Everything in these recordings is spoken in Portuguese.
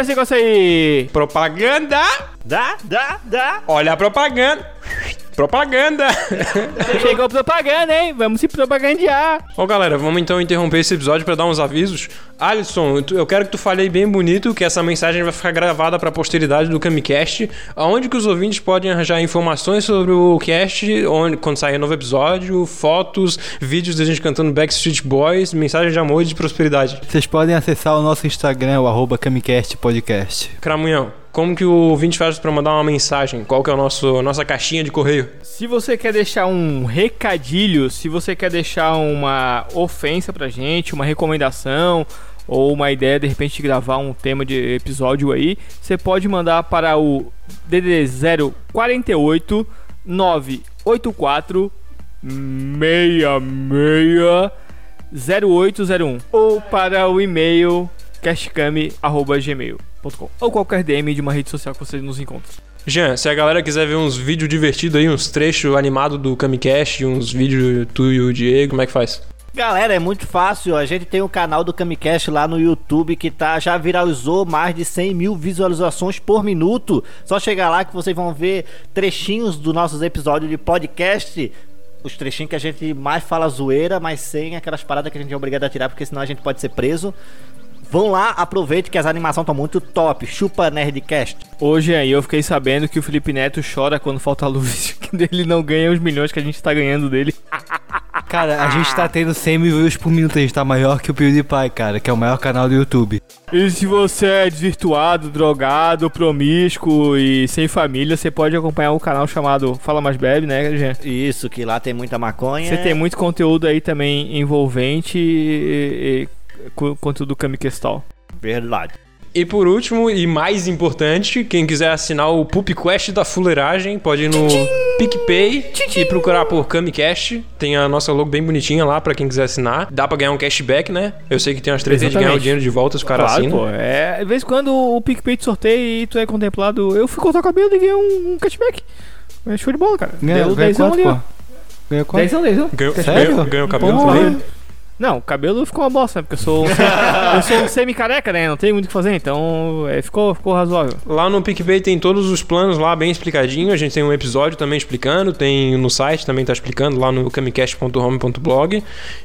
Esse negócio aí. Propaganda! Dá, dá, dá. Olha a propaganda! Propaganda! Chegou propaganda, hein? Vamos se propagandear. Ô galera, vamos então interromper esse episódio para dar uns avisos. Alisson, eu quero que tu fale aí bem bonito que essa mensagem vai ficar gravada para a posteridade do Camicast. Aonde que os ouvintes podem arranjar informações sobre o cast, onde, quando sair novo episódio, fotos, vídeos da gente cantando Backstreet Boys, mensagem de amor e de prosperidade. Vocês podem acessar o nosso Instagram, o arroba Camicast Podcast. Cramunhão, como que o ouvinte faz para mandar uma mensagem? Qual que é a nosso, nossa caixinha de correio? Se você quer deixar um recadilho, se você quer deixar uma ofensa pra gente, uma recomendação ou uma ideia de repente de gravar um tema de episódio aí, você pode mandar para o DDD 048 984 66 0801 ou para o e-mail castcam@gmail.com ou qualquer DM de uma rede social que você nos encontra. Jean, se a galera quiser ver uns vídeos divertidos aí, uns trechos animados do Camicast, uns vídeos tu e o Diego, como é que faz? Galera, é muito fácil. A gente tem o canal do Camicast lá no YouTube que tá, já viralizou mais de 100 mil visualizações por minuto. Só chegar lá que vocês vão ver trechinhos dos nossos episódios de podcast. Os trechinhos que a gente mais fala zoeira, mas sem aquelas paradas que a gente é obrigado a tirar, porque senão a gente pode ser preso. Vão lá, aproveite que as animações estão muito top. Chupa Nerdcast. Hoje aí eu fiquei sabendo que o Felipe Neto chora quando falta luz, que ele não ganha os milhões que a gente tá ganhando dele. Cara, a gente tá tendo 100 mil views por minuto, a gente tá maior que o PewDiePie, cara, que é o maior canal do YouTube. E se você é desvirtuado, drogado, promíscuo e sem família, você pode acompanhar o canal chamado Fala Mais Bebe, né, Jean? Isso, que lá tem muita maconha. Você tem muito conteúdo aí também envolvente e, e- co- conteúdo Kamikestal. Verdade. E por último, e mais importante, quem quiser assinar o Pup Quest da Fuleiragem, pode ir no PicPay e procurar por Camicast. Tem a nossa logo bem bonitinha lá pra quem quiser assinar. Dá pra ganhar um cashback, né? Eu sei que tem umas três de ganhar o dinheiro de volta se o cara Claro, assina. pô. É, de vez em quando o PicPay te sorteia e tu é contemplado. Eu fui cortar o cabelo e ganhei um, um cashback. É show de bola, cara. Ganha dezão quanto, ali, ó. Ganha quanto? Dezão, dezão. Ganhou, Sério? ganhou, ganhou o cabelo também? Não, o cabelo ficou uma bosta, né? Porque eu sou, eu sou um semi-careca, né? Não tem muito o que fazer, então é, ficou, ficou razoável. Lá no PicPay tem todos os planos lá bem explicadinho. A gente tem um episódio também explicando, tem no site também tá explicando lá no camicast.home.blog.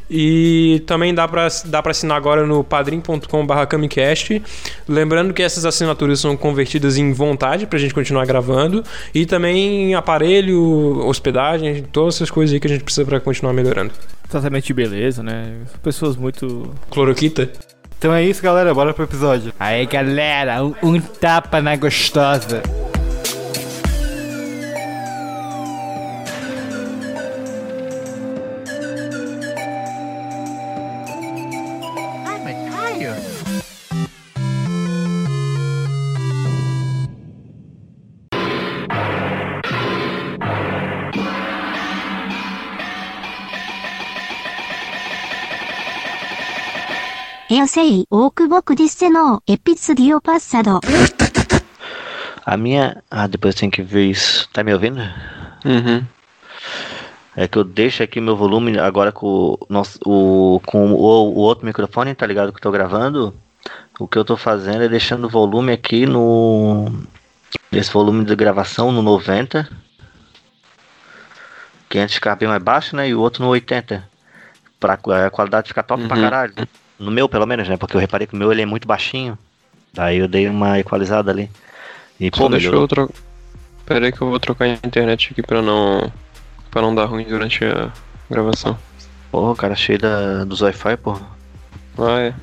E também dá pra, dá pra assinar agora no padrim.com.br camicast. Lembrando que essas assinaturas são convertidas em vontade pra gente continuar gravando. E também em aparelho, hospedagem, todas essas coisas aí que a gente precisa pra continuar melhorando. Tratamento de beleza, né? São pessoas muito. Cloroquita. Então é isso, galera, bora pro episódio. Aí, galera, um, um tapa na gostosa. Eu sei, Hearsay, Oakbook Dissenor, Episódio Passado. A minha. Ah, depois tem que ver isso. Tá me ouvindo? Uhum. É que eu deixo aqui meu volume agora com, nosso, o, com o, o, outro microfone, tá ligado? Que eu tô gravando. O que eu tô fazendo é deixando o volume aqui no. Esse volume de gravação no 90. Que antes ficava bem mais baixo, né? E o outro no 80. Pra é, a qualidade ficar top uhum. pra caralho. No meu, pelo menos, né? Porque eu reparei que o meu ele é muito baixinho. Daí eu dei uma equalizada ali. E Só pô, deixa melhorou. eu trocar. Pera aí que eu vou trocar a internet aqui pra não. pra não dar ruim durante a gravação. Porra, cara, cheio da, dos Wi-Fi, porra. Ah, é.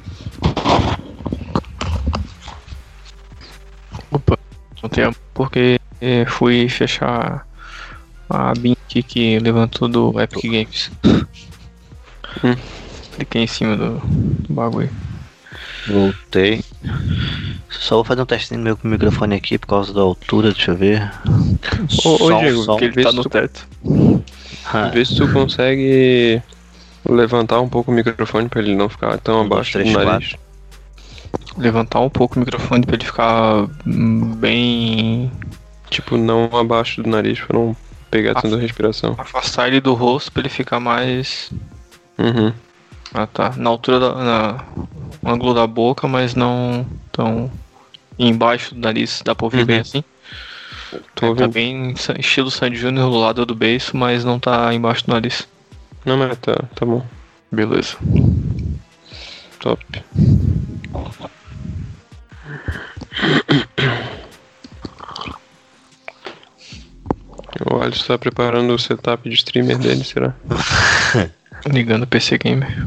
Opa, não tempo porque eh, fui fechar a aqui que levantou do Epic Games. Hum. Cliquei em cima do, do bagulho. Voltei. Só vou fazer um testinho no meu microfone aqui por causa da altura, deixa eu ver. Ô, ô Diego, som. Vê tá se no tu- teto. Ah, vê se tu consegue levantar um pouco o microfone pra ele não ficar tão Um, dois, abaixo três, do nariz. Levantar um pouco o microfone pra ele ficar hum, bem. Tipo, não abaixo do nariz pra não pegar Ah. tanta respiração. Afastar ele do rosto pra ele ficar mais. Uhum. Ah tá. Na altura da. Na, no ângulo da boca, mas não tão embaixo do nariz, dá pra ouvir Uhum. bem assim. Tô Tá ouvindo. bem estilo Sandy Júnior do lado do beiço, mas não tá embaixo do nariz. Não, mas tá, tá bom. Beleza. Top. O Alisson tá preparando o setup de streamer dele, será? Ligando o PC Gamer.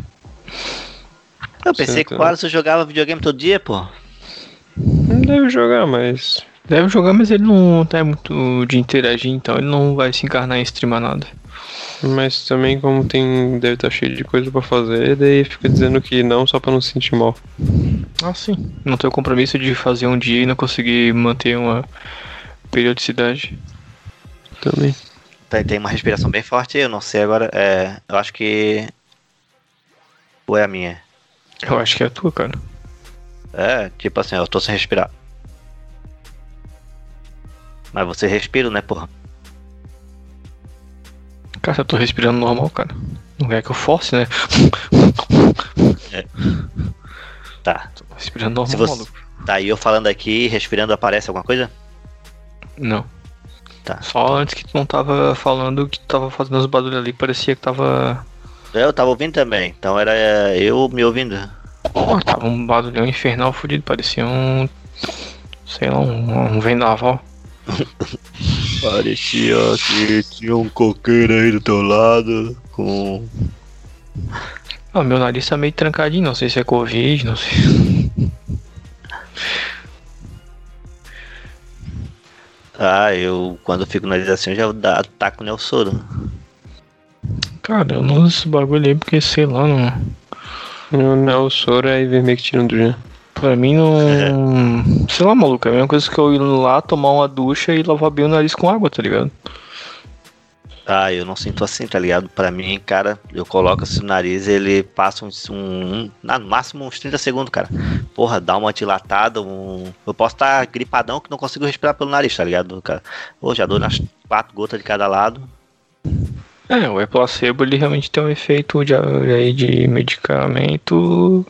Eu pensei Certo. que o Alisson jogava videogame todo dia, pô. Não deve jogar, mas. Deve jogar, mas ele não tá muito de interagir, então ele não vai se encarnar em streamar nada. Mas também como tem. Deve estar cheio de coisa pra fazer, daí fica dizendo que não só pra não se sentir mal. Ah, sim. Não tenho compromisso de fazer um dia e não conseguir manter uma periodicidade. Também. Tem, tem uma respiração bem forte, eu não sei agora. É, eu acho que. Ou é a minha? Eu acho que é a tua, cara. É, tipo assim, eu tô sem respirar. Mas você respira, né, porra? Cara, eu tô respirando normal, cara. Não é que eu force, né? Tá. Tô respirando normal, Se você- maluco. Tá, e eu falando aqui, respirando, aparece alguma coisa? Não. Tá. Só antes que tu não tava falando que tu tava fazendo os barulhos ali, parecia que tava. Eu tava ouvindo também, então era é, eu me ouvindo. Pô, tava um barulhão infernal fudido, parecia um. Sei lá, um, um vendaval. Parecia que tinha um coqueiro aí do teu lado, com. Ah, meu nariz tá meio trancadinho, não sei se é Covid, não sei. Ah, eu quando fico na assim eu já ataco o Nelsoro. Cara, eu não uso esse bagulho aí porque, sei lá, não. Não, não, o soro é ivermectina do Jean. Pra mim não. Sei lá, maluco, é a mesma coisa que eu ir lá tomar uma ducha e lavar bem o nariz com água, tá ligado? Ah, eu não sinto assim, tá ligado? Pra mim, cara, eu coloco assim no nariz, ele passa uns, um, um- no máximo uns 30 segundos, cara. Porra, dá uma dilatada, um... Eu posso estar gripadão que não consigo respirar pelo nariz, tá ligado, cara? Pô, já dou nas quatro gotas de cada lado. É, o E-placebo ele realmente tem um efeito de, aí de medicamento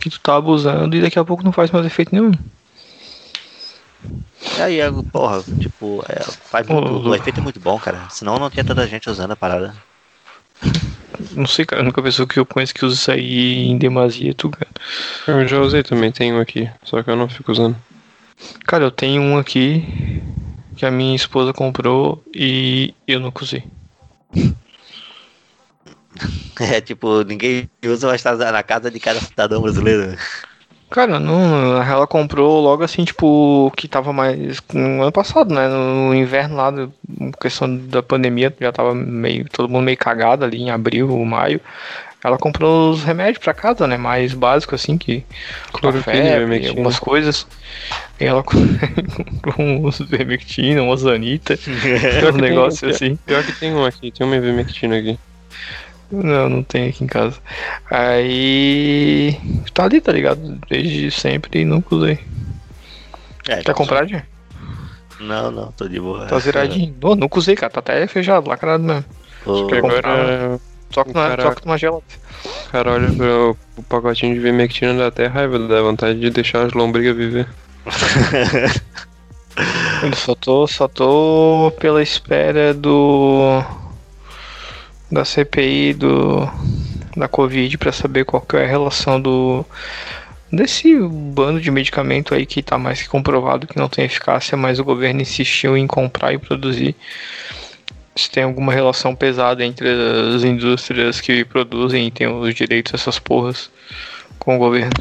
que tu tá abusando e daqui a pouco não faz mais efeito nenhum. E aí, é, porra, tipo, é, faz muito, Ô, o efeito é muito bom, cara. Senão não tinha tanta gente usando a parada. Não sei, cara, a única pessoa que eu conheço que usa isso aí em demasia é tu, cara. Eu já usei também, tenho aqui, só que eu não fico usando. Cara, eu tenho um aqui que a minha esposa comprou e eu nunca usei. É tipo, ninguém usa, mas tá na casa de cada cidadão brasileiro. Cara, não, ela comprou logo assim, tipo, que tava mais. No ano passado, né? No inverno lá, do- questão da pandemia, já tava meio. todo mundo meio cagado ali em abril, maio. Ela comprou os remédios pra casa, né? Mais básicos assim, que. Cloroquina, ivermectina. algumas coisas. E ela comprou uns Vermectina, uns Zanita, uns negócios assim. Pior que tem um aqui, tem uma ivermectina aqui. Não, não tem aqui em casa. Aí. Tá ali, tá ligado? Desde sempre e nunca usei. É, Quer comprar, Diego? Não, não, tô de boa. Tá zeradinho. Não, nunca usei, cara. Tá até fechado, lacrado mesmo. Ô, Porque agora Só que, na, Caraca. só que numa gelada. o cara olha pro o pacotinho de ivermectina dá até raiva, dá vontade de deixar as lombrigas viver. Eu só tô, só tô pela espera do. Da CPI do. Da Covid pra saber qual que é a relação do. Desse bando de medicamento aí que tá mais que comprovado que não tem eficácia, mas o governo insistiu em comprar e produzir. Se tem alguma relação pesada entre as indústrias que produzem e têm os direitos a essas porras com o governo.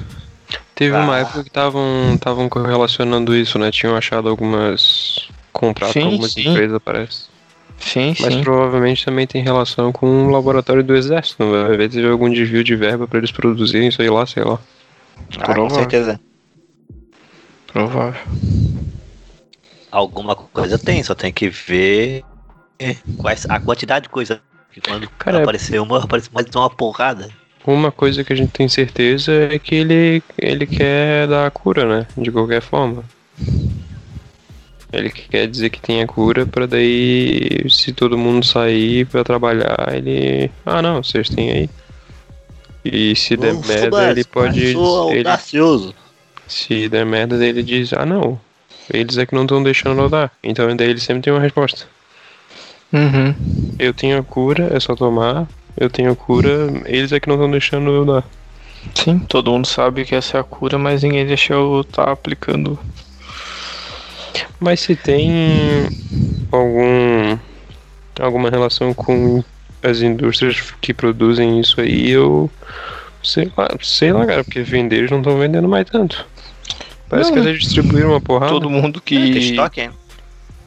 Teve Ah. uma época que estavam estavam correlacionando isso, né? Tinham achado algumas. comprado Sim, com algumas sim. empresas, parece. Sim, Mas sim. provavelmente também tem relação com o laboratório do exército. né? Às vezes teve algum desvio de verba pra eles produzirem, sei lá, sei lá. ah, com certeza. Provável. Alguma coisa tem, só tem que ver quais, a quantidade de coisa. Que quando Cara, aparecer uma, aparece mais uma porrada. Uma coisa que a gente tem certeza é que ele, ele quer dar a cura, né? De qualquer forma. Ele quer dizer que tem a cura pra daí, se todo mundo sair pra trabalhar, ele. Ah não, vocês têm aí. E se der merda, ele pode. Sou Ele, audacioso. Se der merda, ele diz, ah não, eles é que não estão deixando eu dar. Então daí ele sempre tem uma resposta. Uhum. Eu tenho a cura, é só tomar. Eu tenho a cura, eles é que não estão deixando eu dar. Sim, todo mundo sabe que essa é a cura, mas ninguém deixa eu estar aplicando. Mas se tem algum alguma relação com as indústrias que produzem isso aí, eu sei lá, sei lá, cara, porque vender eles não estão vendendo mais tanto. Parece Não, que eles distribuíram uma porrada. Todo mundo É, que. estoque, hein?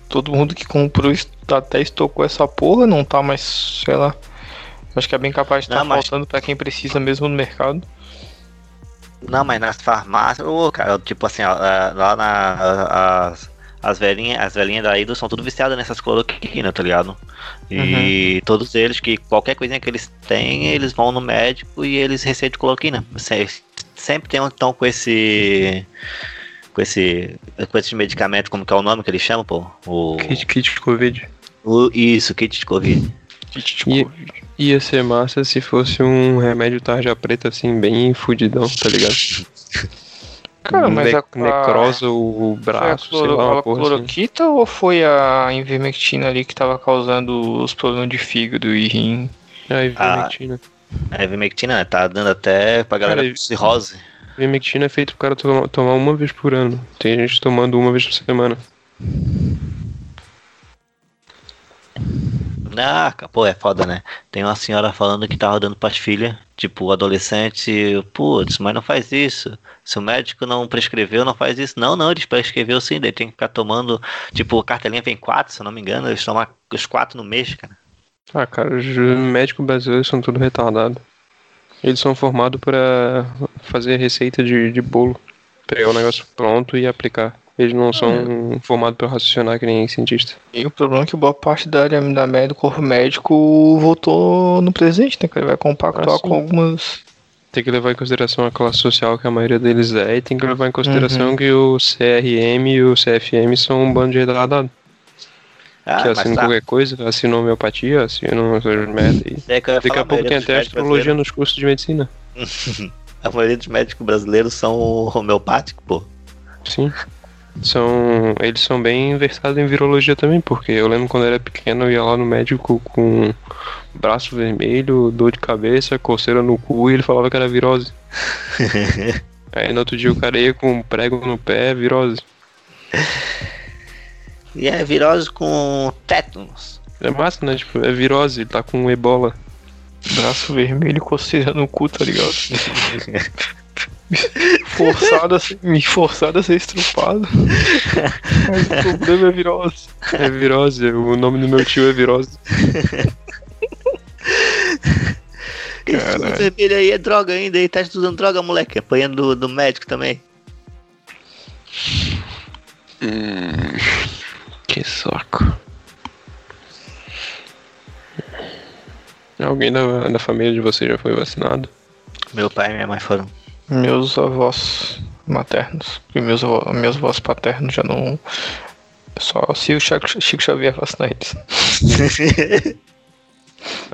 todo mundo que comprou até estocou essa porra, não tá mais, sei lá. Acho que é bem capaz de estar mas- faltando pra quem precisa mesmo no mercado. Não, mas nas farmácias, ô, cara, tipo assim, ó, é, lá na. As, as velhinhas, as velhinhas da Ido são tudo viciadas nessas cloroquina, tá ligado? E todos eles, que qualquer coisinha que eles têm, eles vão no médico e eles receitam cloroquina. Se- Sempre tem um então com esse. Com esse. Com esses medicamentos, como que é o nome que eles chamam, pô? O, Kit, kit Covid. Isso, kit de Covid. Kit de Covid. Ia ser massa se fosse um remédio tarja preta, assim, bem fudidão, tá ligado? Cara, mas Ne a- a- necrosa o Foi a, braço, sei lá, a assim. cloroquita ou foi a ivermectina ali que tava causando os problemas de fígado e rim? Ah, ivermectina. A ivermectina, né? Tá dando até pra galera Cara, com cirrose. Ivermectina é feito pro cara tomar, tomar uma vez por ano. Tem gente tomando uma vez por semana. Ah, pô, é foda, né? Tem uma senhora falando que tava dando pras filhas, tipo, adolescente, putz, mas não faz isso. Se o médico não prescreveu, não faz isso. Não, não, eles prescreveu sim, daí tem que ficar tomando, tipo, cartelinha vem quatro, se eu não me engano, eles tomam os quatro no mês, cara. Ah, cara, os médicos brasileiros são tudo retardados. Eles são formados pra fazer receita de, de bolo. Pegar o negócio pronto e aplicar. Eles não são formados pra raciocinar que nem cientista. E o problema é que boa parte da área da média do corpo médico voltou no presente, né? Que ele vai compactuar Ah, com algumas. Tem que levar em consideração a classe social que a maioria deles é, e tem que levar em consideração Uhum. que o CRM e o CFM são um bando de retardados. Ah, que assinam tá. qualquer coisa, assinam homeopatia, assinam essas merda aí. É Daqui a pouco tem até astrologia nos cursos de medicina. A maioria dos médicos brasileiros são homeopáticos, pô. Sim. São, eles são bem versados em virologia também, porque eu lembro quando eu era pequeno eu ia lá no médico com braço vermelho, dor de cabeça, coceira no cu e ele falava que era virose. Aí no outro dia o cara ia com um prego no pé, virose. E é virose com tétanos. É massa, né? Tipo, é virose, ele tá com ebola. Braço vermelho, coceira no cu, tá ligado? forçado a ser, me forçado a ser estrupado. Mas o problema é virose. É virose, o nome do meu tio é virose. Esse vermelho aí é droga ainda, ele tá estudando droga, moleque. Apanhando do, do médico também. Que saco. Alguém da, da família de você já foi vacinado? Meu pai e minha mãe foram. Meus avós maternos e meus, avó, meus avós paternos já não. Só se o Chico, Chico Xavier vacinar eles.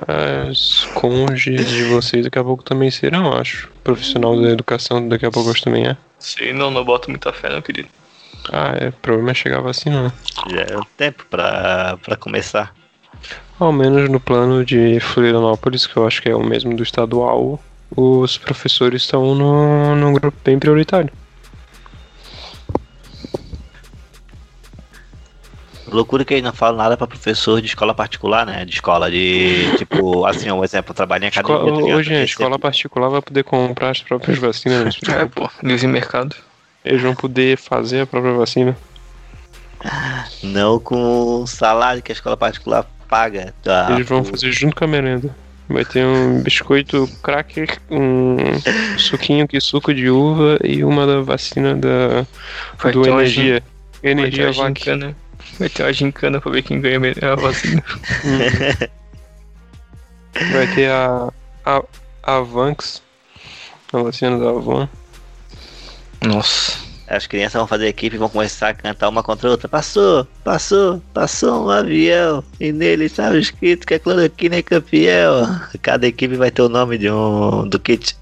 As cônjuges de vocês daqui a pouco também serão, acho. Profissional da educação daqui a pouco acho também é. Sei, não, não boto muita fé, não, querido. Ah, é. O problema é chegar a vacinar. Já é o tempo pra, pra começar. Ao menos no plano de Florianópolis, que eu acho que é o mesmo do estadual, os professores estão no, num grupo bem prioritário. Loucura que eles não falam nada pra professor de escola particular, né? De escola de. Tipo, assim, um exemplo, trabalhar em academia. Escola, tá hoje, a escola particular vai poder comprar as próprias vacinas. É, pô, livre mercado. Eles vão poder fazer a própria vacina. Não com o salário que a escola particular paga. Tá? Eles vão fazer junto com a merenda. Vai ter um biscoito cracker, um suquinho que suco de uva e uma da vacina da Vai do ter uma energia. Vai Energia ter vac. gincana. Vai ter uma gincana pra ver quem ganha a vacina. Vai ter a, a Avanx, a vacina da Avan. Nossa. As crianças vão fazer equipe e vão começar a cantar uma contra a outra. Passou, passou, passou um avião. E nele estava escrito que a cloroquina é campeão. Cada equipe vai ter o nome de um do kit.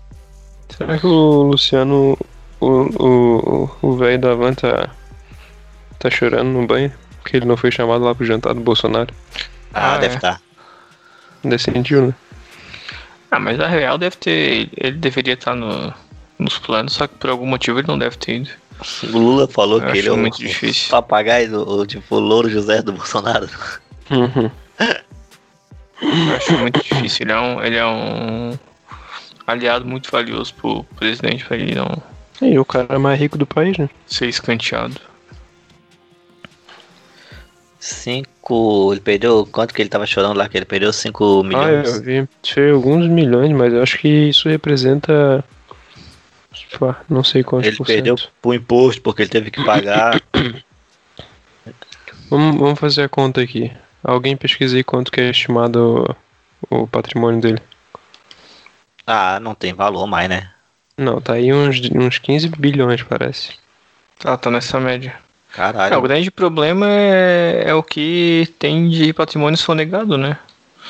Será que o Luciano O o o velho da van tá, tá chorando no banho porque ele não foi chamado lá pro jantar do Bolsonaro. Ah, Ah, deve é. estar. Descendiu, né? Ah, mas na real deve ter. Ele deveria estar no, nos planos, só que por algum motivo ele não deve ter ido. O Lula falou Eu que ele é o muito difícil. papagaio do o, tipo Louro José do Bolsonaro. Uhum. Eu acho muito difícil. Ele é um, ele é um aliado muito valioso pro presidente pra ele não E o cara mais rico do país, né? ser escanteado. Cinco. Ele perdeu. Quanto que ele tava chorando lá? Que ele perdeu 5 Ah, milhões. eu vi. Foi alguns milhões, mas eu acho que isso representa. Pá, Não sei quantos ele perdeu pro imposto porque ele teve que pagar. Vamos, vamos fazer a conta aqui. Alguém pesquisa aí quanto que é estimado o, o patrimônio dele. ah, não tem valor mais, né? Não, tá aí uns, uns 15 bilhões, parece. Ah, tá nessa média. Caralho. É, o grande problema é, é o que tem de patrimônio sonegado, né?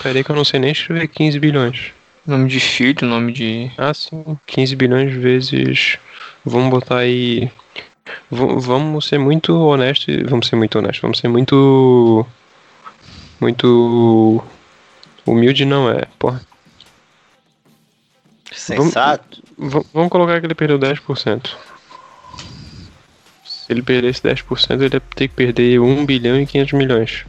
Pera aí que eu não sei nem escrever 15 bilhões. Nome de filho, nome de. Ah, sim. 15 bilhões vezes. Vamos botar aí. V- vamos ser muito honestos. e- Vamos ser muito honestos. Vamos ser muito. Muito. Humilde não é, porra. Sensato. V- vamos colocar que ele perdeu 10%. Se ele perdesse 10%, ele ia ter que perder 1 bilhão e 500 milhões.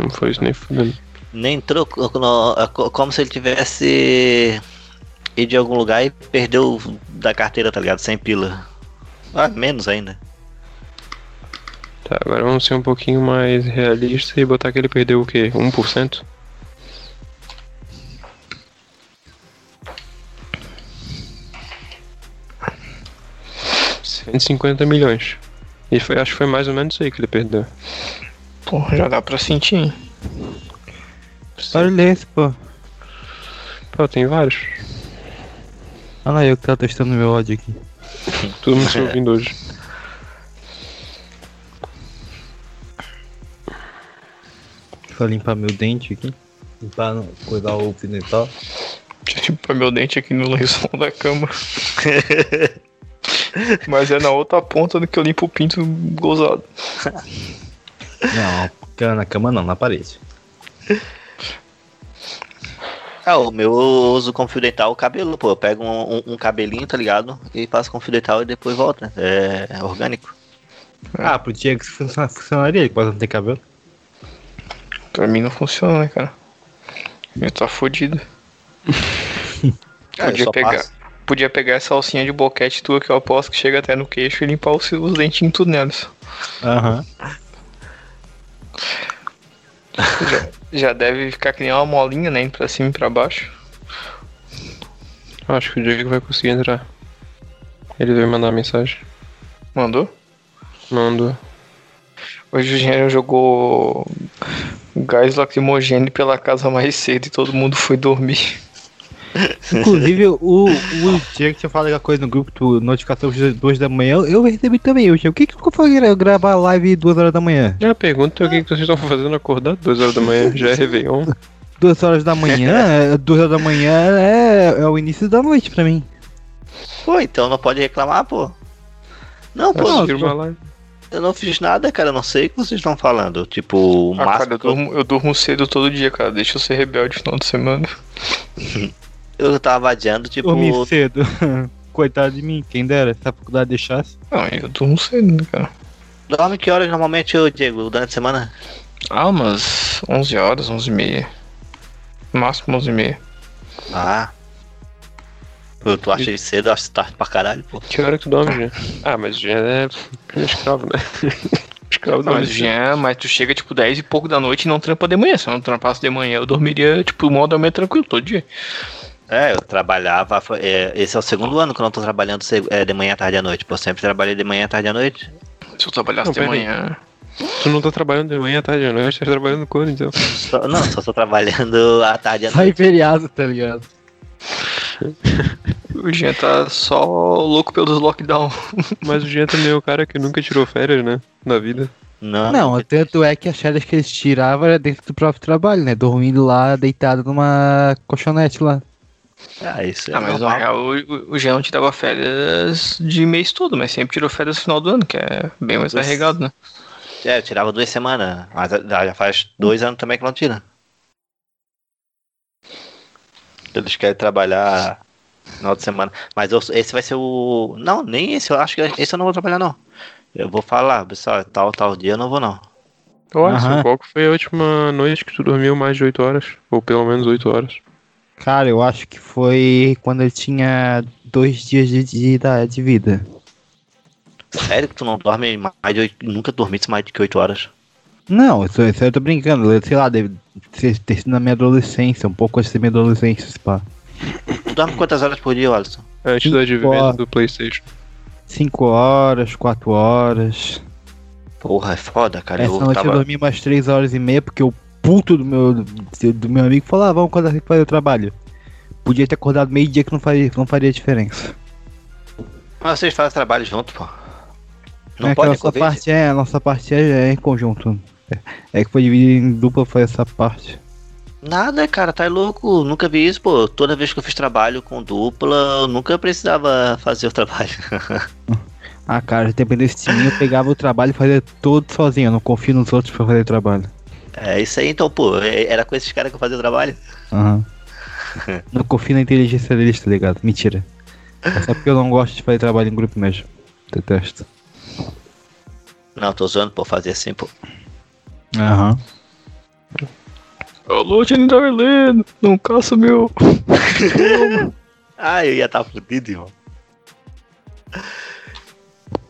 Não foi isso nem fudendo. Nem entrou como se ele tivesse ido de algum lugar e perdeu da carteira, tá ligado? Sem pila. Ah, menos ainda. Tá, agora vamos ser um pouquinho mais realistas e botar que ele perdeu o quê? 1%? Cento e cinquenta milhões. E foi, acho que foi mais ou menos isso aí que ele perdeu. Pô, já dá pra sentir. Olha esse, pô. Pô, tem vários. Olha lá eu que tava testando meu ódio aqui. Todo mundo se ouvindo hoje. Deixa eu limpar meu dente aqui. Limpar, não, coisar o eu limpar meu dente aqui no lençol da cama. Mas é na outra ponta do que eu limpo o pinto gozado. Não, na cama não, na parede. Ah, o meu eu uso com fio dental o cabelo, pô. Eu pego um, um- um cabelinho, tá ligado? E passo com fio dental e depois volta. É, é orgânico. Ah, pro Diego isso funciona- funcionaria, ele quase não tem cabelo. Pra mim não funciona, né, cara? Eu tô fodido. Ah, eu Podia pegar. passo. Podia pegar essa alcinha de boquete tua que eu aposto que chega até no queixo e limpar os, os dentinhos tudo nelas. Aham. Já deve ficar que nem uma molinha, né? Pra cima e pra baixo. Acho que o Diego vai conseguir entrar. Ele veio mandar mensagem. Mandou? Mandou. Hoje o Engenheiro jogou gás lacrimogêneo pela casa mais cedo e todo mundo foi dormir. Inclusive, o, o Diego tinha falado aquela coisa no grupo, tu, notificação às duas da manhã, eu recebi também. Eu tinha, o que que eu fui gra- gravar live duas horas da manhã? Já pergunta o que, que vocês estão fazendo acordado 2 horas da manhã. Já é Réveillon. Duas horas da manhã, é, duas horas da manhã é, é o início da noite pra mim. Pô, então não pode reclamar, pô. Não, pô, live. eu não fiz nada, cara. Eu não sei o que vocês estão falando. Tipo, o Ah, cara, máximo eu que eu, durmo, eu durmo cedo todo dia, cara. Deixa eu ser rebelde no final de semana. Eu tava adiando, tipo. Dormi cedo. Coitado de mim, quem dera, se a faculdade deixasse. Não, eu durmo cedo, né, cara? Dorme que horas normalmente, ô Diego, durante a semana? Ah, umas 11 horas, 11 e meia. Máximo 11 e meia. Ah. Pô, tu acha isso cedo? Eu acho tarde pra caralho, pô. Que hora que tu dorme, Jean? Ah, mas o Jean é, é escravo, né? escravo Não, mas, Jean, mas tu chega tipo 10 e pouco da noite e não trampa de manhã. Se eu não trampasse de manhã, eu dormiria, tipo, modo dormir tranquilo todo dia. É, eu trabalhava. é, esse é o segundo ano que eu não tô trabalhando é, de manhã, tarde à noite. Pô, eu sempre trabalhei de manhã, tarde à noite. Se eu trabalhasse Não, de manhã. Tu não tá trabalhando de manhã, tarde à noite, tá trabalhando quando, então? Só- não, só tô trabalhando à tarde à Sai noite. feriado, tá ligado? O Jean tá só louco pelos lockdown. Mas o Jean também é o cara que nunca tirou férias, né? Na vida. Não, Não, tanto é que as férias que eles tiravam era dentro do próprio trabalho, né? Dormindo lá, deitado numa colchonete lá. Ah, isso é Ah, mas normal. real, o, o Jean tirava férias de mês todo, mas sempre tirou férias no final do ano, que é bem mais carregado, né? É, eu tirava duas semanas, mas já faz dois anos também que não tira. Eles querem trabalhar no final de semana. Mas eu- esse vai ser o. Não, nem esse, eu acho que esse eu não vou trabalhar, não. Eu vou falar, pessoal, tal, tal dia eu não vou, não. Alisson, Aham. qual que foi a última noite que tu dormiu mais de 8 horas? Ou pelo menos 8 horas? Cara, eu acho que foi quando ele tinha dois dias de, de, da- de vida. Sério que tu não dorme mais de oito. Nunca dormisse mais de que 8 horas. Não, isso, isso eu tô brincando. eu- Sei lá, deve ser, ter sido na minha adolescência, um pouco antes da minha adolescência, pá. Tu dorme quantas horas por dia, Alisson? Antes do advento do Playstation. 5 horas, 4 horas. Porra, é foda, cara. Essa Eu noite eu tava. dormi umas 3 horas e meia, porque o puto do meu, do, meu amigo falou: ah, vamos acordar pra fazer o trabalho. Podia ter acordado meio dia que não faria, não faria diferença. Mas vocês fazem trabalho junto, pô. Não é pode nossa parte é, a nossa parte é, é em conjunto. É, é que foi dividido em dupla foi essa parte. Nada, cara, tá louco. Nunca vi isso, pô. Toda vez que eu fiz trabalho com dupla, eu nunca precisava fazer o trabalho. Ah, cara, dependesse de mim, eu pegava o trabalho e fazia todo sozinho. Eu não confio nos outros pra fazer o trabalho. É isso aí, então, pô. é- Era com esses caras que eu fazia o trabalho. Aham. não confio na inteligência deles, tá ligado? Mentira. É só porque eu não gosto de fazer trabalho em grupo mesmo. Detesto. Não, tô zoando, pô. Fazer assim, pô. Aham. Ô, Lute Darlene, não caça meu. Ah, eu ia estar tá fudido, irmão.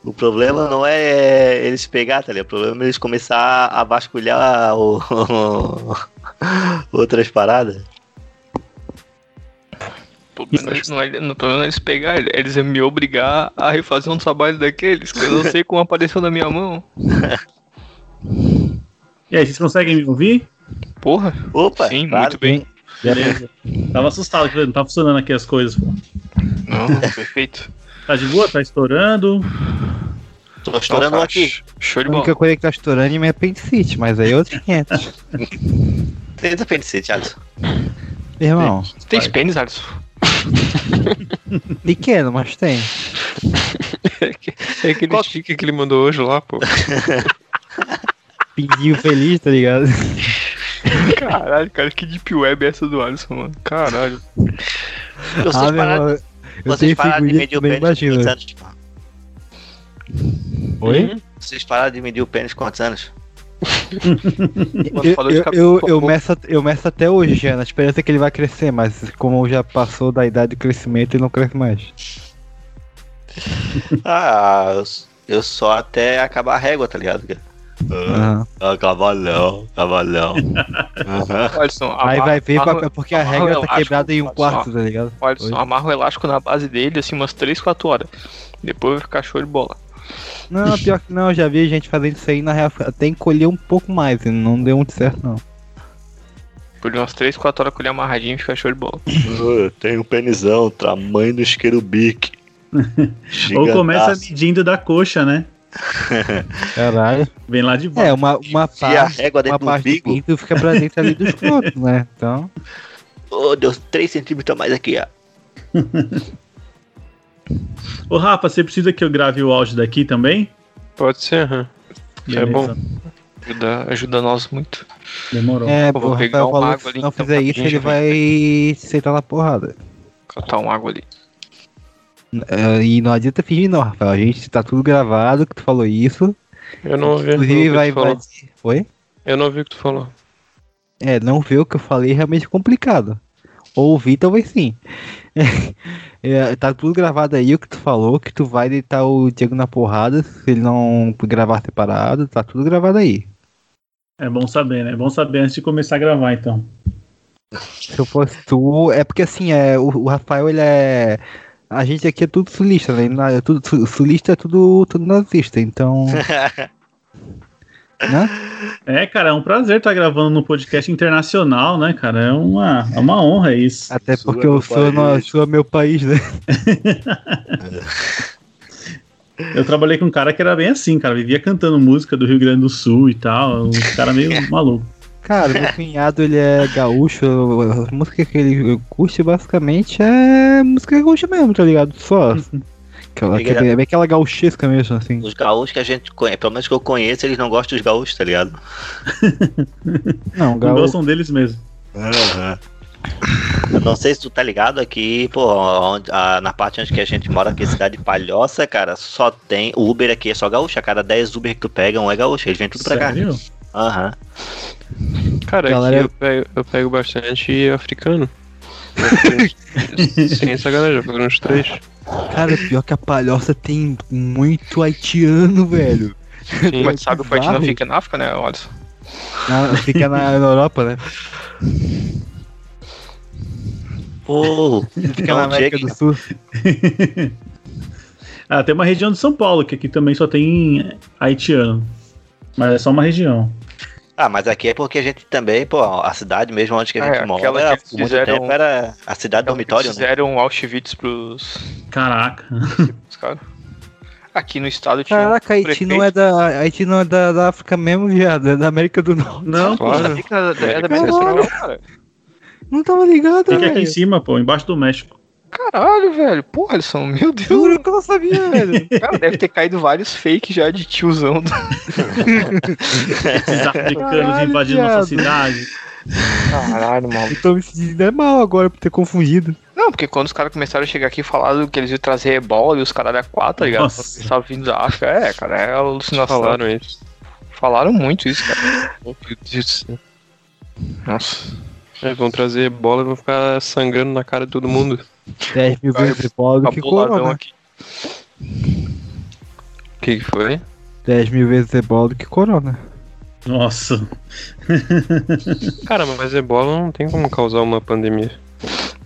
O problema não é eles pegar, tá ligado? O problema é eles começar a vasculhar o... outras paradas. O problema não é, não, o problema não é eles pegar, eles é me obrigar a refazer um trabalho daqueles, que eu não sei como apareceu na minha mão. E aí, vocês conseguem me ouvir? Porra, Opa, sim, claro. muito bem. Beleza. Tava assustado, que não tá funcionando aqui as coisas, pô. Não, perfeito. Tá de boa? Tá estourando? Tô estourando um aqui. sh- Show de A bola. única coisa que tá estourando é minha apendicite, mas aí é outros 500. Tenta apendicite, Alisson. Irmão, Você tem pênis, Alisson? pequeno, mas tem. É aquele sticker que ele mandou hoje lá, pô. Pinguinho feliz, tá ligado? Caralho, cara, que deep web é essa do Alisson, mano? Caralho. Vocês Ah, meu pararam, irmão, eu vocês pararam de medir o pênis com quantos imagina. anos? Oi? Vocês pararam de medir o pênis com quantos anos? Eu, eu, eu, eu meço, eu meço até hoje, já, na esperança que ele vai crescer, mas como já passou da idade de crescimento, ele não cresce mais. Ah, eu, eu só até acabar a régua, tá ligado? Aham. Ah, cavalão, cavalão. Aham. Alisson, Aí vai ver pra- porque a regra tá quebrada em um quarto, tá ligado? ó, Alisson, Oi? amarra o elástico na base dele, assim, umas 3, 4 horas. Depois vai ficar show de bola. Não, pior que não, eu já vi gente fazendo isso aí, na real, até encolher um pouco mais, e não deu muito certo não. Por umas 3, 4 horas com ele amarradinho, fica show de bola. Eu tenho um penizão, tamanho do isqueiro bique. Ou começa medindo da coxa, né? Caralho. Vem lá de baixo. É, uma, uma parte, uma do parte do pinto fica pra dentro ali dos escroto, né? Então, Ô, deu 3 centímetros a mais aqui, ó. Ô, Rafa, você precisa que eu grave o áudio daqui também? Pode ser, aham. Isso é bom. Ajuda, ajuda nós muito. Demorou. é, Pô, vou pegar Rafael falou água ali, se não então, fizer isso, ele vai sentar na porrada. Catar uma água ali. É, E não adianta fingir não, Rafael, a gente tá tudo gravado, que tu falou isso. Eu não ouvi, Inclusive o vai que tu falou. invadir. Oi? Eu não ouvi o que tu falou. É, não ver o que eu falei é realmente complicado. Ouvir talvez sim. É, tá tudo gravado aí o que tu falou, que tu vai deitar o Diego na porrada se ele não gravar separado, tá tudo gravado aí. É bom saber, né? É bom saber antes de começar a gravar, então. Se eu fosse tu, é porque assim, é, o, o Rafael ele é. A gente aqui é tudo sulista, né? É tudo, su- sulista é tudo, tudo nazista, então. né? É, cara, é um prazer estar gravando no podcast internacional, né, cara? É uma, é uma honra isso. Até Sul é porque meu eu sou, no, sou meu país, né? Eu trabalhei com um cara que era bem assim, cara. Vivia cantando música do Rio Grande do Sul e tal. Um cara meio maluco. Cara, meu cunhado ele é gaúcho, a música que ele curte basicamente é música gaúcha mesmo, tá ligado? Só. Aquela, Liga- aquele- é bem aquela gauchesca mesmo, assim. Os gaúchos que a gente conhece, pelo menos que eu conheço, eles não gostam dos gaúchos, tá ligado? Não, Não gaúcho. gostam deles mesmo. Eu não sei se tu tá ligado aqui, pô, onde- a- na parte onde que a gente mora, aqui é cidade de Palhoça, cara, só tem. O Uber aqui é só gaúcho. A cada 10 Uber que tu pega, um é gaúcho. Eles vêm tudo pra cá. Aham. Cara, Galera- aqui eu pego, eu pego bastante africano. Sem sacanagem, já foram uns três. Cara, pior que a palhoça tem muito haitiano, velho. Sim. Mas sabe o país não Bizarro. fica na África, né? Na- fica na, na Europa, né? Pô, Fica na América Diego. do Sul. Ah, tem uma região de São Paulo, que aqui também só tem haitiano. Mas é só uma região. Ah, mas aqui é porque a gente também, pô, a cidade mesmo onde que a Ah, gente é, mora, aquela que eles por muito fizeram- tempo era a cidade dormitório, né? Fizeram Auschwitz pros, Caraca. pros caras. Aqui no estado tinha. Caraca, um Haiti não é da. Haiti não é da, da África mesmo, viado. É da América do Norte. Não, pô. Claro. Fica da, da. América Central, cara. Não tava ligado, Fica aqui em cima, pô, embaixo do México. Caralho, velho. Porra, eles são. Meu Deus. Juro que eu não sabia, velho. Cara, deve ter caído vários fakes já de tiozão. do- Esses africanos invadindo nossa cidade. Caralho, mano. Eu tô me sentindo é mal agora por ter confundido. Não, porque quando os caras começaram a chegar aqui e falaram que eles iam trazer ebola e os caralho a quatro, tá ligado? Nossa. Eles estavam vindo da África. É, cara, é alucinação. Falaram isso. Falaram muito isso, cara. Meu Deus do céu. Nossa. É, vão trazer bola e vão ficar sangrando na cara de todo mundo. 10 mil vezes igual do Tá que corona. aqui. O que, que foi? 10 mil vezes ebola do que corona. Nossa. Cara, mas ebola não tem como causar uma pandemia.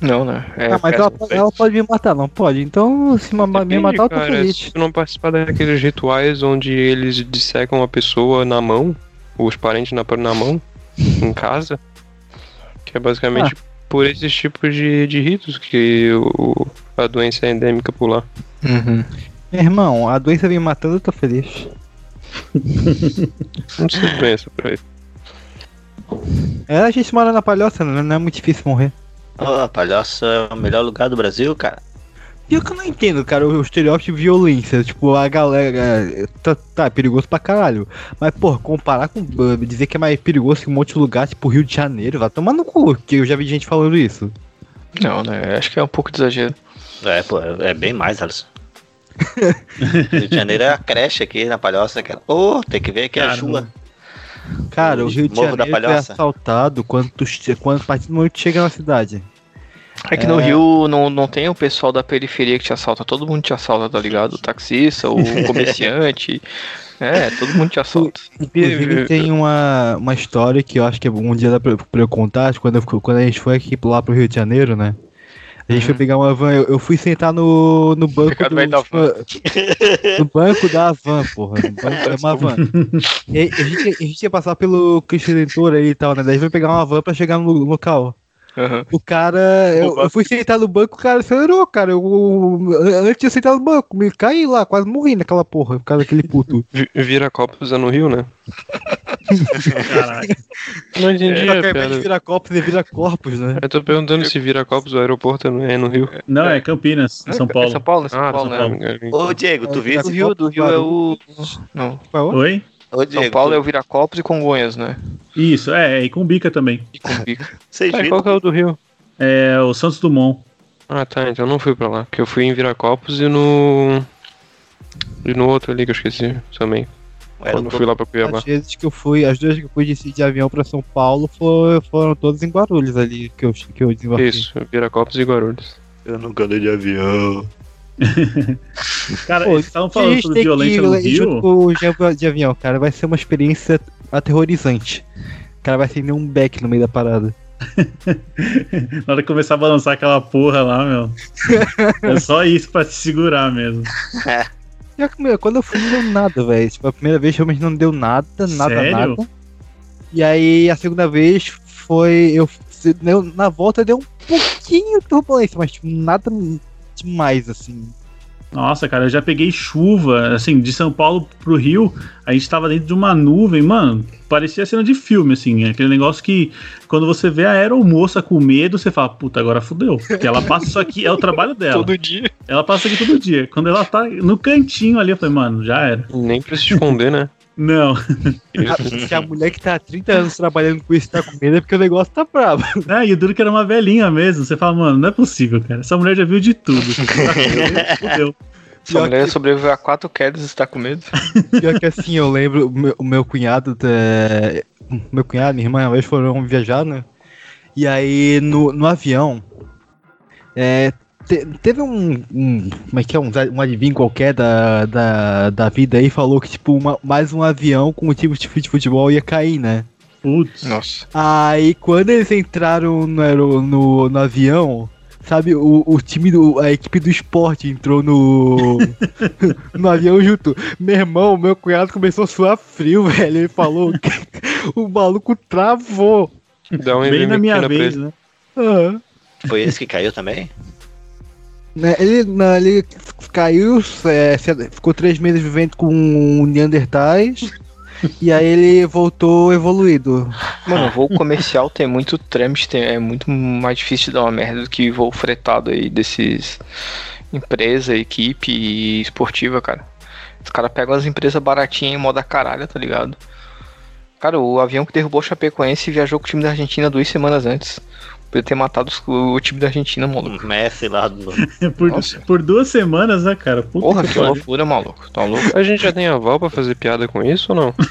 Não, né? É, ah, mas ela, ela pode me matar, não pode? Então, se ma- me Depende, matar, eu tô cara, feliz. Se tu não participar daqueles rituais onde eles dissecam a pessoa na mão, os parentes na, na mão, em casa, que é basicamente Ah. Por esses tipos de, de ritos que o, a doença é endêmica por lá. Uhum. Meu irmão, a doença vem matando, eu tô feliz. Não sei doença por aí. É, a gente mora na palhoça, né? Não é muito difícil morrer. Ô, Palhoça é o melhor lugar do Brasil, cara. Pior que eu não entendo, cara, o estereótipo de violência. Tipo, a galera. Tá, tá é perigoso pra caralho. Mas, pô, comparar com. Dizer que é mais perigoso que um monte de lugar, tipo Rio de Janeiro, vai tomar no cu, que eu já vi gente falando isso. Não, né? Acho que é um pouco de exagero. É, pô, é é bem mais, Alisson. Rio de Janeiro é a creche aqui na Palhoça, cara. Ô, tem que ver aqui a Cara, chuva. Cara, o Rio de Janeiro é assaltado quando, tu, quando a partir do momento que tu chega na cidade. É que no Rio não, não tem o pessoal da periferia que te assalta, todo mundo te assalta, tá ligado? O taxista, o comerciante. É, todo mundo te assalta. Inclusive tem uma, uma história que eu acho que um dia dá pra, pra eu contar, quando, eu, quando a gente foi aqui lá pro Rio de Janeiro, né? A gente foi pegar uma van, eu, eu fui sentar no, no banco do, da van. no banco da van, porra. É uma van. E a, gente, a gente ia passar pelo Cristo Redentor aí e tal, né? Daí foi pegar uma van pra chegar no local. Aham. O cara, eu, eu fui sentar no banco, o cara acelerou, cara. Eu, eu, eu tinha sentado no banco, me caí lá, quase morri naquela porra, por causa daquele puto. Vi- Vira copos é no Rio, né? Caraca. Não entendi Só a que ao invés de piada. virar copos, ele vira corpos, né? Eu tô perguntando se vira copos o aeroporto é no- é no Rio. Não, é Campinas, em São É Paulo. São Paulo, é São Ah, Paulo, São né? Paulo. Ô, Diego, tu viu? Do Rio, do Rio é o. Não. Oi? Ô, Diego, São Paulo tu, é o Viracopos e Congonhas, né? Isso, é, e com bica também. E Cumbica. Vocês Ah, viram? qual que é o do Rio? É o Santos Dumont. Ah, tá, então eu não fui pra lá. Porque eu fui em Viracopos e no. E no outro ali que eu esqueci também. Era Quando eu fui lá pra Cuiabá. As vezes que eu fui, as duas que eu fui de, de avião pra São Paulo foi, foram todas em Guarulhos ali que eu, que eu desembarquei. Isso, Viracopos e Guarulhos. Eu não andei de avião. Cara, Pô, eles estavam falando sobre violência no junto Rio. com o de, de avião, cara. Vai ser uma experiência aterrorizante. O cara vai acender um beck no meio da parada. Na hora que começar a balançar aquela porra lá, meu. É só isso pra te segurar mesmo. Pior que, meu, quando eu fui não deu nada, velho. Tipo, a primeira vez realmente não deu nada, nada, Sério? nada. E aí a segunda vez foi. Eu, eu- na volta deu um pouquinho de turbulência, mas tipo, nada demais, assim. Nossa, cara, eu já peguei chuva, assim, de São Paulo pro Rio, a gente tava dentro de uma nuvem, mano, parecia cena de filme, assim, aquele negócio que quando você vê a aeromoça com medo, você fala, puta, agora fudeu, porque ela passa isso aqui, é o trabalho dela. Todo dia. Ela passa aqui todo dia. Quando ela tá no cantinho ali, eu falei, mano, já era. Nem pra se esconder, né? Não. Se a mulher que tá há 30 anos trabalhando com isso tá com medo é porque o negócio tá brabo. É, e o duro que era uma velhinha mesmo. Você fala, mano, não é possível, cara. Essa mulher já viu de tudo. Fudeu. Essa Pior mulher que- sobreviveu a quatro quedas e está com medo. Pior que assim, eu lembro, o meu, o meu cunhado, é, meu cunhado, minha irmã, uma vez foram viajar, né? E aí no, no avião, é, te- teve um, um, como é que é, um, um adivinho qualquer da, da, da vida aí, falou que tipo, uma- mais um avião com o time de futebol ia cair, né? Putz. Nossa. Aí quando eles entraram no, no, no avião, sabe, o, o time do. A equipe do esporte entrou no. no avião junto. Meu irmão, meu cunhado começou a suar frio, velho. Ele falou que o maluco travou. Dá um Bem na minha vez, né? Aham. Foi esse que caiu também? Né, Ele, não, ele caiu, é, ficou três meses vivendo com Neandertais. e aí ele voltou evoluído. Mano, voo comercial tem muito trâmite, tem- é muito mais difícil de dar uma merda do que voo fretado aí desses empresa, equipe e esportiva, cara. Os caras pegam as empresas baratinhas em moda caralho, tá ligado? Cara, o avião que derrubou o Chapecoense viajou com o time da Argentina duas semanas antes. Podia ter matado os- o time da Argentina, maluco. Messi lá do. Por, Nossa. por duas semanas, né, cara? Puta Porra, que que loucura, maluco. Tá louco? A gente já tem aval pra fazer piada com isso ou não?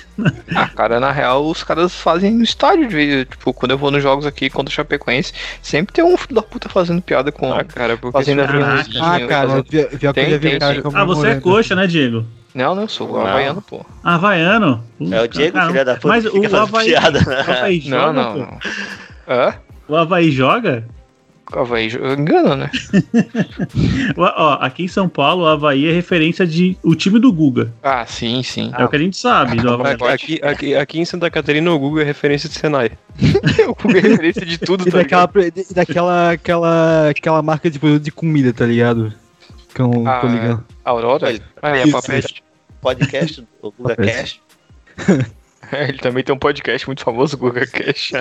Ah, cara, na real, os caras fazem no estádio de. Tipo, quando eu vou nos jogos aqui contra o Chapecoense, sempre tem um filho da puta fazendo piada com. Ah, cara, porque fazendo aviãozinho. Ah, cara, pior pior que eu Tem, vi tem, cara sim. Ah, você é coxa, né, Diego? Não, não, eu sou Não. havaiano, pô. Havaiano? É o Diego, Caramba. filho da puta, Mas que o Havaí, piada, né? Não, não, não. Hã? O Havaí joga? Havaí jo- engana, né? O- Ó, aqui em São Paulo, o Havaí é referência de o time do Guga. Ah, sim, sim. É o que a gente sabe do Havaí. Aqui, aqui, aqui em Santa Catarina o Google é referência de Senai. o Google é referência de tudo, E tá daquela, ligado? e daquela aquela, aquela marca de produto de comida, tá ligado? Que eu Ah, tô ligando. Aurora? Ah, é Isso, papete. Podcast do Guga. Cast. Ele também tem um podcast muito famoso, Guga Cash.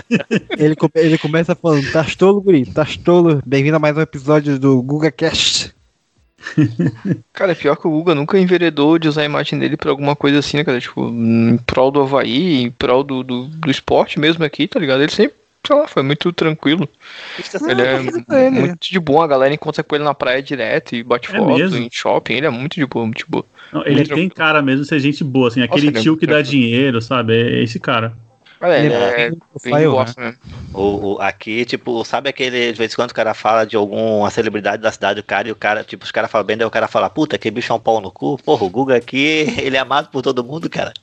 Ele, come- ele começa falando, tá tolo, guri, tá tolo. Bem-vindo a mais um episódio do GugaCast. Cara, pior que o Guga nunca enveredou de usar a imagem dele pra alguma coisa assim, né, cara? Tipo, em prol do Havaí, em prol do, do, do esporte mesmo aqui, tá ligado? Ele sempre, sei lá, foi muito tranquilo. Ele é ele. muito de boa, a galera encontra com ele na praia direto e bate É foto mesmo? em shopping. Ele é muito de boa, muito de boa. Não, ele Muito tem cara mesmo de ser gente boa, assim, aquele ele é tio muito que dá dinheiro, sabe? É esse cara. Olha, ele Ele é é profile, de né? O, o- aqui, tipo, sabe aquele, de vez em quando o cara fala de alguma celebridade da cidade do cara e o cara, tipo, os caras falam bem, daí o cara fala, puta, que bicho é um pau no cu. Porra, o Guga aqui, ele é amado por todo mundo, cara.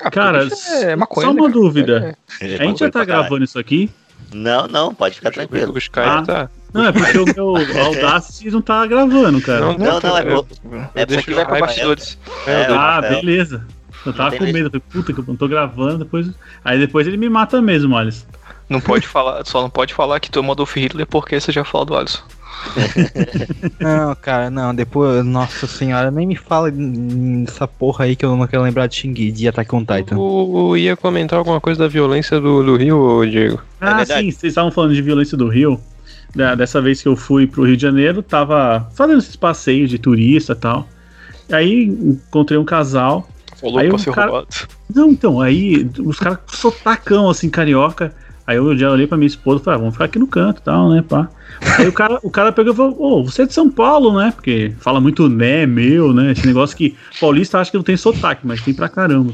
Ah, Cara, é maconha, só né, uma cara? dúvida. Ele é A gente já tá gravando isso aqui? Não, não, pode ficar tranquilo. O Skype Ah. tá. Não, é porque o meu Audacity não tá gravando, cara. Não, Não, não, é eu é porque Vai pra Ai, bastidores. É, ah, beleza. Eu tava com medo. Eu falei, puta que eu não tô gravando, depois. Aí depois ele me mata mesmo, Alisson. Não pode falar, só não pode falar que tu é Adolf Hitler porque você já falou do Alisson. Não, cara, não, depois, nossa senhora, nem me fala nessa porra aí que eu não quero lembrar de Xingui, de Attack on Titan. Eu ia comentar alguma coisa da violência do, do Rio, Diego. Ah, verdade. sim, vocês estavam falando de violência do Rio. Dessa vez que eu fui pro Rio de Janeiro, tava fazendo esses passeios de turista e tal. Aí encontrei um casal. Falou Aí pra ser cara- roubado. Não, então, aí os caras sotacão assim, carioca. Aí eu já olhei pra minha esposa e falei, ah, vamos ficar aqui no canto e tal, né, pá. Aí o cara, o cara pegou e falou, ô, você é de São Paulo, né? Porque fala muito né, meu, né? Esse negócio que paulista acha que não tem sotaque, mas tem pra caramba.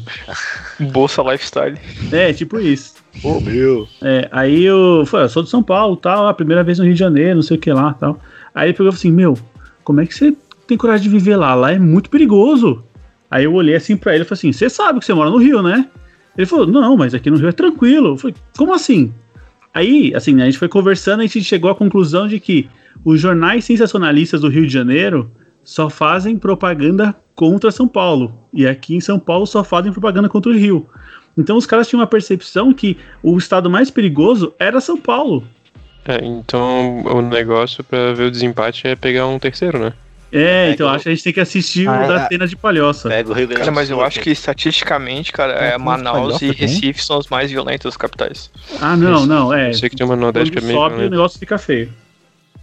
Bolsa Lifestyle. É, tipo isso. Ô, meu. É, aí eu falei, eu sou de São Paulo, tal, a primeira vez no Rio de Janeiro, não sei o que lá, tal. Aí ele pegou assim, meu, como é que você tem coragem de viver lá? Lá é muito perigoso. Aí eu olhei assim pra ele e falei assim, você sabe que você mora no Rio, né? Ele falou, não, mas aqui no Rio é tranquilo. Eu falei, como assim? Aí, assim, a gente foi conversando e a gente chegou à conclusão de que os jornais sensacionalistas do Rio de Janeiro só fazem propaganda contra São Paulo. E aqui em São Paulo só fazem propaganda contra o Rio. Então os caras tinham uma percepção que o estado mais perigoso era São Paulo. É, então o negócio pra ver o desempate é pegar um terceiro, né? É, então acho que a gente tem que assistir o Ah, da ah. Atena de Palhoça. Pega o Rio Grande Cara, mas eu acho que estatisticamente, cara, é, É, Manaus e? Recife são os mais violentos dos capitais. Ah, não, não, é. Eu sei que tem uma Nordeste que é meio sobe, o negócio fica feio.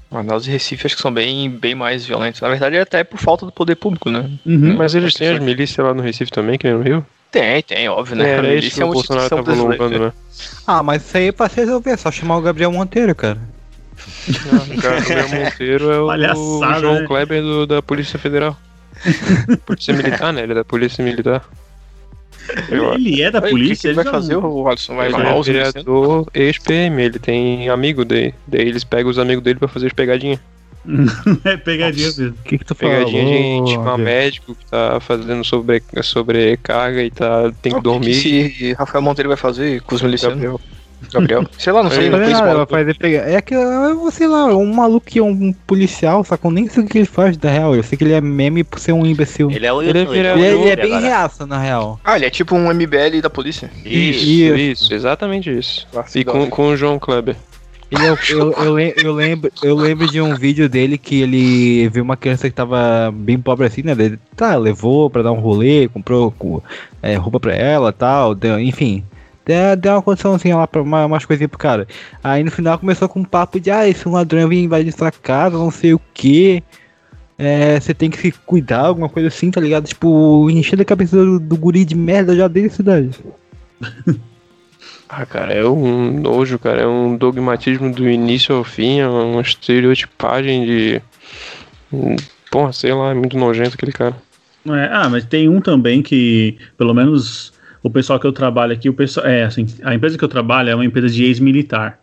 Manaus e Recife acho que são bem, bem mais violentos. Na verdade, é até por falta do poder público, né? Uhum. Mas eles têm as milícias lá no Recife também, que nem no Rio? Tem, tem, óbvio, né? É, A era isso que é o uma Bolsonaro brasileira. lombando, né? Ah, mas isso aí é pra se resolver, é só chamar o Gabriel Monteiro, cara. O cara Gabriel Monteiro é o Palhaçada, João né? Kleber do- da Polícia Federal. Polícia Militar, né? Ele é da Polícia Militar. Eu. Ele é da Aí, polícia, O que, que ele vai fazer, o Alisson? Vai Ele é vereador ex-PM, ele tem amigo dele. Daí eles pegam os amigos dele pra fazer as pegadinhas. é pegadinha mesmo. O que que tu falou? Pegadinha de chamar médico que tá fazendo sobre, sobrecarga e tá, tem que O que dormir. que Rafael Monteiro vai fazer com os milicianos? Gabriel. Gabriel. Sei lá, não sei. Ele Não nada, ela fazer pegar. É que, é, sei lá, um maluco que é um policial, só que eu nem sei o que ele faz da real. Eu sei que ele é meme por ser um imbecil. Ele, Ele é o Ele é YouTube, vereador. o é, YouTube bem agora. reaça, na real. Ah, ele é tipo um MBL da polícia. Isso. Isso, isso, exatamente isso. E com, com o João Kleber. Ele é eu, eu, lem- eu lembro, eu lembro de um vídeo dele que ele viu uma criança que tava bem pobre assim, né? Ele, tá, levou pra dar um rolê, comprou com- é, roupa pra ela tal, deu- enfim. Deu, deu uma condiçãozinha lá pra uma, umas coisinhas pro cara. Aí no final começou com um papo de, ah, esse ladrão vem invadir sua casa, não sei o que. você tem que se cuidar, alguma coisa assim, tá ligado? Tipo, encher a cabeça do, do guri de merda já desde a cidade. Ah, cara, é um nojo, cara. É um dogmatismo do início ao fim, é uma estereotipagem de. hum, Porra, sei lá, é muito nojento aquele cara. É, ah, mas tem um também que, pelo menos o pessoal que eu trabalho aqui, o pessoal, é assim, a empresa que eu trabalho é uma empresa de ex-militar.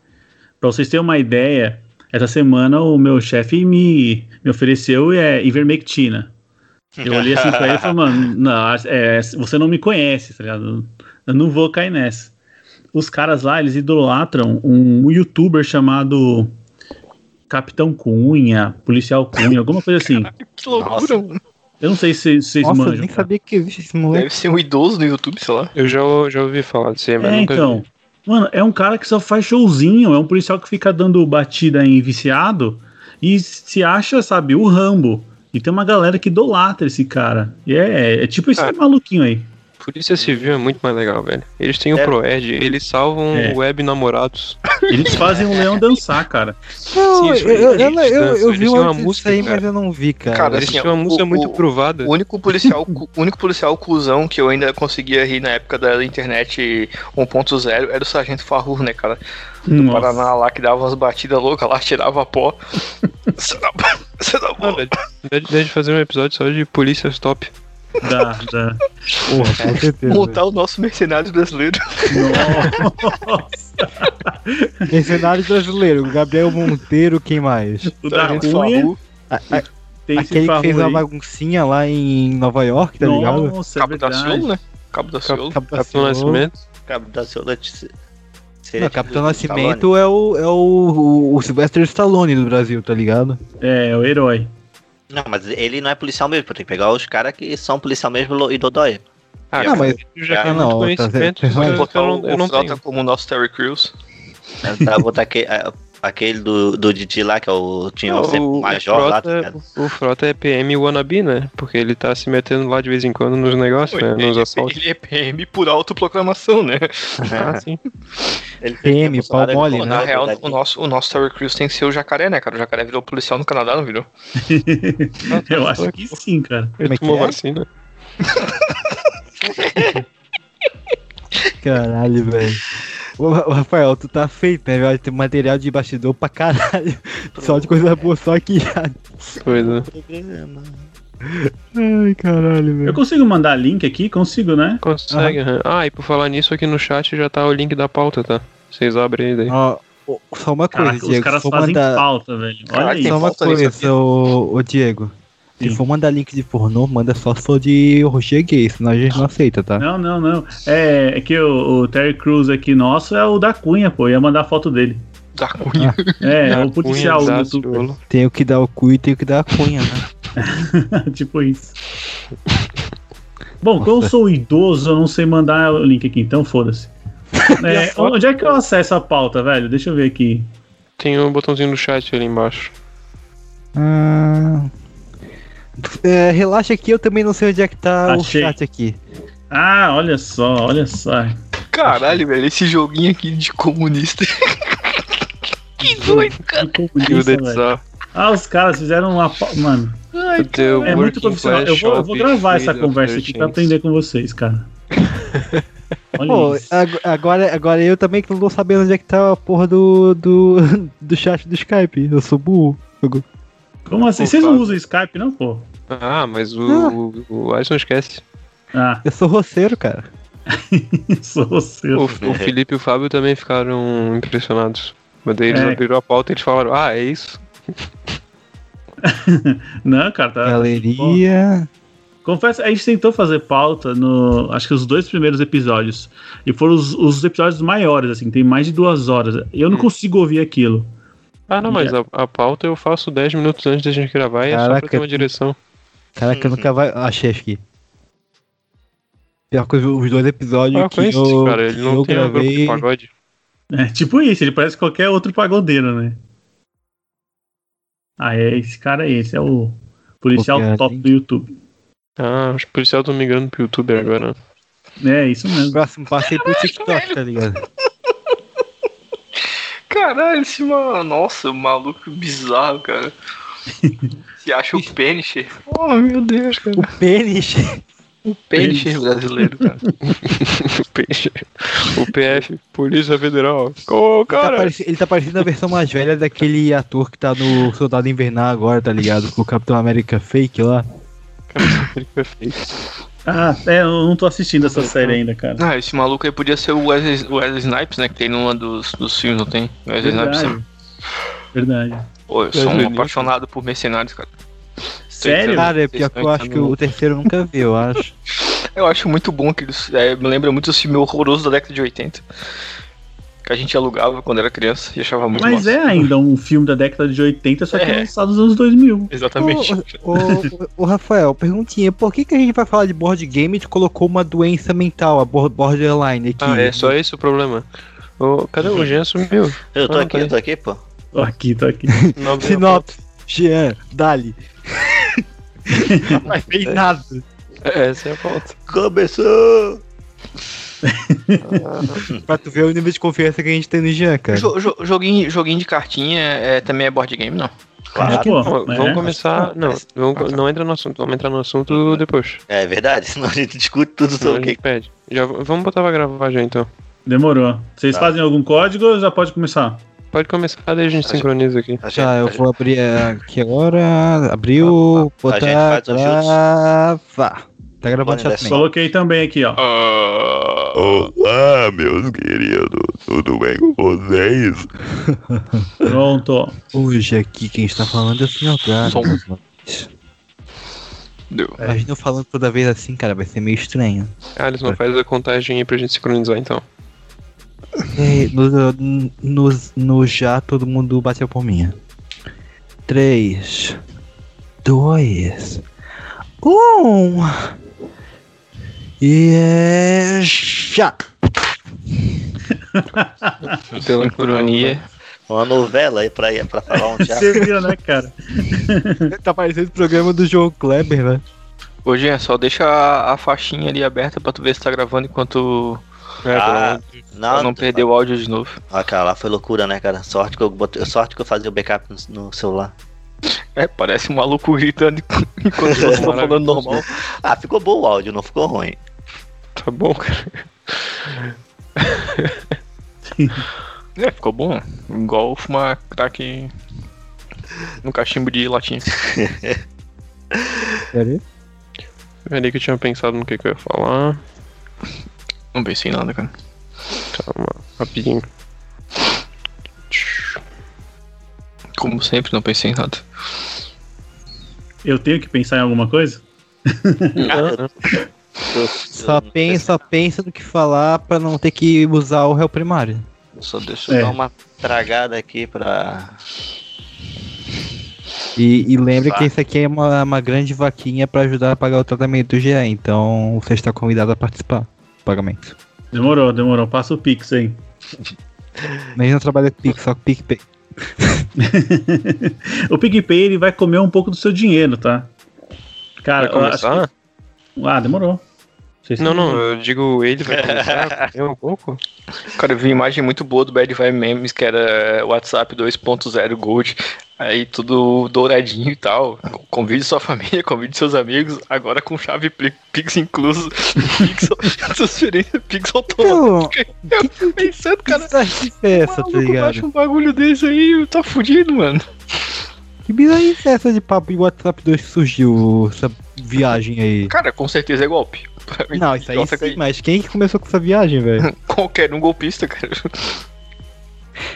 Pra vocês terem uma ideia, essa semana o meu chefe me, me ofereceu é, ivermectina. Eu olhei assim pra ele e falei, mano, não, é, você não me conhece, tá ligado? Eu não vou cair nessa. Os caras lá, eles idolatram um youtuber chamado Capitão Cunha, Policial Cunha, alguma coisa assim. Que loucura, mano. Eu não sei se vocês Nossa, eu manjam. nem cara. sabia que existe esse moleque. Deve ser um idoso no YouTube, sei lá. Eu já, já ouvi falar disso aí, mas É, nunca então. vi. Mano, é um cara que só faz showzinho, é um policial que fica dando batida em viciado e se acha, sabe, o Rambo. E tem uma galera que idolatra esse cara. E é, é tipo esse maluquinho aí. Polícia Civil é muito mais legal, velho. Eles têm o É. Proed, eles salvam É. web namorados. Eles fazem um leão dançar, cara. Não, Sim, eu, eu, eu, eu, vi uma uma música aí, cara. mas eu não vi, cara. Cara, Eles assim, uma o- música o- muito provada. O único policial, o único policial cuzão que eu ainda conseguia rir na época da internet 1.0 era o Sargento Farrur, né, cara? Do Nossa. Paraná lá, que dava umas batidas loucas lá, tirava pó. Você dá, você dá Ah, boa. velho, dá de- dá de fazer um episódio só de polícias top. Dá, dá. Porra, com certeza. Montar o nosso mercenário brasileiro. Nossa. Mercenário brasileiro, Gabriel Monteiro, quem mais? O da Cunha aquele que fez uma aí. baguncinha lá em Nova York, tá ligado? Nossa, é Cabo da. Ciolo, né? Cabo da Ciolo. Capitão Capitão Nascimento. Cabo da Ciolo seria Não, Capitão Nascimento é o, é o, o, o Sylvester Stallone do Brasil, tá ligado? É, é o herói. Não, mas ele não é policial mesmo, tem que pegar os caras que são policial mesmo e dodói. Ah, Não, mas- eu já Ah, tenho não, muito tá conhecimento, mas eu não, eu não tenho. como o nosso Terry Crews. Tá, botar aquele, aquele do, do Didi lá, que é o. Tinha o, o, Major o lá, tá Frota, ligado? o Frota é PM wannabe, né? Porque ele tá se metendo lá de vez em quando nos negócios, né? Nos ele, assaltos. ele é PM por autoproclamação, né? Ah, sim. Ele PM, pau mole, ele né? Na real, o nosso, o nosso Terry Crews tem que ser o jacaré, né, cara? O jacaré virou policial no Canadá, não virou? Eu acho que sim, cara. Ele é tomou é? vacina. Caralho, velho. Ô, Rafael, tu tá feito, né, velho? Tem material de bastidor pra caralho. Só de coisa boa, só aqui já. Coisa. Ai, caralho, Eu velho. consigo mandar link aqui? Consigo, né? Consegue, aham. Ah, e por falar nisso, aqui no chat já tá o link da pauta, tá? Vocês abrem aí daí. Ó, só uma coisa, Caraca, os Diego. caras Se for fazem mandar... falta, velho. Olha Caraca, aí. tem Só uma coisa, ô, ô Diego. Se Sim. for mandar link de pornô, manda só se for de Roger Gay, senão a gente não aceita, tá? Não, não, não. É, é que o, o Terry Crews aqui nosso é o da Cunha, pô. Ia mandar foto dele. Da Cunha. É, é Da o policial Cunha, do YouTube. Tenho que dar o cu e tenho que dar a cunha, né? tipo isso. Bom, como eu sou idoso, eu não sei mandar o link aqui, então foda-se. É, onde é que eu acesso a pauta, velho? Deixa eu ver aqui. Tem um botãozinho no chat ali embaixo. Ah, É, relaxa aqui, eu também não sei onde é que tá Achei. o chat aqui. Ah, olha só, olha só. Caralho, velho, esse joguinho aqui de comunista. que doido, cara. Comunista, velho. Ah, os caras fizeram uma. Mano, The é muito profissional. Eu vou, eu vou gravar essa conversa aqui pra aprender com vocês, cara. Olha Pô, agora, agora eu também que não tô sabendo onde é que tá a porra do, do, do chat do Skype. Eu sou burro. Como assim? Pô, Vocês não usam Skype, não, pô? Ah, mas o, o Alisson esquece. Ah, Eu sou roceiro, cara. sou você. O, o Felipe e o Fábio também ficaram impressionados. Mas daí eles É. abriram a pauta e eles falaram, ah, é isso? Não, cara, tá. Galeria. Confesso, a gente tentou fazer pauta no. Acho que os dois primeiros episódios. E foram os, os episódios maiores, assim, tem mais de duas horas. E eu não Hum. consigo ouvir aquilo. Ah, não, mas a, a pauta eu faço 10 minutos antes da gente gravar e é só pra ter uma direção. Caraca, eu nunca vai. Achei aqui. Pior que os os dois episódios Ah, eu que conheço eu, esse cara, ele não eu tem um grupo de gravei. pagode. É tipo isso, ele parece qualquer outro pagodeiro, né? Ah, é esse cara aí, esse é o policial Pô, cara, top tem- do YouTube. Ah, os policiais estão migrando pro YouTube agora. É, isso mesmo. Próximo passei pro TikTok, tá ligado? Caralho, esse mano. Nossa, maluco bizarro, cara. Se acha o Punisher. Oh, meu Deus, cara. O pênis. O Punisher brasileiro, cara. o P- o PF, Polícia Federal. Ô, Ele tá, cara! pareci- ele tá parecendo a versão mais velha daquele ator que tá no Soldado Invernal agora, tá ligado? Com o Capitão América fake lá. Ele foi feito. Ah, é, eu não tô assistindo essa série ainda, cara. Ah, esse maluco aí podia ser o Wesley, o Wesley Snipes, né? Que tem numa dos, dos filmes, não tem? Wesley Snipes. Verdade. Verdade. Pô, eu sou Wesley um apaixonado por mercenários, cara. Sério? Cara, é pior que eu acho que o terceiro nunca vi, eu acho. Eu acho muito bom que eles. é, me lembra muito os filmes horrorosos da década de 80. Que a gente alugava quando era criança e achava muito Mas massa. é ainda um filme da década de 80, só que É. lançado nos anos 2000. Exatamente. Ô, ô, ô, Rafael, perguntinha, por que, que a gente vai falar de board game e tu colocou uma doença mental, a bor- borderline aqui? Ah, é só esse o problema. Ô, cadê o Jean sumiu? Eu tô Ah, aqui, tá eu tô aqui, pô. Tô aqui, tô aqui. Sinopse, Jean, Dali. Não fez nada. É, Essa é a pauta. Começou! Pra tu ver o nível de confiança que a gente tem no Jean, cara. Jo- jo- joguinho, joguinho de cartinha é, também é board game, não. Claro. Pô, Não, é. vamos começar. Não, vamos, não entra no assunto, vamos entrar no assunto depois. É verdade, senão a gente discute tudo sobre o que. pede. Já, vamos botar pra gravar já então. Demorou. Vocês Tá. fazem algum código ou já pode começar? Pode começar, daí a gente sincroniza aqui. A gente, Tá, eu a gente- vou abrir aqui agora. Abriu, a gente botar, gravar. Tá gravando dar também. Coloquei também aqui, ó. Olá, meus queridos, tudo bem com vocês? Pronto. Hoje aqui quem está falando é o Sr. Gato. Som. Deu. Imagina eu falando toda vez assim, cara, vai ser meio estranho. Alisson, faz a contagem aí pra gente sincronizar então. É, no, no, no já todo mundo bateu por mim. 3, 2, 1. E é. Já! Pela Sincronia. Uma novela aí pra, pra falar um teatro. Você viu, né, cara? tá parecendo o programa do João Kleber, né? Ô, Jean, só deixa a, a faixinha ali aberta pra tu ver se tá gravando enquanto. É, Ah, pra não, não perder o áudio de novo. Ah, cara, lá foi loucura, né, cara? Sorte que eu, botei, sorte que eu fazia o backup no, no celular. É, parece um maluco gritando enquanto vocês estão falando normal. Ah, ficou bom o áudio, não ficou ruim. Tá bom, cara. É, ficou bom. Igual fumar crack no cachimbo de latinha. Sério? Peraí que eu tinha pensado no que, que eu ia falar. Não pensei em nada, cara. Calma, rapidinho. Como sempre, não pensei em nada. Eu tenho que pensar em alguma coisa? Eu, Só pensa, só pensa no que falar pra não ter que usar o réu primário. Só deixa eu É. dar uma tragada aqui pra. E, e lembre que isso aqui é uma, uma grande vaquinha pra ajudar a pagar o tratamento do GE, então você está convidado a participar do pagamento. Demorou, demorou. Passa o Pix aí. Mas não trabalha com Pix, só com PicPay. o PicPay ele vai comer um pouco do seu dinheiro, tá? Cara, Vai eu acho começar? que- Ah, demorou. Vocês Não, não, eu digo ele vai começar é um pouco. Cara, eu vi uma imagem muito boa do Bad Vibe Memes, que era WhatsApp 2.0 Gold. Aí tudo douradinho e tal. Convide sua família, convide seus amigos, agora com chave Pix incluso. Pixel, transferência Pix automática. Eu fico pensando, cara. Que bizarrice é essa, tá ligado? baixa um bagulho desse aí, tá fudido, mano. Que bizarrice é essa de papo e WhatsApp 2 que surgiu essa viagem aí? Cara, com certeza é golpe. Não, isso aí nossa, sim, mas quem que começou com essa viagem, velho? Qualquer um golpista, cara.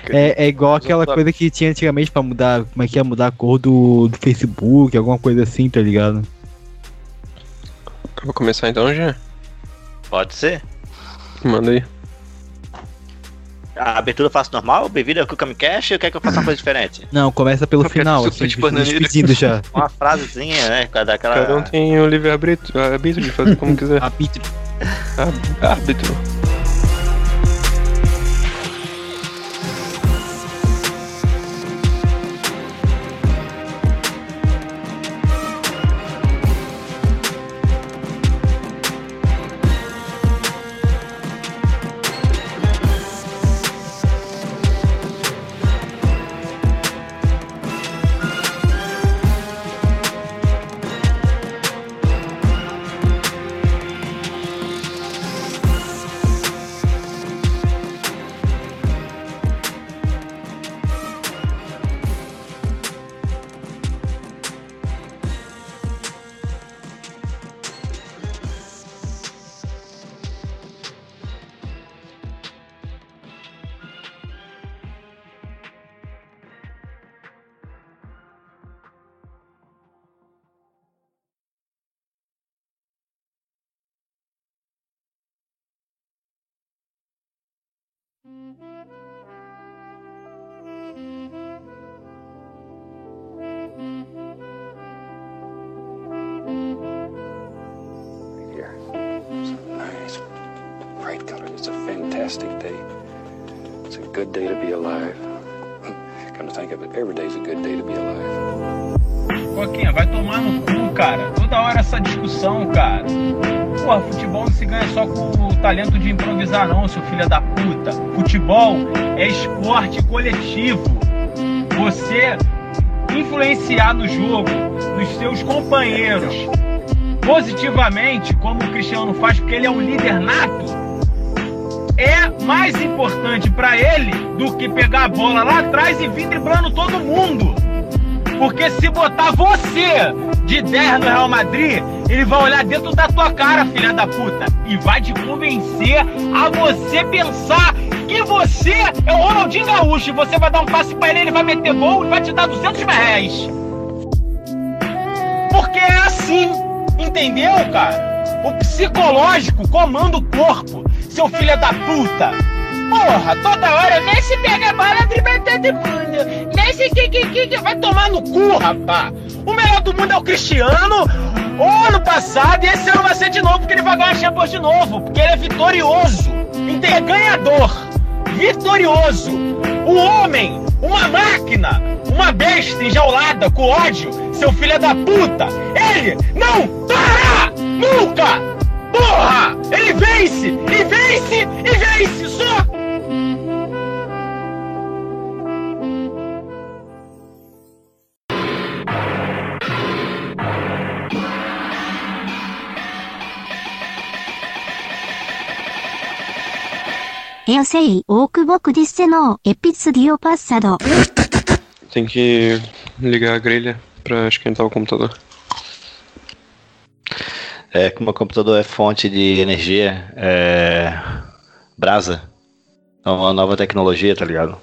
É, é igual aquela coisa que tinha antigamente pra mudar, como é que ia mudar a cor do, do Facebook, alguma coisa assim, tá ligado? Eu vou começar então já? Pode ser. Manda aí. A abertura eu faço normal, bebida com o Camicast ou quer que eu faça uma coisa diferente? Não, começa pelo Eu final, assim, de se bananeira. despedindo já. Uma frasezinha, né? Cada aquela. Cada um tem o livre-arbítrio arbítrio de fazer como quiser. Arbítrio. Árbitro. Positivamente, como o Cristiano faz, porque ele é um líder nato, é mais importante pra ele do que pegar a bola lá atrás e vir driblando todo mundo. Porque se botar você de 10 no Real Madrid, ele vai olhar dentro da tua cara, filha da puta, e vai te convencer a você pensar que você é o Ronaldinho Gaúcho. E você vai dar um passe pra ele, ele vai meter gol e vai te dar 200 reais. Entendeu, cara? O psicológico comanda o corpo, seu filho da puta. Porra, toda hora, Messi pega a bola, dribla todo mundo. Que, que, que, que vai tomar no cu, rapá. O melhor do mundo é o Cristiano. O ano passado e esse ano vai ser de novo, porque ele vai ganhar Champions de novo. Porque ele é vitorioso. É ganhador. Vitorioso. O homem, uma máquina, uma besta enjaulada com ódio, seu filho da puta. Ele não para! Nunca! Porra! Ele vence! E vence! E vence! Só! Eu sei o que vou dizer no episódio passado. Tem que ligar a grelha para esquentar o computador. É, que meu computador é fonte de energia, é... brasa. É uma nova tecnologia, tá ligado?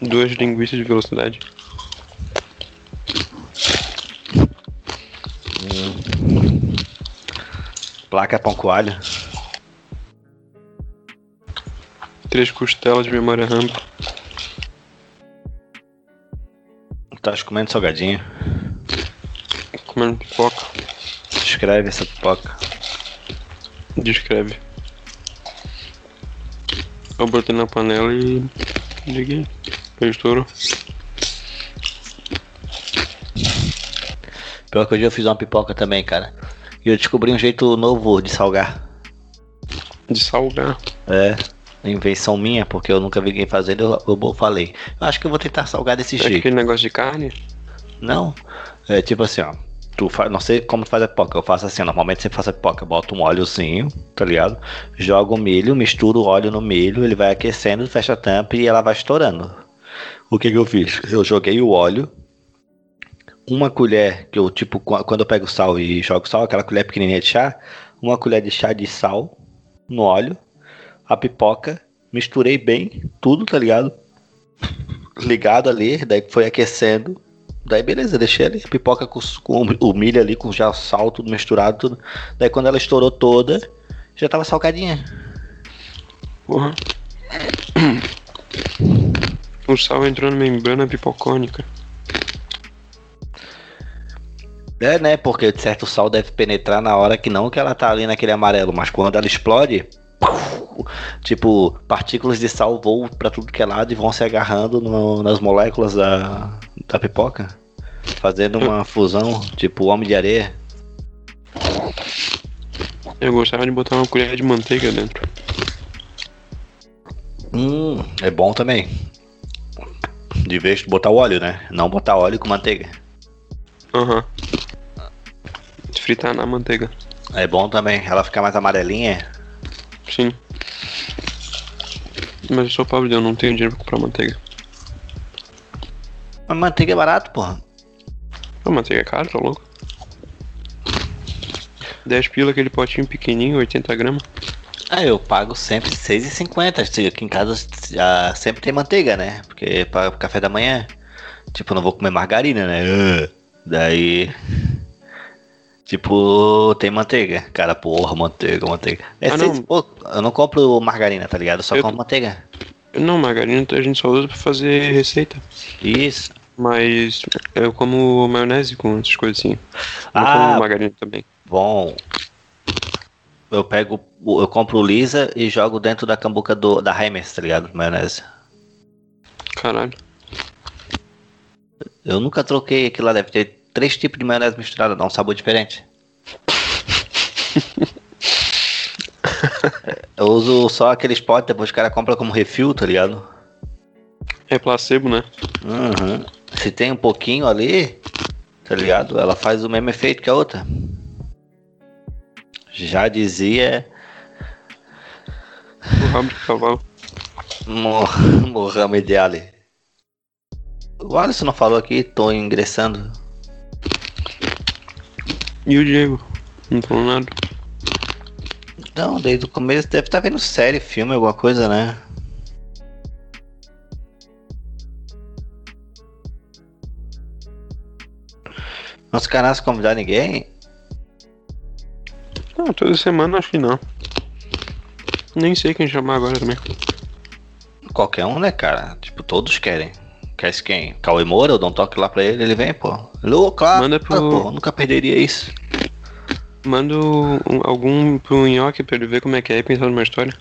Duas linguiças de velocidade. Hum. Placa pão coalho. Três costelas de memória RAM. Tá comendo salgadinho. Comendo pipoca. Escreve essa pipoca. Descreve. Eu botei na panela e liguei. Estourou. Pior que hoje eu fiz uma pipoca também, cara. E eu descobri um jeito novo de salgar. De salgar? É, invenção minha, porque eu nunca vi ninguém fazendo, eu, eu falei. Eu acho que eu vou tentar salgar desse É jeito. aquele negócio de carne? Não, é tipo assim, ó. Tu faz, não sei como tu faz a pipoca, eu faço assim, normalmente você faz a pipoca, bota um óleozinho, tá ligado? Joga o milho, mistura o óleo no milho, ele vai aquecendo, fecha a tampa e ela vai estourando. O que que eu fiz? Eu joguei o óleo, uma colher, que eu tipo, qu- quando eu pego sal e jogo sal, aquela colher pequenininha de chá, uma colher de chá de sal no óleo, a pipoca, misturei bem tudo, tá ligado? Ligado ali, daí foi aquecendo, daí beleza, deixei ali a pipoca com, com o milho ali, com já o sal, tudo misturado, tudo. Daí quando ela estourou toda, já tava salgadinha. Porra. O sal entrou na membrana pipocônica. É, né? Porque de certo o sal deve penetrar na hora que não que ela tá ali naquele amarelo, mas quando ela explode, tipo, partículas de sal voam pra tudo que é lado e vão se agarrando no- nas moléculas da, da pipoca, fazendo uma fusão, tipo homem de areia. Eu gostava de botar uma colher de manteiga dentro. Hum, é bom também. De vez de botar o óleo, né? Não botar óleo com manteiga. Aham. Fritar na manteiga. É bom também, ela fica mais amarelinha. Sim. Mas eu sou pobre, eu não tenho dinheiro pra comprar manteiga. Mas manteiga é barato, porra. A manteiga é cara, tá louco? 10 pila, aquele potinho pequenininho, 80 gramas. Ah, eu pago sempre R$6,50. Assim, Aqui em casa ah, sempre tem manteiga, né? Porque para café da manhã. Tipo, eu não vou comer margarina, né? Daí. Tipo, tem manteiga. Cara, porra, manteiga, manteiga. É Ah, não. pouco. Eu não compro margarina, tá ligado? Eu só Eu- compro manteiga. Não, margarina a gente só usa pra fazer receita. Isso. Mas eu como maionese com essas coisas assim. Eu Ah. como margarina também. Bom. Eu pego. Eu compro Lisa e jogo dentro da cambuca do, da Heimes, tá ligado? Maionese. Caralho. Eu nunca troquei aquilo lá, deve ter três tipos de maionese misturada, dá um sabor diferente. Eu uso só aqueles potes, depois o cara compra como refil, tá ligado? É placebo, né? Uhum. Se tem um pouquinho ali, tá ligado? Ela faz o mesmo efeito que a outra. Já dizia de cavalo. Mo- Mohamed Ali. O Alisson não falou aqui, tô ingressando. E o Diego? Não falou nada. Não, desde o começo deve estar vendo série, filme, alguma coisa, né? Nosso canal se convidar ninguém? Não, toda semana acho que não. Nem sei quem chamar agora também. Qualquer um, né, cara? Tipo, todos querem. Quer quem? Cauê Moura, eu dou um toque lá pra ele, ele vem, pô. Alô, claro. Manda pro- pô, eu nunca perderia isso. Manda um- algum pro Nhoque pra ele ver como é que é e pensar numa história.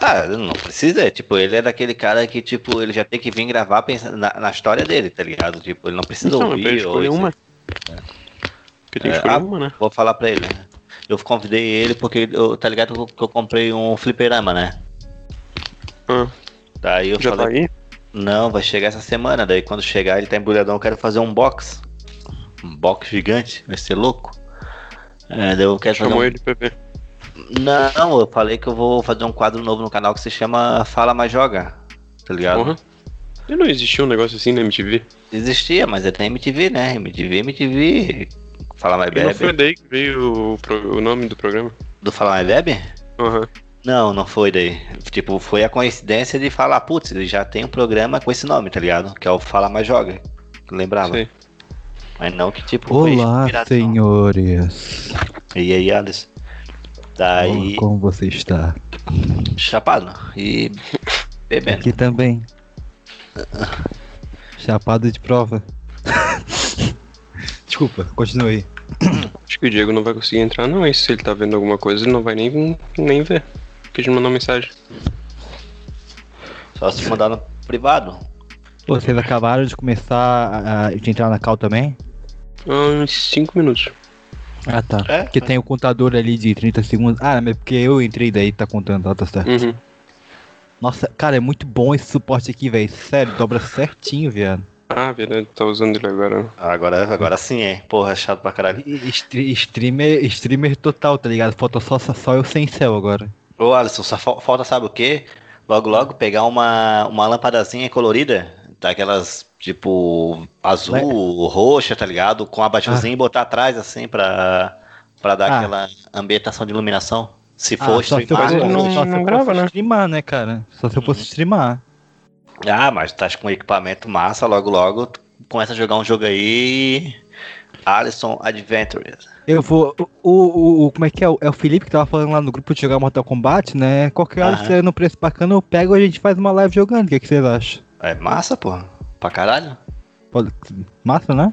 Ah, não precisa, é, tipo, ele é daquele cara que, tipo, ele já tem que vir gravar pensando na, na história dele, tá ligado? Tipo, ele não precisa Não, é ouvir. ou escolher isso- uma. Porque tem que É, escolher ah, uma, né? Vou falar pra ele. Eu convidei ele porque, eu, tá ligado que eu- que eu comprei um fliperama, né? Ah, Daí eu já tá falei, aí? Não, vai chegar essa semana. Daí quando chegar ele tá embrulhadão, eu quero fazer um box. Um box gigante, vai ser louco. É, daí eu quero Chamou um... ele ver. Não, eu falei que eu vou fazer um quadro novo no canal que se chama Fala Mais Joga. Tá ligado? Porra. E não existia um negócio assim na MTV? Existia, mas é da MTV, né? MTV, MTV. Fala Mais E não foi Bebe. daí que veio o, pro- o nome do programa? Do Fala Mais Bebe? Aham. Não, não foi daí. Tipo, foi a coincidência de falar, putz, ele já tem um programa com esse nome, tá ligado? Que é o Fala Mais Joga. Lembrava. Sei. Mas não que tipo. foi Olá, senhores. E aí, Alice? Daí. Como você está? Chapado. E. Bebendo. Aqui também. Chapado de prova. Desculpa, continue aí. Acho que o Diego não vai conseguir entrar, não. E se ele tá vendo alguma coisa, ele não vai nem, nem ver. Porque a gente mandou mensagem. Só se mandar no privado. Vocês acabaram de começar a, de entrar na cal também? Uns 5 minutos. Ah, tá. É? Porque tem o contador ali de 30 segundos. Ah, mas porque eu entrei daí, tá contando, tá, tá certo. Uhum. Nossa, cara, é muito bom esse suporte aqui, velho. Sério, dobra certinho, viado. Ah, verdade, tá usando ele agora. Agora, agora sim, hein? Porra, chato pra caralho. E- stre- streamer, streamer total, tá ligado? Falta só, só eu sem céu agora. Ô, Alisson, só fal- falta, sabe o quê? Logo, logo pegar uma, uma lâmpadazinha colorida, daquelas, tipo, azul, roxa, tá ligado? Com abajurzinho e botar atrás, assim, pra, pra dar Ah. aquela ambientação de iluminação. Se Ah, for eu streamar. fosse, não- só se não eu grava, fosse né? streamar, né, cara? Só se eu fosse streamar. Ah, mas tá com equipamento massa, logo, logo tu começa a jogar um jogo aí. Alisson Adventures. Eu vou. O, o, como é que é? É o Felipe que tava falando lá no grupo de jogar Mortal Kombat, né? Qualquer hora, se é no preço bacana, eu pego e a gente faz uma live jogando. O que, que vocês acham? É massa, pô. Pra caralho. Pode- Massa, né?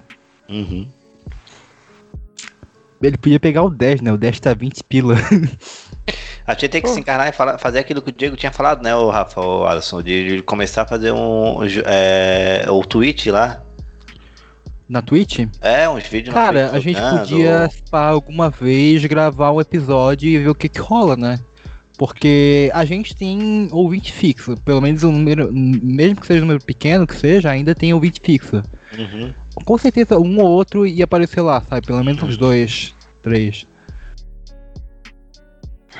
Uhum. Ele podia pegar o 10, né? O 10 tá 20 pila. A gente tem que se encarnar e falar- fazer aquilo que o Diego tinha falado, né, o Rafa, o Alisson, de, de começar a fazer um. É, o Twitch lá. Na Twitch? É, uns vídeos na Cara, a gente podia, alguma vez, gravar um episódio e ver o que que rola, né? Porque a gente tem ouvinte fixo. Pelo menos um número. Mesmo que seja um número pequeno que seja, ainda tem ouvinte fixo. Uhum. Com certeza um ou outro ia aparecer lá, sabe? Pelo menos uns dois, três.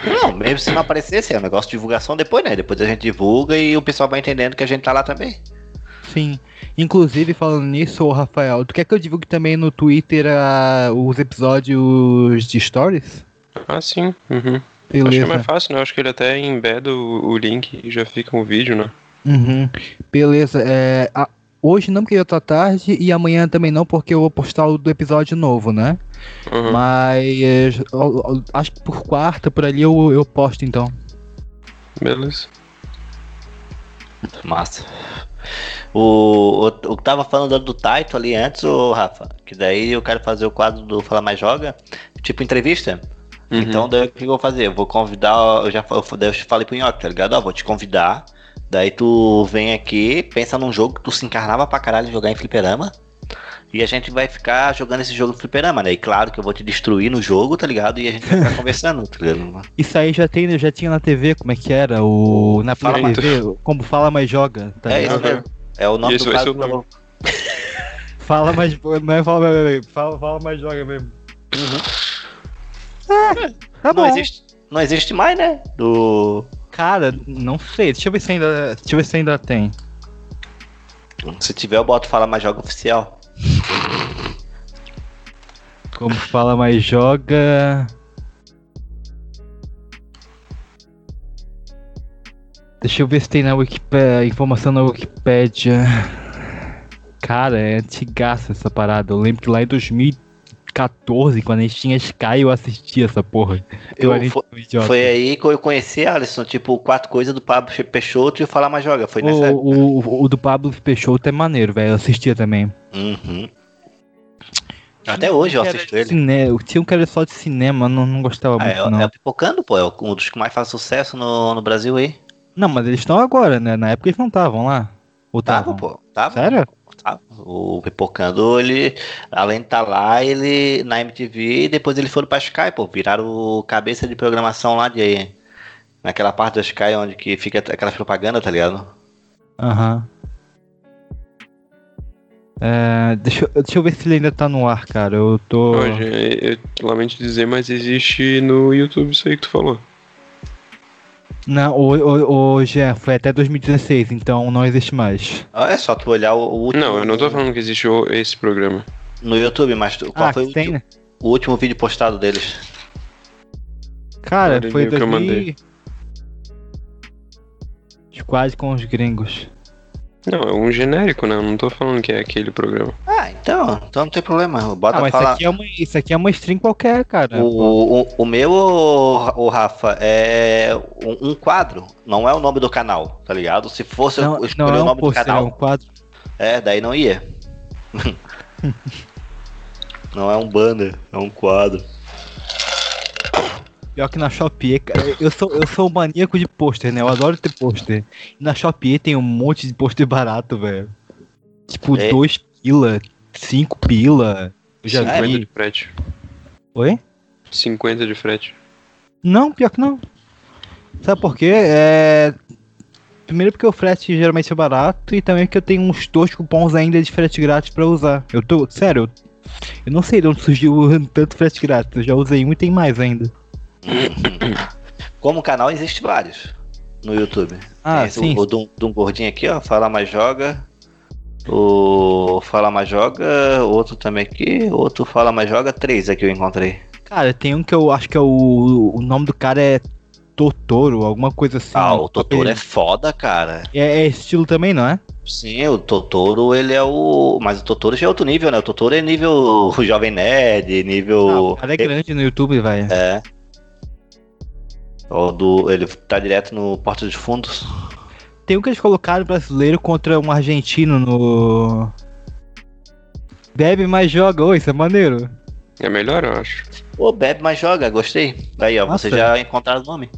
Não, mesmo se não aparecesse, é um negócio de divulgação depois, né? Depois a gente divulga e o pessoal vai entendendo que a gente tá lá também. Sim. Inclusive, falando nisso, ô Rafael, tu quer que eu divulgue também no Twitter os episódios de stories? Ah, sim. Uhum. Acho que é Beleza. mais fácil, né? Acho que ele até embeda o, o link e já fica um vídeo, né? Uhum. Beleza. É, a- hoje não, porque já tá tarde, e amanhã também não, porque eu vou postar o do episódio novo, né? Uhum. Mas eu- eu- acho que por quarta, por ali, eu, eu posto então. Beleza. Massa. O, o, o que tava falando do Taito ali antes, o Rafa, que daí eu quero fazer o quadro do Fala Mais Joga, tipo entrevista. Uhum. Então daí o que eu vou fazer? Eu vou convidar, eu já eu, daí eu falei pro Nhoque, tá ligado? Ó, vou te convidar, daí tu vem aqui, pensa num jogo que tu se encarnava pra caralho jogar em fliperama. E a gente vai ficar jogando esse jogo de fliperama, né? E claro que eu vou te destruir no jogo, tá ligado? E a gente vai ficar conversando, tá ligado? Isso aí já tem, já tinha na TV, como é que era? O. Na Fala TV, como fala mais joga, tá é isso mesmo. É o nome Esse do ser caso. o nome. Fala mais. Não é fala mais. Fala, fala mais joga mesmo. Tá Não bom. existe, não existe mais, né? Do. Cara, não sei. Deixa eu ver se ainda. Deixa eu ver se ainda tem. Se tiver, eu boto Fala Mais Joga Oficial. Como fala mais joga. Deixa eu ver se tem na Wikipedia, informação na Wikipédia. Cara, é antigaça essa parada. Eu lembro que lá em 2014, quando a gente tinha Sky, eu assistia essa porra. Eu, foi- idiota. Foi aí que eu conheci Alisson, tipo, quatro coisas do Pablo Peixoto e o Falar Mais Joga. Foi nessa o, o, o do Pablo Peixoto é maneiro, velho. Eu assistia também. Uhum. Até hoje eu assisto ele. cine- Eu tinha um que era só de cinema, não, não gostava Ah, muito, é, não. é o Pipocando, pô. É um dos que mais faz sucesso no, no Brasil aí. Não, mas eles estão agora, né? Na época eles não estavam lá. Ou Tava, estavam? pô. Tava. Sério? O Pipocando, ele, além de estar lá, ele na MTV, depois eles foram pra Sky, pô. Viraram o cabeça de programação lá de. Naquela parte da Sky onde que fica aquelas propagandas, tá ligado? Aham. É, deixa, eu- deixa eu ver se ele ainda tá no ar, cara. Eu tô. Hoje, eu, eu lamento dizer, mas existe no YouTube isso aí que tu falou. Não, ho- ho- hoje é, foi até 2016, então não existe mais. Ah, É só tu olhar o, o último. Não, eu não tô falando que existe esse programa. No YouTube, mas tu- qual Ah, foi o, tem, último, né? o último vídeo postado deles? Cara, foi ali o que eu 2000. mandei. Quase com os gringos. Não, é um genérico, né? Eu não tô falando que é aquele programa. Ah, então, então não tem problema. Bota Ah, mas isso falar. aqui, é uma, isso aqui é uma stream qualquer, cara. O, o, o meu, o, Rafa, é um, um quadro, não é o nome do canal, tá ligado? Se fosse não, eu não escolher é o um nome do pôster, é um canal, quadro. é, daí não ia. não é um banner, é um quadro. Pior que na Shopee, cara, eu sou, eu sou um maníaco de pôster, né? Eu adoro ter pôster. E na Shopee tem um monte de pôster barato, velho. Tipo, É. 2 pila, 5 pila. Eu já 50 vi. de frete. Oi? 50 de frete. Não, pior que não. Sabe por quê? É... Primeiro porque o frete geralmente é barato e também porque eu tenho uns dois cupons ainda de frete grátis pra usar. Eu tô. Sério, eu, eu não sei de onde surgiu tanto frete grátis. Eu já usei um e tem mais ainda. Como canal, existe vários no YouTube. Ah, Tem sim. O, o de um- gordinho aqui, ó, Fala Mais Joga. O Fala Mais Joga, outro também aqui, outro Fala Mais Joga, três aqui eu encontrei. Cara, tem um que eu acho que é o. O nome do cara é Totoro, alguma coisa assim. Ah, o Totoro é foda, cara. É, é estilo também, não é? Sim, o Totoro, ele é o. Mas o Totoro já é outro nível, né? O Totoro é nível Jovem Nerd, nível. Ah, o cara é grande no YouTube, vai. É. O do, ele tá direto no Porta dos Fundos. Tem um que eles colocaram brasileiro contra um argentino no. Bebe mais joga, oi, isso é maneiro. É melhor, eu acho. Ô, bebe, mas joga, gostei. Aí, ó, Nossa. você já encontraram o nome.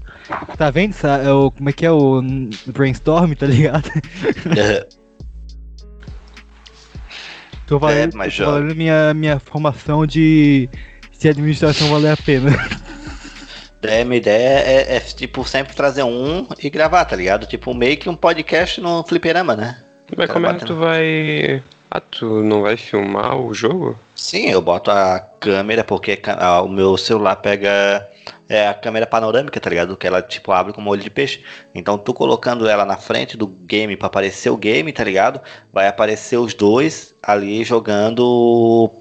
Tá vendo? É o, como é que é o brainstorm, tá ligado? Tô valendo, Bebe, mas tô joga. valendo minha, minha formação de se a administração valer a pena. É, minha ideia é, é, tipo, sempre trazer um e gravar, tá ligado? Tipo, meio que um podcast no fliperama, né? Mas como é que tu vai. Ah, tu não vai filmar o jogo? Sim, eu boto a câmera, porque o meu celular pega é, a câmera panorâmica, tá ligado? Que ela, tipo, abre como olho de peixe. Então, tu colocando ela na frente do game pra aparecer o game, tá ligado? Vai aparecer os dois ali jogando,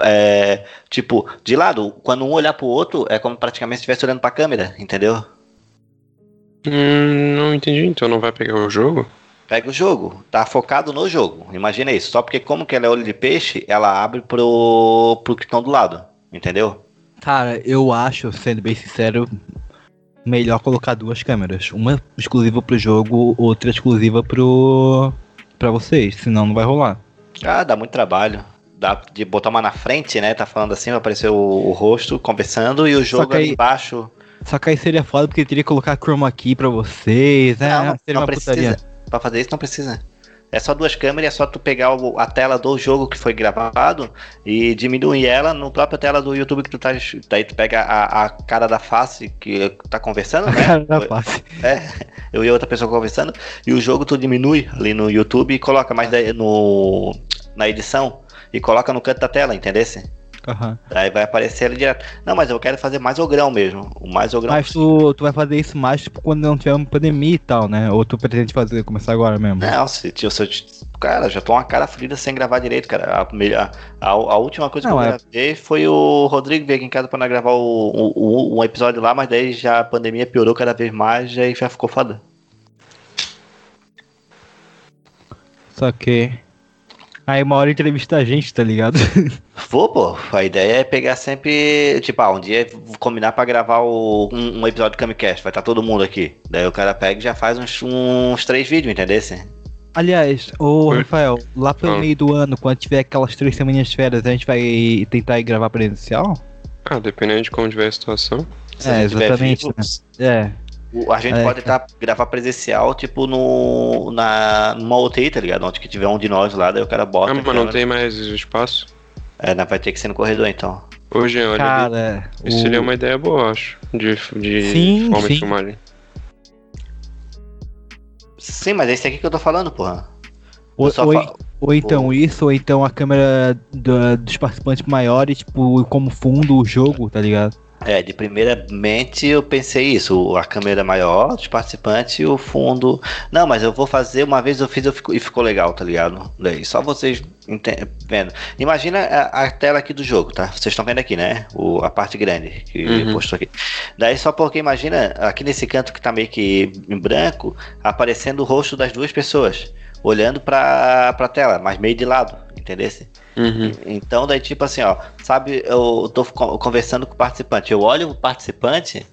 é, tipo, de lado. Quando um olhar pro outro, é como praticamente se estivesse olhando pra câmera, entendeu? Hum, não entendi. Então não vai pegar o jogo? Pega o jogo, tá focado no jogo. Imagina isso. Só porque como que ela é olho de peixe, ela abre pro, pro que estão do lado. Entendeu? Cara, eu acho, sendo bem sincero, melhor colocar duas câmeras. Uma exclusiva pro jogo, outra exclusiva pro. pra vocês, senão não vai rolar. Ah, dá muito trabalho. Dá de botar uma na frente, né? Tá falando assim, vai aparecer o, o rosto conversando e o jogo aí- embaixo. Só que aí seria foda porque teria que colocar chroma key pra vocês, né? Não, não, seria não uma precisa. putaria. Pra fazer isso não precisa. É só duas câmeras, é só tu pegar o- a tela do jogo que foi gravado e diminuir ela no própria tela do YouTube que tu tá. Daí tu pega a, a cara da face que tá conversando, né? Cara da face. É, eu e outra pessoa conversando, e o jogo tu diminui ali no YouTube e coloca mais daí no, na edição e coloca no canto da tela, entendesse? Aham. Daí vai aparecer ali direto. Não, mas eu quero fazer mais ogrão mesmo. O mais ogrão. Mas tu, tu vai fazer isso mais tipo, quando não tiver uma pandemia e tal, né? Ou tu pretende fazer, começar agora mesmo? Não, se, se eu, cara, já tô uma cara fodida sem gravar direito, cara. A, a, a última coisa Não, que eu é- gravei foi o Rodrigo vir aqui em casa pra gravar o, o- o- um episódio lá, mas daí já a pandemia piorou cada vez mais e aí já ficou foda. Só que. Aí uma hora entrevista a gente, tá ligado? Vou, pô. A ideia é pegar sempre. Tipo, ah, um dia combinar pra gravar o- um, um episódio do Camicast. Vai estar todo mundo aqui. Daí o cara pega e já faz uns, uns três vídeos, entendeu? Aliás, ô Rafael, lá pelo Ah. meio do ano, quando tiver aquelas três semaninhas de férias, a gente vai tentar ir gravar presencial? Ah, dependendo de como tiver a situação. Se é, a gente tiver exatamente. vivo, né? É. o- A gente É, pode tá, gravar presencial, tipo, no, na, numa UTI, tá ligado? Onde que tiver um de nós lá, daí o cara bota. Ah, mas não tem mais espaço. É, vai ter que ser no corredor então. Hoje, olha. ali. Cara, Isso o- seria uma ideia boa, eu acho. De, de Sim, forma sim. de filmagem. Sim, mas é esse aqui que eu tô falando, porra. Ou, fa- ou então isso, ou então a câmera da- dos participantes maiores, tipo, como fundo o jogo, tá ligado? É, de primeiramente eu pensei isso, a câmera maior, os participantes e o fundo. Não, mas eu vou fazer, uma vez eu fiz eu fico- e ficou legal, tá ligado? Daí, só vocês vendo. Imagina a, a tela aqui do jogo, tá? Vocês estão vendo aqui, né? O, a parte grande que Uhum. postou aqui. Daí só porque imagina, aqui nesse canto que tá meio que em branco, aparecendo o rosto das duas pessoas, olhando pra, pra tela, mas meio de lado, entendesse? Uhum. Então, daí, tipo assim, ó, sabe, eu tô co- conversando com o participante. Eu olho o participante,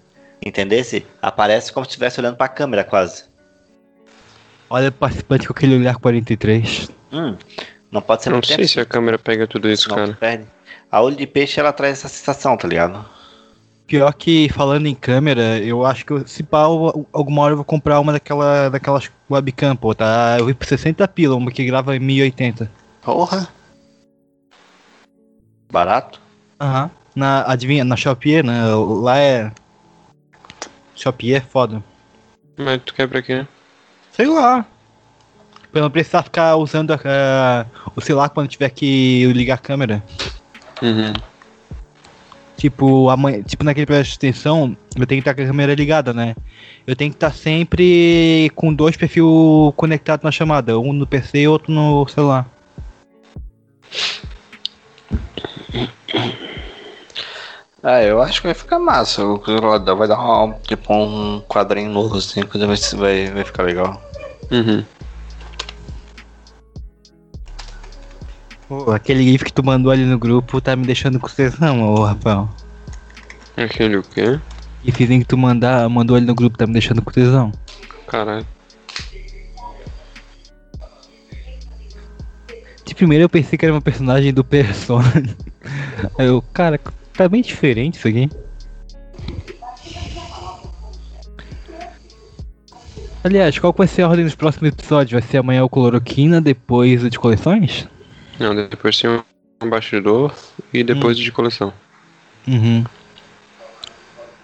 entendesse? Aparece como se estivesse olhando pra câmera, quase. Olha o participante com aquele olhar 43. Hum, não pode ser Não sei tempo, se a câmera pega tudo isso, senão cara. perde. A olho de peixe, ela traz essa sensação, tá ligado? Pior que falando em câmera, eu acho que se pá, alguma hora eu vou comprar uma daquela, daquelas webcam, pô, tá? Eu vi por 60 pila, uma que grava em 1080. Porra! Barato? Aham. Na, adivinha, na Shopee, né? Lá é. Shopee é foda. Mas tu quer pra quê? Sei lá. Pra não precisar ficar usando a- o celular quando tiver que ligar a câmera. Uhum. Tipo, amanhã, tipo naquele presta atenção, eu tenho que estar com a câmera ligada, né? Eu tenho que estar sempre com dois perfis conectados na chamada, um no PC e outro no celular. Ah, eu acho que vai ficar massa. O celular vai dar uma, tipo um quadrinho novo assim, coisa vai, vai, vai ficar legal. Uhum. Pô, aquele GIF que tu mandou ali no grupo tá me deixando com tesão, ô Rafael. Aquele o quê? GIFzinho que tu mandar, mandou ali no grupo tá me deixando com tesão. Caralho. Primeiro eu pensei que era uma personagem do Persona. Aí eu, cara, tá bem diferente isso aqui. Aliás, qual vai ser a ordem dos próximos episódios? Vai ser amanhã o Cloroquina, depois o de coleções? Não, depois tem um bastidor e depois de coleção. Uhum.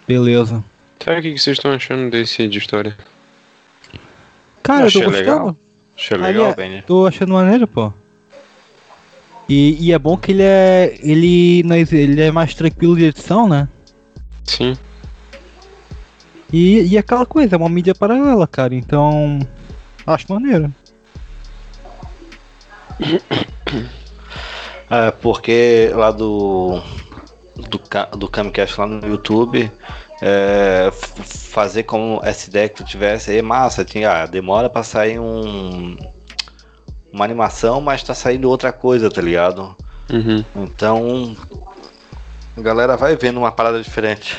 Beleza. Sabe o que vocês estão achando desse de história? Cara, Achei eu tô gostando. legal. Achei legal, Ali Benny. Tô achando maneiro, pô. E, e é bom que ele é. Ele, ele é mais tranquilo de edição, né? Sim. E, e aquela coisa, é uma mídia paralela, cara. Então. Acho maneiro. É, porque lá do. Do, do Camcast lá no YouTube, é, fazer como essa ideia que tu tivesse aí é massa. Tinha, ah, demora pra sair um. Uma animação, mas tá saindo outra coisa, tá ligado? Uhum. Então. A galera vai vendo uma parada diferente.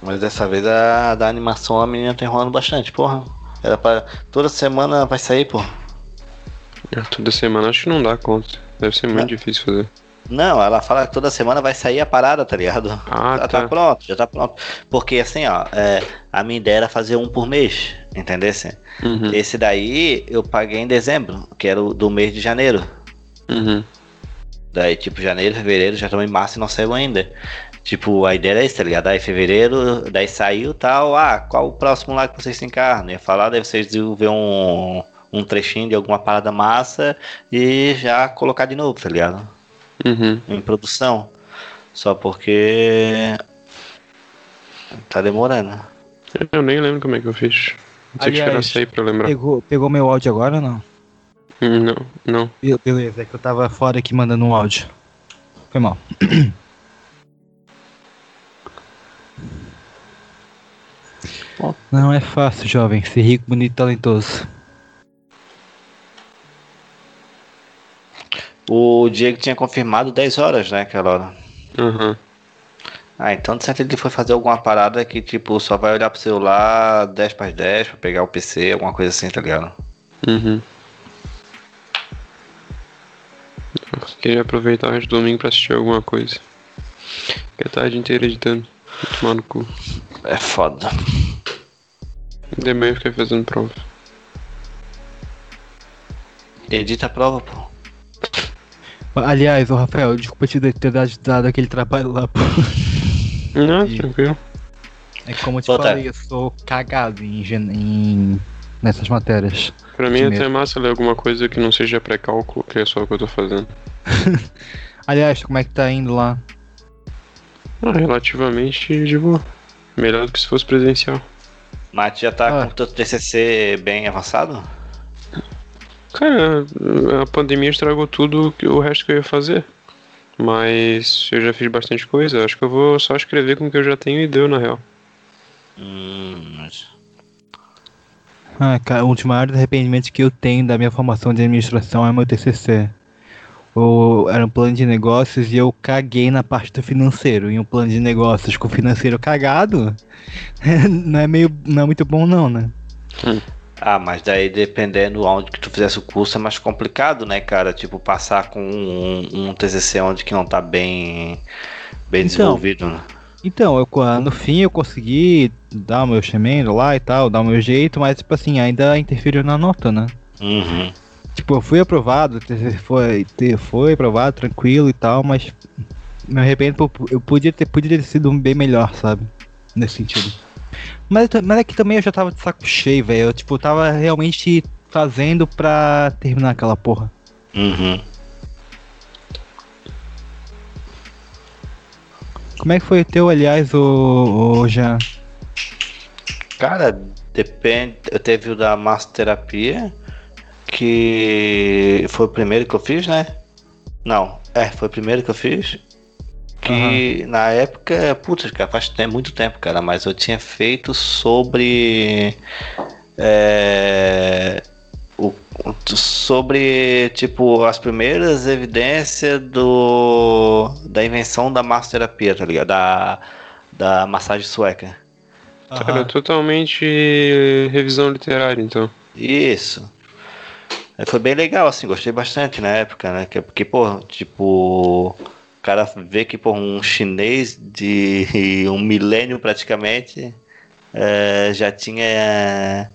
Mas dessa vez a da animação a menina tá enrolando bastante, porra. Era pra. Toda semana vai sair, porra. É, Toda semana acho que não dá conta. Deve ser muito difícil fazer. Não, ela fala que toda semana vai sair a parada, tá ligado? Ah, já tá. tá pronto, já tá pronto. Porque assim, ó, é, a minha ideia era fazer um por mês, entendeu? Uhum. Esse daí eu paguei em dezembro, que era o do mês de janeiro. Uhum. Daí, tipo, janeiro, fevereiro, já estamos em março e não saiu ainda. Tipo, a ideia era isso, tá ligado? Aí fevereiro, daí saiu tal, ah, qual o próximo lá que vocês se encarnam? Ia falar, daí vocês iam ver um, um trechinho de alguma parada massa e já colocar de novo, tá ligado? Uhum. Em produção. Só porque tá demorando. Eu nem lembro como é que eu fiz. Ter que esperar Aliás, sair pra lembrar. Pegou, pegou meu áudio agora ou não? Hum, Não, não. Be- Beleza, é que eu tava fora aqui mandando um áudio. Foi mal. Não é fácil, jovem, ser rico, bonito e talentoso. O Diego tinha confirmado 10 horas, né, aquela hora. Uhum. Ah, então de certo ele foi fazer alguma parada que, tipo, só vai olhar pro celular 10 para 10 pra pegar o PC, alguma coisa assim, tá ligado? Uhum. Eu queria aproveitar o resto do domingo pra assistir alguma coisa. Fiquei a tarde inteira editando. Vou Tomar no cu. É foda. De manhã eu fiquei fazendo prova. Edita a prova, pô. Aliás, ô Rafael, desculpa te ter dado- aquele trabalho lá, pô. Não, E- tranquilo. É que como eu te tá. falei, eu sou cagado em, gen- em- nessas matérias. Pra mim é Primeiro. até massa ler alguma coisa que não seja pré-cálculo, que é só o que eu tô fazendo. Aliás, como é que tá indo lá? Ah, relativamente de boa. Melhor do que se fosse presencial. Mas tu já tá Ah. com o teu TCC bem avançado? Cara, a pandemia estragou tudo que- o resto que eu ia fazer. Mas eu já fiz bastante coisa. Acho que eu vou só escrever com o que eu já tenho e deu, na real. Hum, mas- Ah, cara, o último maior arrependimento que eu tenho da minha formação de administração é meu TCC. O, era um plano de negócios e eu caguei na parte do financeiro. E um plano de negócios com o financeiro cagado não é meio, não é muito bom não, né? Ah, mas daí dependendo onde que tu fizesse o curso é mais complicado, né, cara? Tipo, passar com um, um TCC onde que não tá bem, bem Então. desenvolvido, né? Então, eu, no fim eu consegui dar o meu chamendo lá e tal, dar o meu jeito, mas tipo assim, ainda interferiu na nota, né? Uhum. Tipo, eu fui aprovado, foi, foi aprovado, tranquilo e tal, mas me arrependo, eu podia ter, podia ter sido bem melhor, sabe? Nesse sentido. Mas, mas é que também eu já tava de saco cheio, velho. Eu, tipo, tava realmente fazendo pra terminar aquela porra. Uhum. Como é que foi o teu, aliás, o, o Jean? Cara, depende. Eu teve o da massoterapia, que foi o primeiro que eu fiz, né? Não, é, foi o primeiro que eu fiz. Que na época, putz, cara, faz muito tempo, cara, mas eu tinha feito sobre. É, o, sobre, tipo, as primeiras evidências do, da invenção da massoterapia, tá ligado? Da, da massagem sueca. Cara, totalmente revisão literária, então. Isso. É, Foi bem legal, assim, gostei bastante na época, né? Que- Porque, pô, tipo, cara vê que, pô, um chinês de um milênio praticamente é, já tinha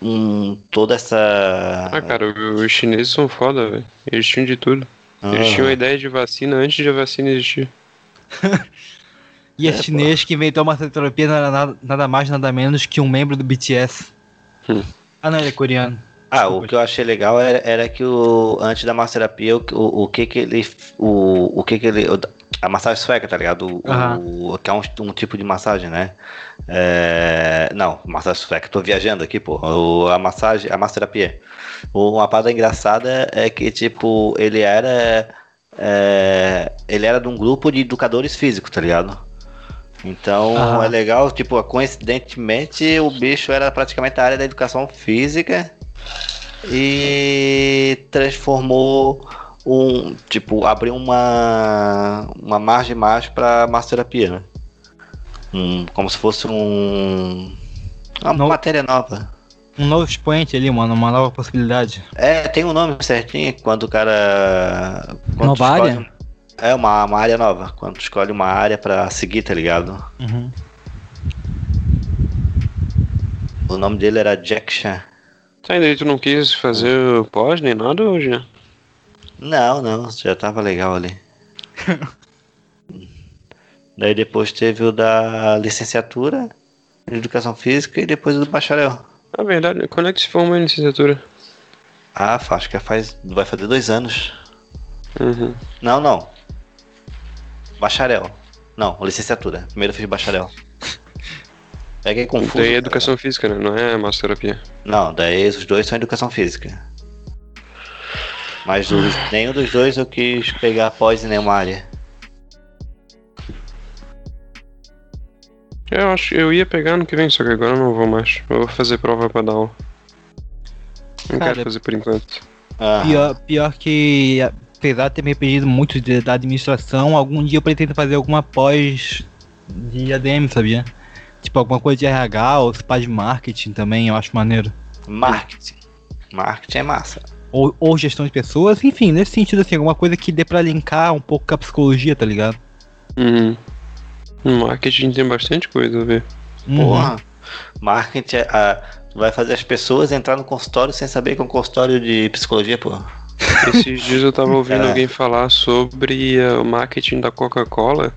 um, toda essa. Ah, cara, os chineses são foda, velho. Eles tinham de tudo. Eles Ah. tinham a ideia de vacina antes de a vacina existir. E esse chinês que inventou uma terapia nada, nada, nada mais, nada menos que um membro do BTS. Ah, não, ele é coreano. Ah, o que eu achei legal era, era que o, antes da massoterapia, o, o, o que que ele. O, o que que ele. a massagem sueca, tá ligado? O, Aham. o- que é um, um tipo de massagem, né? É, não, massagem sueca, tô viajando aqui, pô. A massagem, a massoterapia. O- Uma parada engraçada é que, tipo, ele era. é, ele era de um grupo de educadores físicos, tá ligado? Então Aham. é legal, tipo, coincidentemente o bicho era praticamente a área da educação física e transformou um, tipo, abriu uma uma margem mais para massoterapia, né? Um, como se fosse um uma matéria nova. Um novo expoente ali, mano, uma nova possibilidade. É, tem um nome certinho quando o cara quando Nova área? um- É uma, uma área nova, quando escolhe uma área pra seguir, tá ligado? Uhum. O nome dele era Jack Chan. Tá, e daí tu não quis fazer pós nem nada hoje, né? Não, não, já tava legal ali. Daí depois teve o da licenciatura em educação física e depois o do bacharel. Na verdade, quando é que se forma a licenciatura? Ah, acho que faz. Vai fazer dois anos. Uhum. Não, não. Bacharel. Não, licenciatura. Primeiro eu fiz bacharel. Peguei confuso. Daí é cara. educação física, né? Não é massoterapia. Não, daí os dois são educação física. Mas os- nenhum dos dois eu quis pegar pós em nenhuma área. Eu acho eu ia pegar no que vem, só que agora eu não vou mais. Eu vou fazer prova pra dar aula. Não Cara, quero fazer por enquanto. Pior, pior que, apesar de ter me arrependido muito de- da administração, algum dia eu pretendo fazer alguma pós de ADM, sabia? Tipo, alguma coisa de RH ou spa de marketing também, eu acho maneiro. Marketing. Marketing é massa. Ou, ou gestão de pessoas, enfim, nesse sentido, assim, alguma coisa que dê pra linkar um pouco com a psicologia, tá ligado? Uhum. Marketing tem bastante coisa a ver. Uhum. Porra. Marketing é. tu vai fazer as pessoas entrar no consultório sem saber que é um consultório de psicologia, pô. Esses dias eu tava ouvindo É. alguém falar sobre eh, o marketing da Coca-Cola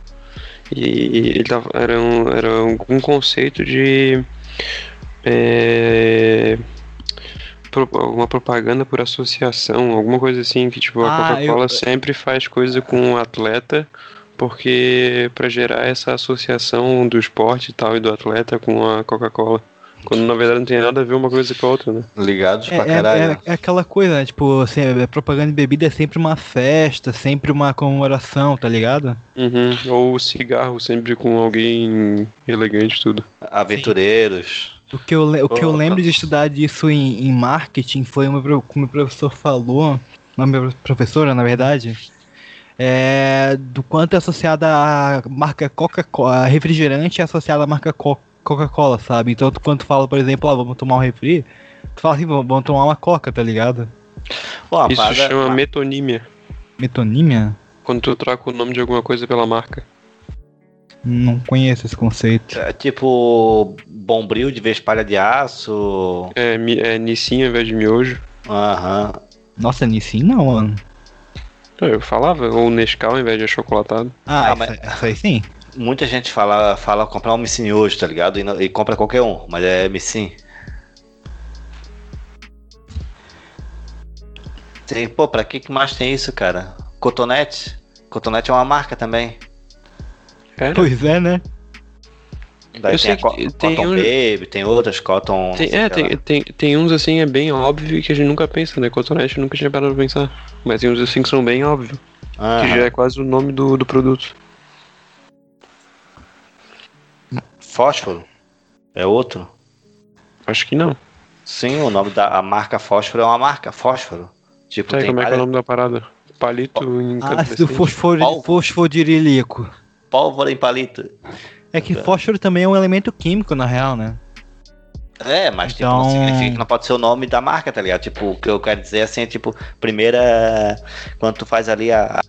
e ele tava, era, um, era algum conceito de pro- uma propaganda por associação, alguma coisa assim, que tipo, a Ah, Coca-Cola eu- sempre faz coisa com o atleta porque para gerar essa associação do esporte e tal e do atleta com a Coca-Cola. Quando na verdade não tem nada a ver uma coisa com a outra, né? Ligados É, é- é- é aquela coisa, né? Tipo, assim, é- propaganda de bebida é sempre uma festa, sempre uma comemoração, tá ligado? Uhum. Ou cigarro sempre com alguém elegante e tudo. Aventureiros. O que eu, o que eu lembro de estudar disso em, em marketing foi uma, como o professor falou, uma minha professora, na verdade, é, do quanto é associada a marca Coca-Cola, refrigerante é associada à marca Co- Coca-Cola, sabe? Então, tu- quando tu fala, por exemplo, ah, vamos tomar um refri, tu fala assim, vamos tomar uma Coca, tá ligado? Isso chama metonímia. Metonímia? Quando tu troca o nome de alguma coisa pela marca. Não conheço esse conceito. É tipo bombril de vez palha de aço. É, é Nissin ao invés de miojo. Aham. Nossa, Nissin não, mano. Eu falava, ou Nescau ao invés de achocolatado. Ah, Ah, essa, mas- essa aí sim. Muita gente fala, fala comprar um Missin hoje, tá ligado? E, não- e compra qualquer um, mas é Missin. Tem, pô, pra que que mais tem isso, cara? Cotonete? Cotonete é uma marca também. É? Pois é, né? Daí Eu tem sei que tem Cotton um- Baby, tem outras Cotton. Tem, é, tem, tem, tem uns assim, é bem óbvio que a gente nunca pensa, né? Cotonete nunca tinha parado pra pensar. Mas tem uns assim que são bem óbvios. Aham. Que já é quase o nome do, do produto. Fósforo? É outro? Acho que não. Sim, o nome da a marca Fósforo é uma marca Fósforo. Tipo, tem como é que é o nome da parada? Palito em Ácido fosfori- fosfodirílico. Pólvora em palito. É que fósforo também é um elemento químico, na real, né? É, mas tipo, Então- não significa que não pode ser o nome da marca, tá ligado? Tipo, o que eu quero dizer assim é tipo, primeira. Quando tu faz ali a.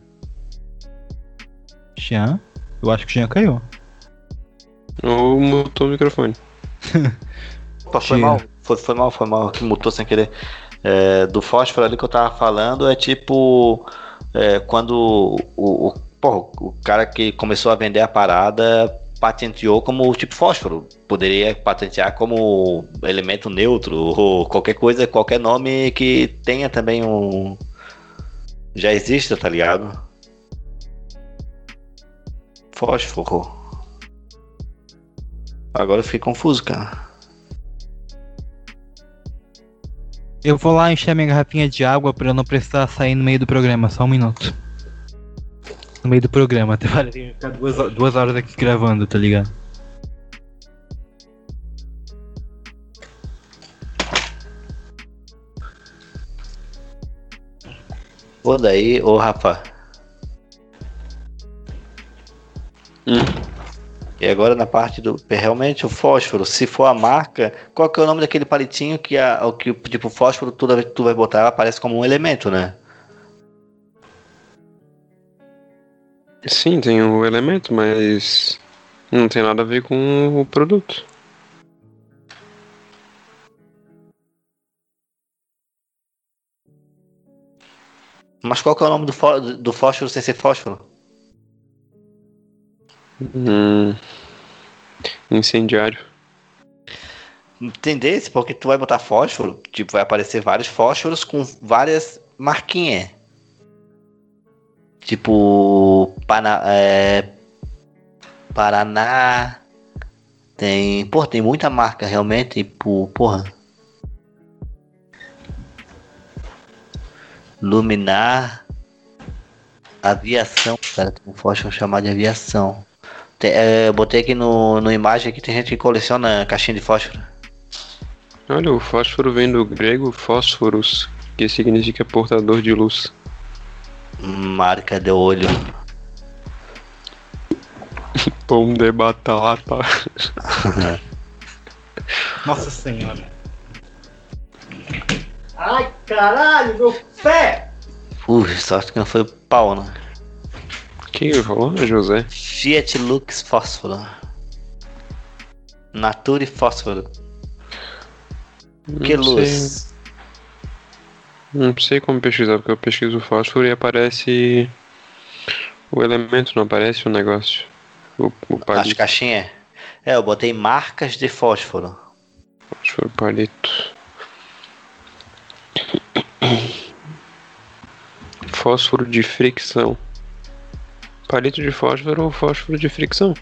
Jean? Eu acho que o Jean caiu. Ou mutou o microfone. Opa, foi mal. Foi, foi mal, foi mal, que mutou sem querer. É, do fósforo ali que eu tava falando é tipo. é, quando o, o, porra, o cara que começou a vender a parada patenteou como tipo fósforo. Poderia patentear como elemento neutro ou qualquer coisa, qualquer nome que tenha também um. Já exista, tá ligado? Fósforo. Agora eu fiquei confuso, cara. Eu vou lá encher minha garrafinha de água pra eu não precisar sair no meio do programa, só um minuto. No meio do programa, até parece ficar duas, duas horas aqui gravando, tá ligado? Ô daí, ô Rafa. E agora na parte do. Realmente o fósforo, se for a marca, qual que é o nome daquele palitinho que a, o que tipo fósforo toda vez que tu vai botar ela aparece como um elemento, né? Sim, tem o elemento, mas não tem nada a ver com o produto. Mas qual que é o nome do, fó- do fósforo sem ser fósforo? Hum, incendiário. Entendesse? Porque tu vai botar fósforo, tipo, vai aparecer vários fósforos com várias marquinhas. Tipo, Pana, é, Paraná. Tem. Porra, tem muita marca realmente. Tipo, porra. Luminar. Aviação. Cara, tem um fósforo chamado de aviação. Tem- é, botei aqui no, no imagem que tem gente que coleciona caixinha de fósforo. Olha, o fósforo vem do grego fósforos, que significa portador de luz. Marca de olho. Pão de batata. Nossa senhora. Ai, caralho, meu pé! Ui, sorte que não foi o pau, né? Quem falou? José. Fiat Lux Fósforo. Nature Fósforo. Que Não luz. sei. Não sei como pesquisar, porque eu pesquiso fósforo e aparece o elemento, não aparece o negócio. O, o As caixinhas? É, eu botei marcas de fósforo. Fósforo palito. Fósforo de fricção. Palito de fósforo ou fósforo de fricção?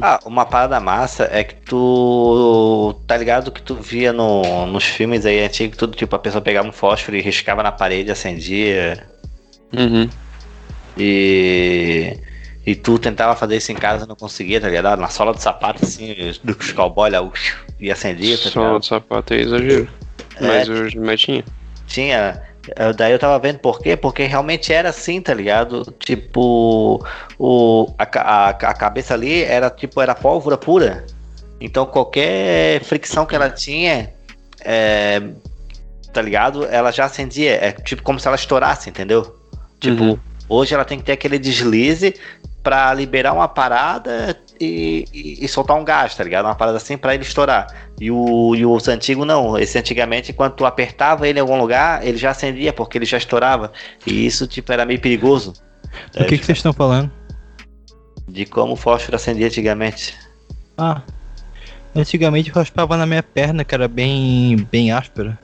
Ah, uma parada massa é que tu. Tá ligado que tu via no, nos filmes aí antigos, tudo tipo, a pessoa pegava um fósforo e riscava na parede, acendia. Uhum. E. E tu tentava fazer isso em casa não conseguia, tá ligado? Na sola do sapato, assim, dos cowboy lá, e acendia, tá ligado? de sapato é exagero. É, Mas hoje mas tinha. Tinha. Daí eu tava vendo por quê? Porque realmente era assim, tá ligado? Tipo, o, a, a, a cabeça ali era tipo, era pólvora pura. Então qualquer fricção que ela tinha, é, tá ligado? Ela já acendia. É tipo como se ela estourasse, entendeu? Tipo, Uhum. hoje ela tem que ter aquele deslize pra liberar uma parada e, e- e soltar um gás, tá ligado? Uma parada assim pra ele estourar. E, o, e os antigos não. Esse antigamente, quando tu apertava ele em algum lugar, ele já acendia, porque ele já estourava. E isso, tipo, era meio perigoso. O que, que vocês estão falando? De como o fósforo acendia antigamente. Ah. Antigamente raspava na minha perna, que era bem, bem áspera.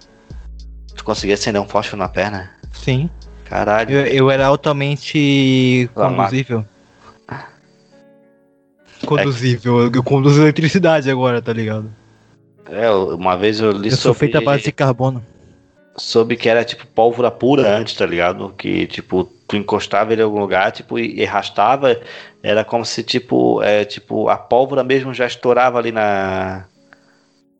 Tu conseguia acender um fósforo na perna? Sim. Caralho. Eu, eu era altamente conduzível. Conduzível, eu, eu conduzo eletricidade agora, tá ligado? É, uma vez eu li Eu sou sobre- feito à base de carbono. soube que era tipo pólvora pura antes, tá ligado? Que tipo, tu encostava ele em algum lugar, tipo, e, e arrastava, era como se tipo, é, tipo, a pólvora mesmo já estourava ali na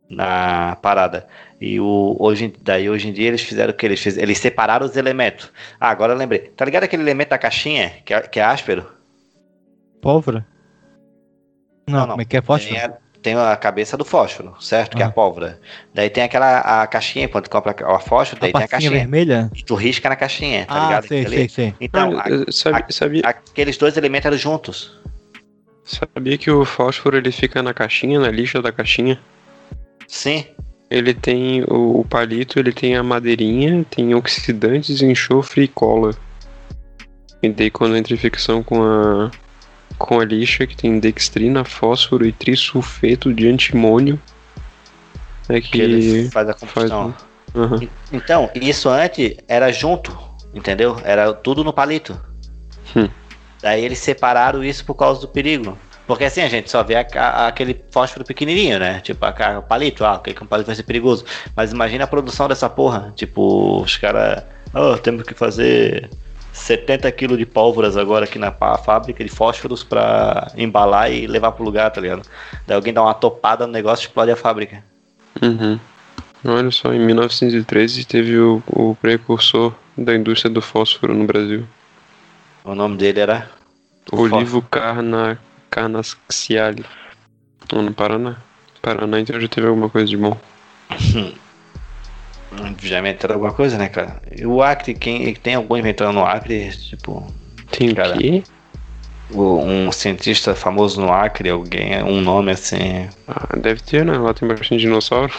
na parada. E o hoje daí hoje em dia eles fizeram o que eles fizeram, eles separaram os elementos. Ah, agora eu lembrei. Tá ligado aquele elemento da caixinha que é, que é áspero? Pólvora? Não, como é que é fósforo? Tem a cabeça do fósforo, certo? Que é a pólvora. Daí tem aquela a caixinha, quando tu compra o fósforo, daí A tem a caixinha. vermelha? E tu risca na caixinha, tá Ah, ligado? sei, Aquilo sei, ali. sei. Então, Ah, a- sabia- a- sabia- aqueles dois elementos eram juntos. Sabia que o fósforo ele fica na caixinha, na lixa da caixinha? Sim. Ele tem o, o palito, ele tem a madeirinha, tem oxidantes, enxofre e cola. E daí quando entra em fricção com a com a lixa, que tem dextrina, fósforo e trisulfeto de antimônio, é que, Que ele faz a combustão. um- Aham. Então, isso antes era junto, entendeu? Era tudo no palito. Hum. Daí eles separaram isso por causa do perigo. Porque assim, a gente só vê a- a- aquele fósforo pequenininho, né? Tipo, a, o palito, ah, um palito vai ser perigoso. Mas imagina a produção dessa porra. Tipo, os caras, oh, temos que fazer 70 quilos de pólvoras agora aqui na fábrica de fósforos pra embalar e levar pro lugar, tá ligado? Daí alguém dá uma topada no negócio e explode a fábrica. Uhum. Olha só, em 1913 teve o, o precursor da indústria do fósforo no Brasil. O nome dele era Olivo Carna, Carnaxiale. Lá no Paraná. Paraná então já teve alguma coisa de bom. Já inventaram alguma coisa, né, cara? E o Acre, quem tem algum inventando no Acre, tipo. Tem o cara, quê? o- Um cientista famoso no Acre, alguém, um nome assim. Ah, deve ter, né? Lá tem bastante dinossauro.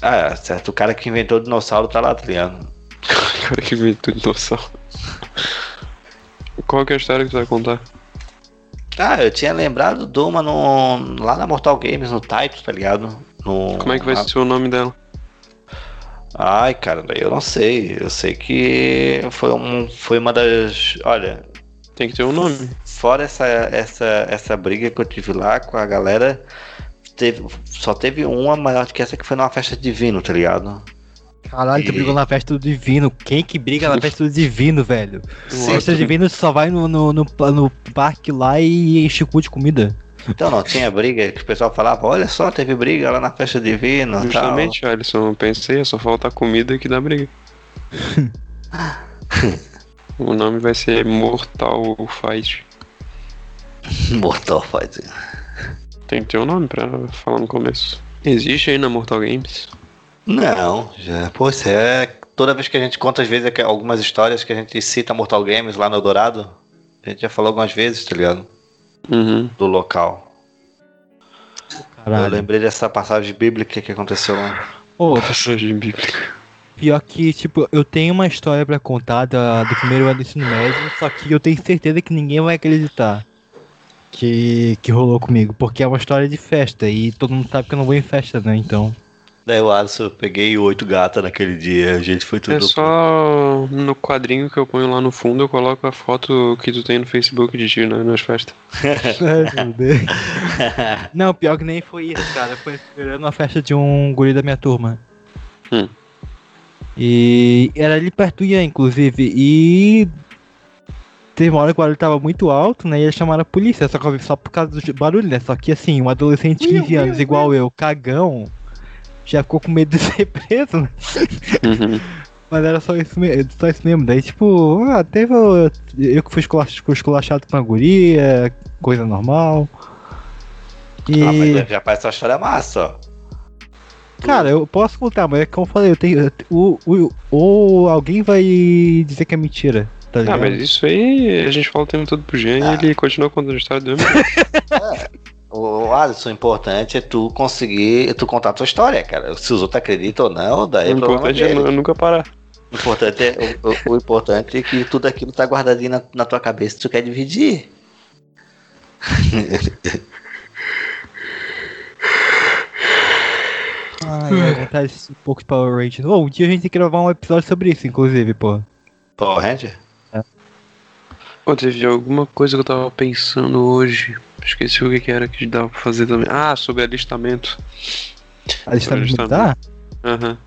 Ah, certo. O cara que inventou o dinossauro tá lá, tá ligado? O cara que inventou dinossauro. Qual que é a história que tu vai contar? Ah, eu tinha lembrado de uma no, lá na Mortal Games, no Taito, tá ligado? No, Como é que vai na- ser o nome dela? Ai, cara, daí eu não sei. Eu sei que foi, um, foi uma das. Olha. Tem que ter um nome. Fora essa, essa, essa briga que eu tive lá com a galera, teve, só teve uma maior do que essa que foi numa festa de vinho, tá ligado? Caralho, tu E- brigou na festa do divino. Quem que briga na festa do divino, velho? Sim. Festa do divino só vai no, no, no, no parque lá e enche o cu de comida. Então não tinha briga que o pessoal falava, olha só, teve briga lá na festa de vinho e tal. Justamente, Alisson, eu pensei, só falta comida que dá briga. o nome vai ser Mortal Fight. Mortal Fight. Tem que ter um nome pra falar no começo. Existe aí na Mortal Games? Não, já, pô, isso é. Toda vez que a gente conta, às vezes, é algumas histórias que a gente cita Mortal Games lá no Eldorado, a gente já falou algumas vezes, tá ligado? Uhum. Do local. Eu Caralho. lembrei dessa passagem bíblica que aconteceu lá. Ô, Passagem bíblica. pior que, tipo, eu tenho uma história pra contar da, do primeiro ano do ensino médio, só que eu tenho certeza que ninguém vai acreditar que, que rolou comigo, porque é uma história de festa e todo mundo sabe que eu não vou em festa, né? Então. Daí o Alisson, eu peguei oito gatas naquele dia, a gente foi tudo. É só no quadrinho que eu ponho lá no fundo, eu coloco a foto que tu tem no Facebook de ti né, nas festas. Ai, meu Deus. Não, pior que nem foi isso, cara. Foi esperando uma festa de um guri da minha turma. Hum. E era ali perto do Ian, inclusive. E teve uma hora que o barulho tava muito alto, né? E eles chamaram a polícia, só, que só por causa do barulho, né? Só que assim, um adolescente de 15 anos, igual eu, cagão, já ficou com medo de ser preso, né? Uhum. Mas era só isso, me- só isso mesmo. Daí, tipo, ah, teve. Eu que fui esculach- fui esculachado com a guria, coisa normal. E. Ah, mas já parece uma história massa, ó. Cara, eu posso contar, mas é como eu falei, eu tenho. O, o, ou alguém vai dizer que é mentira. tá Ah, mas isso aí a gente fala o tempo todo pro Jean Ah. e ele continua contando a história do mesmo. O Alisson, o importante é tu conseguir, tu contar a tua história, cara. Se os outros acreditam ou não, daí é O problema importante é nunca parar. O importante é, o, o- o importante é que tudo aquilo tá guardadinho na, na tua cabeça tu quer dividir. Ai, assistir um pouco de Power Rangers. Ô, um dia a gente tem que gravar um episódio sobre isso, inclusive, pô. Power Ranger? Pô, teve alguma coisa que eu tava pensando hoje. Esqueci o que, que era que dava pra fazer também. Ah, sobre alistamento. Alistamento militar? Aham.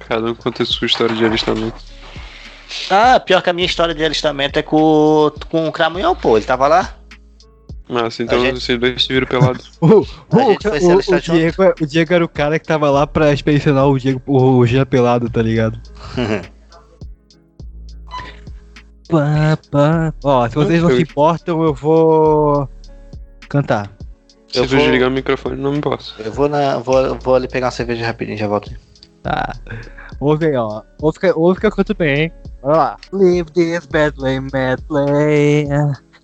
Cada um conta a sua história de alistamento. Ah, pior que a minha história de alistamento é com, com o Cramunhão, pô. Ele tava lá. Nossa, então gente- vocês dois se viram pelados. O, o, o, o, Diego, o Diego era o cara que tava lá pra inspecionar o Diego, o Jean pelado, tá ligado? Pá, pá. Ó, se vocês não se importam, eu vou cantar. Se Eu eu vou- desligar o microfone, não me posso. Eu vou, na, vou, vou ali pegar uma cerveja rapidinho já volto. Tá. Ouve aí, ó. Ouve que, ouve que eu canto bem, hein? Bora lá. Leave this badly medley.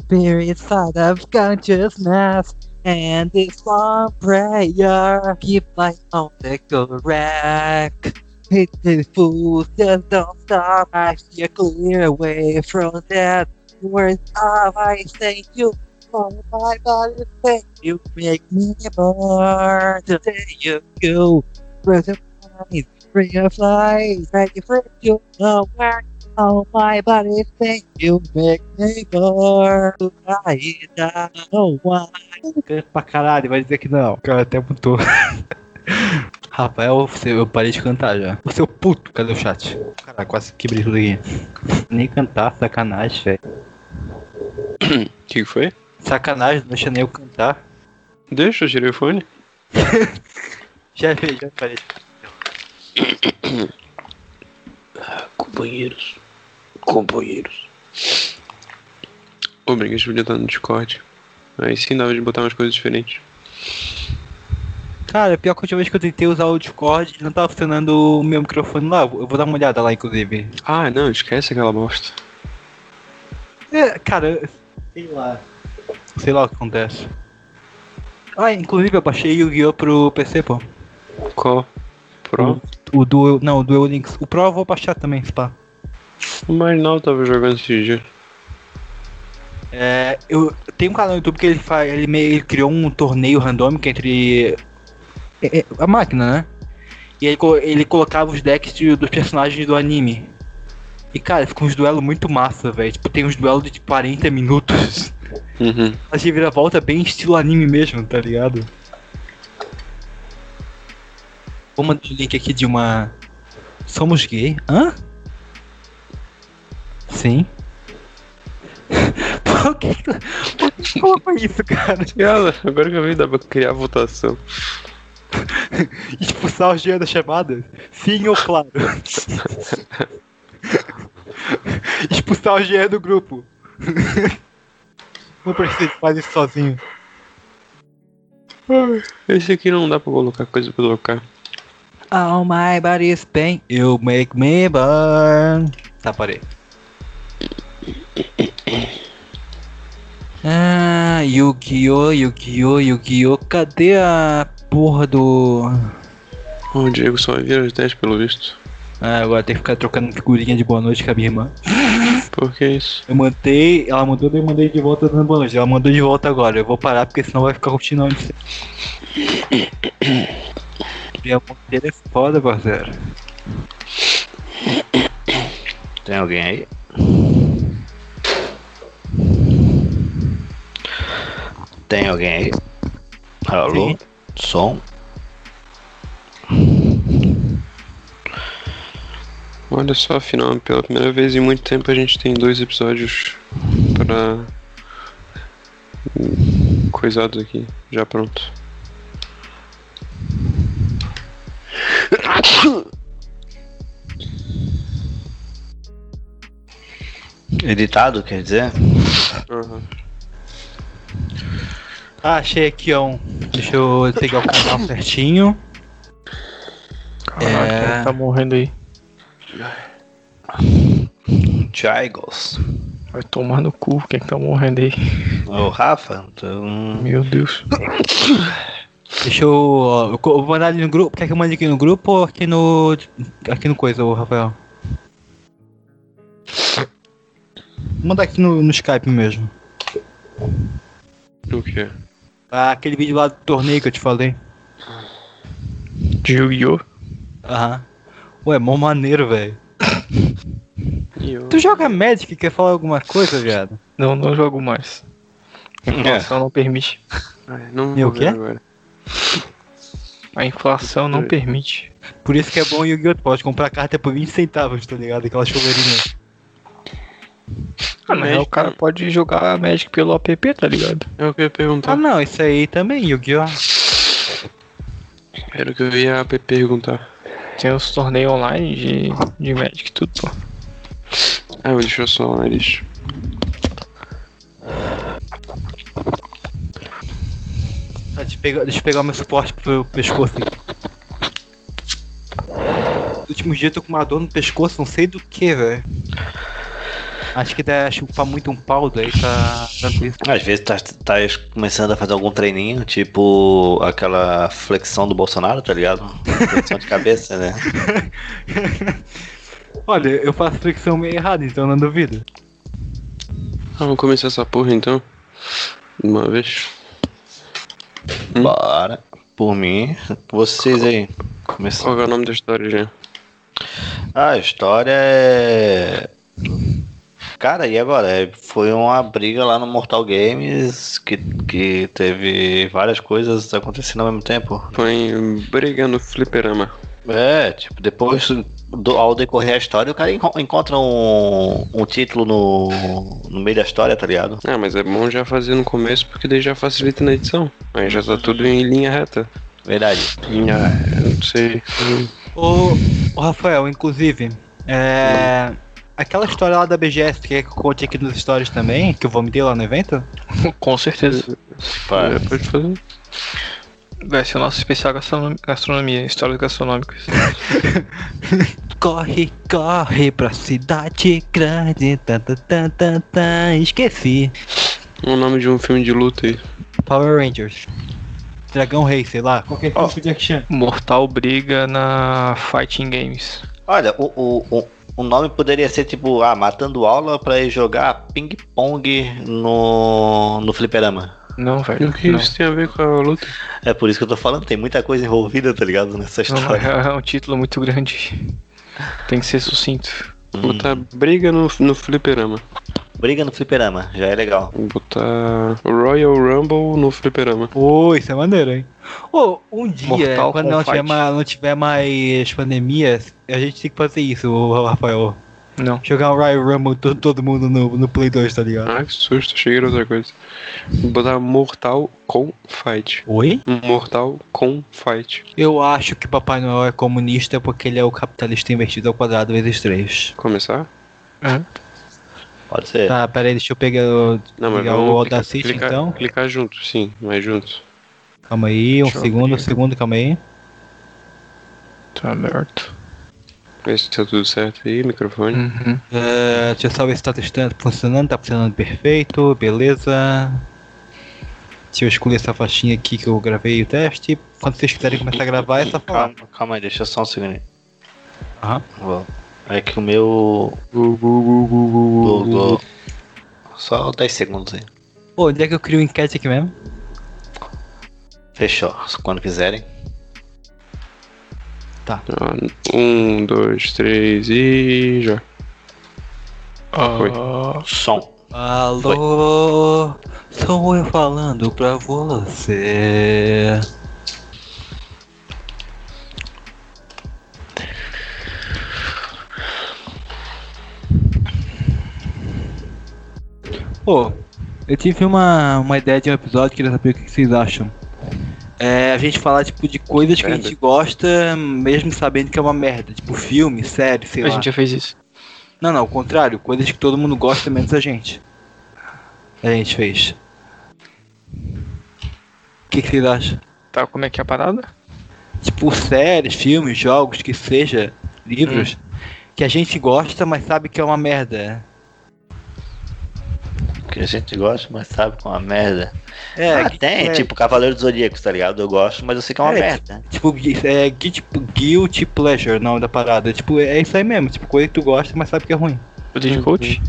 Spirit side of consciousness. And this one prayer. Keep on the correct. The fools, just don't stop. I see a clear way from that. Words of I thank you for my body. Thank you, make me born. Today you go. Of life, bring fly. Ready for you, no work. Oh, my body, thank you, make me born. Ainda não vai. Canta pra caralho, vai dizer que não. Cara até botou. Rafael, eu parei de cantar já. O seu puto, cadê o chat? Caralho, quase quebrei tudo aqui. Nem cantar, sacanagem, velho. O que que foi? Sacanagem, não deixa nem eu cantar. Deixa eu tirei o fone. Já, já parei. Companheiros. Companheiros. Ô, Briga, a gente podia estar no Discord. Aí sim dava de botar umas coisas diferentes. Cara, pior que a última vez que eu tentei usar o Discord, não tava funcionando o meu microfone lá. Eu vou dar uma olhada lá, inclusive. Ah, não, esquece aquela bosta. É, cara, sei lá. Sei lá o que acontece. Ah, inclusive eu baixei o Yu-Gi-Oh! pro PC, pô. Qual? Pro? O Duel. Não, o Duel Links. O Pro eu vou baixar também, pá. O Marnal tava jogando esse dia. É, eu tenho um canal no YouTube que ele faz. Ele meio ele criou um torneio randômico entre. É, é, a máquina, né? E ele, ele colocava os decks de- dos personagens do anime. E cara, fica uns duelos muito massa, velho. Tipo, tem uns duelos de 40 minutos. Uhum. De vira-volta bem estilo anime mesmo, tá ligado? Vou mandar o link aqui de uma. Somos gay? Hã? Sim. Por que por que colocou isso, cara? Yala, agora que eu vi, dá pra criar votação. Expulsar o Jean da chamada? Sim ou claro? Expulsar o Jean do grupo. Não precisa fazer isso sozinho. Esse aqui não dá pra colocar coisa pra colocar. All my body's pain, you make me burn. Tá, parei. Ah, Yu-Gi-Oh, Yu-Gi-Oh, Yu-Gi-Oh, cadê a porra do... O Diego só vira as 10 pelo visto. Ah, agora tem que ficar trocando figurinha de boa noite com a minha irmã. Por que isso? Eu mandei, ela mandou, daí eu mandei de volta dando boa noite. Ela mandou de volta agora. Eu vou parar porque senão vai ficar continuando. Minha mão dele é foda, parceiro. Tem alguém aí? Tem alguém aí? Alô? Sim. Som? Olha só, afinal, pela primeira vez em muito tempo a gente tem dois episódios pra. coisados aqui, já pronto. Editado, quer dizer? Aham. Ah, achei aqui, ó. um- Deixa eu pegar o canal certinho. Caraca, É. tá morrendo aí. Tigers. Vai tomar no cu, quem que tá morrendo aí? O Rafa? Então... Meu Deus. Deixa eu. ó, eu vou mandar ali no grupo. Quer que eu mande aqui no grupo ou aqui no. Aqui no coisa, ô Rafael? Vou mandar aqui no, no Skype mesmo. O quê? Ah, aquele vídeo lá do torneio que eu te falei. De Yu-Gi-Oh! Aham. Ué, mó maneiro, velho. Tu joga Magic quer falar alguma coisa, viado? Não, não jogo mais. A inflação não permite. Ai, não E o vou ver quê? agora. A inflação não permite. Por isso que é bom o Yu-Gi-Oh! Tu pode comprar carta por 20 centavos, tá ligado? Aquela choveirinha. Ah, na real, o cara pode jogar Magic pelo app, tá ligado? É o que eu ia perguntar. Ah, não, isso aí também, Yu-Gi-Oh! Era o que eu ia pe- perguntar. Tem os torneios online de, de Magic tudo, pô. Ah, deixa eu só o nariz. Tá, deixa, eu pegar, deixa eu pegar meu suporte pro pescoço aqui. Nos últimos dias eu tô com uma dor no pescoço, não sei do que, velho. Acho que deve chupar muito um pau, daí tá isso. Às vezes tá, tá começando a fazer algum treininho, tipo aquela flexão do Bolsonaro, tá ligado? Flexão de cabeça, né? Olha, eu faço flexão meio errada, então não duvido. Ah, vamos começar essa porra então. Uma vez. Bora. Por mim, vocês aí. Começando. Qual é o nome da história já? Ah, a história é. Cara, e agora? É, Foi uma briga lá no Mortal Games que, que teve várias coisas acontecendo ao mesmo tempo. Foi briga no fliperama. É, tipo, depois, do- ao decorrer a história, o cara enco- encontra um, um título no, no meio da história, tá ligado? Ah, mas é bom já fazer no começo porque daí já facilita na edição. Aí já tá tudo em linha reta. Verdade. Linha, não sei. Ô, ô Rafael, inclusive, é. Aquela história lá da BGS, tu quer que eu conte aqui nos stories também, que eu vou me ter lá no evento? Com certeza. É, pode fazer. Vai ser o nosso especial gastronom- gastronomia, histórias gastronômicas. Corre, corre pra cidade grande, tan, tan, tan, tan, tan. esqueci. O nome de um filme de luta aí. Power Rangers. Dragão Rei, sei lá, qualquer filme de Jack Chan. Mortal briga na Fighting Games. Olha, o, o, o, o nome poderia ser tipo, ah, matando aula pra ir jogar ping-pong no, no fliperama. Não, velho. O que não. isso tem a ver com a luta? É por isso que eu tô falando, tem muita coisa envolvida, tá ligado? Nessa Não, história. é um título muito grande. Tem que ser sucinto. Botar briga no, no fliperama. Briga no fliperama, já é legal. Botar Royal Rumble no fliperama. Pô, isso é maneiro, hein? Ô, um dia, Mortal quando não tiver, mais, não tiver mais pandemia, a gente tem que fazer isso, ô, Rafael. Não. Jogar um Royal Rumble todo, todo mundo no, no Play 2, tá ligado? Ah, que susto, achei que era outra coisa. Botar Mortal com Fight. Oi? Mortal com Fight. Eu acho que Papai Noel é comunista porque ele é o capitalista invertido ao quadrado vezes 3. Começar? Pode ser. Tá, pera aí, deixa eu pegar, o- Não, mas pegar o Audacity clicar, então. clicar junto, sim, mais juntos. Calma aí, um Deixa segundo, um segundo, calma aí. Tá aberto. Vê se tá tudo certo aí, microfone. Uhum. É, deixa eu só ver se tá testando, funcionando, tá funcionando perfeito, beleza. Deixa eu escolher essa faixinha aqui que eu gravei o teste. Quando vocês quiserem começar a gravar, é só falar. Calma, calma aí, deixa só um segundo. Aham. É que o meu. Só 10 segundos aí. Pô, onde é que eu crio enquete aqui mesmo? Fechou. Quando quiserem. Ah, Um, dois, três e já. Foi. Ah, Som. Alô, sou eu falando pra você. Pô, eu tive uma, uma ideia de um episódio, queria saber o que vocês acham. É a gente falar tipo de coisas que a gente gosta, mesmo sabendo que é uma merda, tipo filme, série, sei a lá. gente já fez isso. Não, não, ao contrário, coisas que todo mundo gosta menos a gente. A gente fez. O que, que vocês acham? Tá, como é que é a parada? Tipo, séries, filmes, jogos, que seja, livros, Que a gente gosta, mas sabe que é uma merda. Que a gente gosta, mas sabe que é uma merda. É, ah, que- tem, é. tipo Cavaleiro dos Zodíacos, tá ligado? Eu gosto, mas eu sei que é uma É, merda. Tipo, é tipo, guilty pleasure, o nome da parada. Tipo, é isso aí mesmo. Tipo, coisa que tu gosta, mas sabe que é ruim. Footage coach?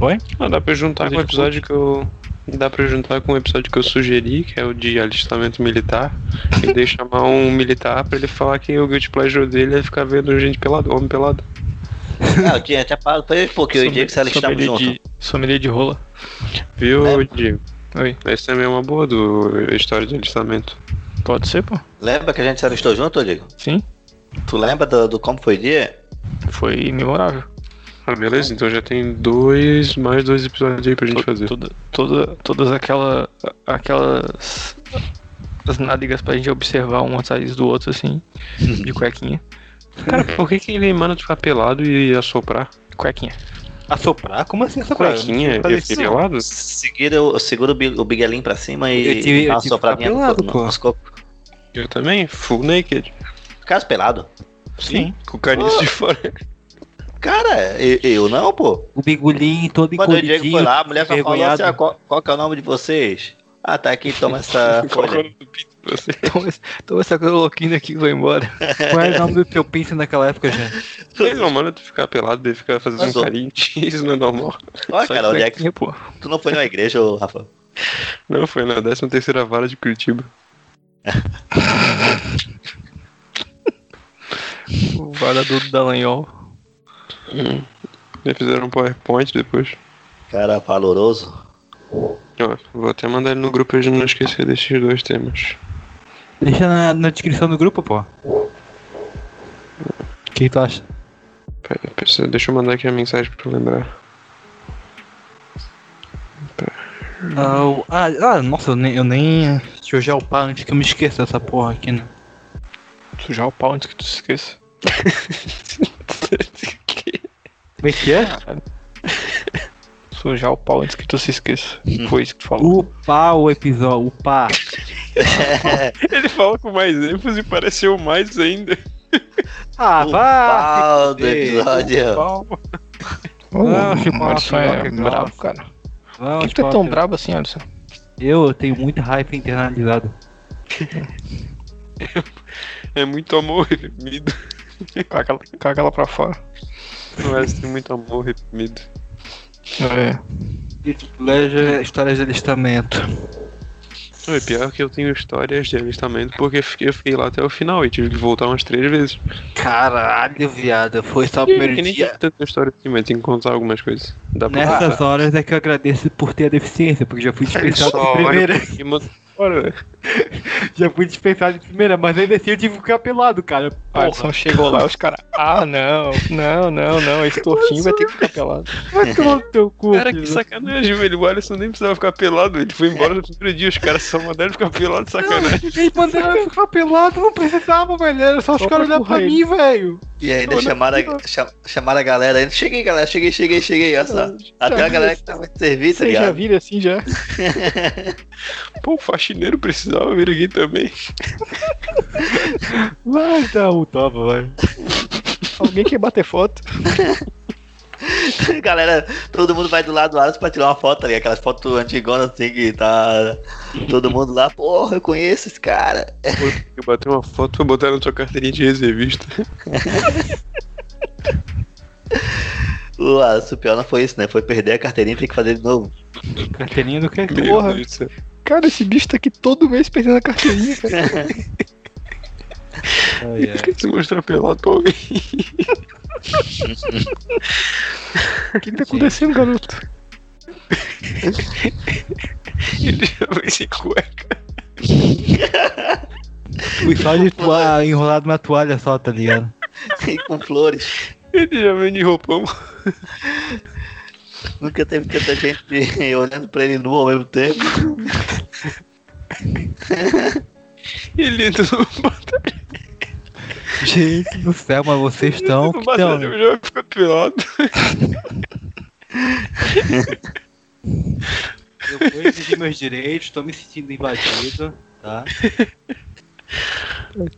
Oi? Ah, dá pra juntar com o episódio que eu. Dá pra juntar com o episódio que eu sugeri, que é o de alistamento militar. E daí chamar um militar pra ele falar que o guilty pleasure dele é ficar vendo gente pelado, homem pelado. Ah, eu tinha até parado pra ele, porque eu e o Diego se alistamos sommelier junto. de, sommelier de rola. Viu, É. Diego? Oi. Esse também é uma boa do história de alistamento. Pode ser, pô. Lembra que a gente se alistou junto, Diego? Sim. Tu lembra do, do como foi o dia? Foi memorável. Ah, beleza, então já tem dois, mais dois episódios aí pra gente fazer. Toda, toda, todas aquela, aquelas as nádegas pra gente observar um atrás do outro, assim, de cuequinha. Cara, por que, que ele manda tu ficar pelado e assoprar? Cuequinha. Assoprar? Como assim assoprar? Cuequinha? Não. pelado? Seguida, eu seguro o bi- o biguelinho pra cima e Eu tive- ficar no pelado, nos cocos. Eu também, full naked. Caso pelado. Sim. Com o caniço de fora. Cara, eu, eu não, pô. O bigulinho todo Quando o Diego foi lá, a mulher falou assim, ah, qual, qual que é o nome de vocês? Ah, tá aqui, toma essa folha. Você? Toma, toma essa cloroquina aqui e vai embora. Qual é o nome do teu pinto naquela época, já? Ele não manda tu ficar pelado e ficar fazendo Mas, ô. carinho. Isso não é normal. Olha, Só cara, onde é que pô. tu não foi na igreja, ô, Rafa? Não, foi na 13 terceira vara de Curitiba. O varador do Dallagnol. Hum. Já fizeram um PowerPoint depois. Cara valoroso. Ó, vou até mandar ele no grupo pra gente não esquecer desses dois temas. Deixa na, na descrição do grupo, pô. O que tu acha? Pera, pera, deixa eu mandar aqui a mensagem pra tu lembrar. Ah, o- ah, ah, nossa, eu nem, eu nem. Deixa eu já upar antes que eu me esqueça dessa porra aqui, né? Sujar o pau antes que tu se esqueça. Como é que é? Sujar o pau antes que tu se esqueça. Foi isso que tu falou. Upar o episódio, upar. fala com mais ênfase e pareceu mais ainda. Ah, vá! do episódio. Pau. Ah, o Alisson é nossa. cara. Por Vamos, que, que tu é tão brabo assim, Alisson? Eu tenho muita raiva internalizada. É muito amor reprimido. Caga, ela- caga ela pra fora. Não é tem muito amor reprimido. É. Guilty Pleasure, histórias de alistamento. Não, é pior que eu tenho histórias de alistamento porque eu fiquei, lá até o final e tive que voltar umas três vezes. Caralho, viado. Foi só o Que primeiro nem dia. tanta história assim, mas tem que contar algumas coisas. Dá pra Nessas horas é que eu agradeço por ter a deficiência, porque já fui dispensado Só de primeira. Velho. Já fui dispensado de primeira, mas ainda assim eu tive que ficar pelado, cara. O Alisson chegou lá, os caras. Ah, não, não, não, não. Esse tortinho vai ter que ficar pelado. Vai tomar no teu cu. Cara, filho que sacanagem, velho. O Alisson nem precisava ficar pelado. Ele foi embora no primeiro dia. Os caras só mandaram ficar pelado, sacanagem. Eles mandaram eu ficar pelado, não precisava, velho. Era só os Só caras pra olhar pra mim, velho. E ainda chamaram, a, cha- chamaram a galera ainda. Cheguei, galera. Cheguei, cheguei, cheguei. Olha só. Até a galera que tava de serviço, tá Vocês já viram assim já? Pô, o faxineiro precisava vir aqui também. Vai dar um tava, vai. Alguém quer bater foto? galera, todo mundo vai do lado do Alisson pra tirar uma foto, tá ligado? Aquelas fotos antigonas assim que tá todo mundo lá. Porra, eu conheço esse cara. Eu bati uma foto pra botar na sua carteirinha de reservista. Pior não foi isso, né? Foi perder a carteirinha e ter que fazer de novo. Carteirinha do que? Meu Porra. Deus do céu. Cara, esse bicho tá aqui todo mês perdendo a carteirinha, cara. Ai, ai. Se mostrar pelado pra alguém? O que, que tá acontecendo, garoto? Ele já vem sem cueca. Fui só de toalha, enrolado na toalha só, tá ligado? E com flores. Ele já vem de roupão. Nunca teve tanta gente olhando pra ele nu ao mesmo tempo. Ele entra no batalhão. Gente do céu, mas vocês estão. Que batalhão tão- já fica pelado. Eu vou exigir meus direitos, tô me sentindo invadido, tá?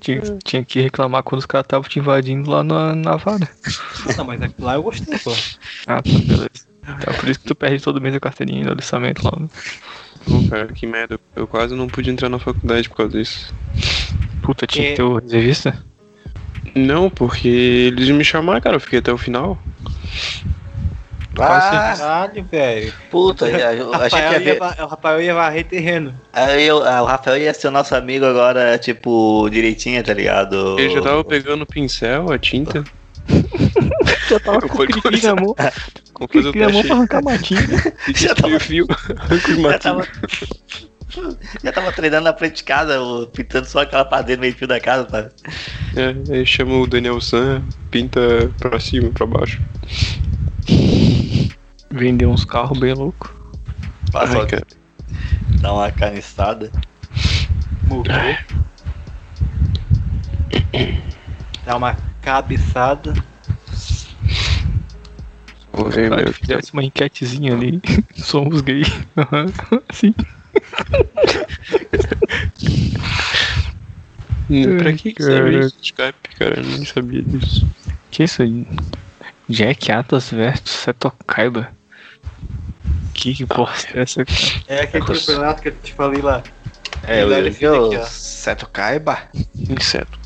Tinha, tinha que reclamar quando os caras estavam te invadindo lá na, na vara. Não, mas lá eu gostei, pô. Ah, tá, beleza. Então por isso que tu perde todo mês a carteirinha do alistamento lá. né? Pô, cara, que merda. Eu quase não pude entrar na faculdade por causa disso. Puta, tinha que ter o reservista? Não, porque eles me chamaram, cara. Eu fiquei até o final. Ah, Caralho, velho. puta, eu achei que ia ver. O Rafael ia varrer terreno. Aí eu, ah, o Rafael ia ser o nosso amigo agora, tipo, direitinho, tá ligado? Eu já tava pegando o pincel, a tinta. Já tava com o cri na mão. Com o Cri na mão pra arrancar matinho. Já tava, fio. já tava, já tava treinando na frente de casa, pintando só aquela parede no meio fio da casa, tá? É, aí chama o Daniel San, pinta pra cima, pra baixo. Vendeu uns carros bem louco. Passa, Ai, cara. dá uma caniçada. Dá uma cabeçada. Oi, meu. fizesse uma enquetezinha ali. Somos gay. Aham, Assim. Hum, Pra que que serve isso? Skype, cara? Eu nem sabia disso. Que isso aí? Jack Atlas versus Seto Kaiba. Que que bosta é essa? É aquele campeonato que eu te falei lá. É, o ó. Seto Kaiba. Inseto.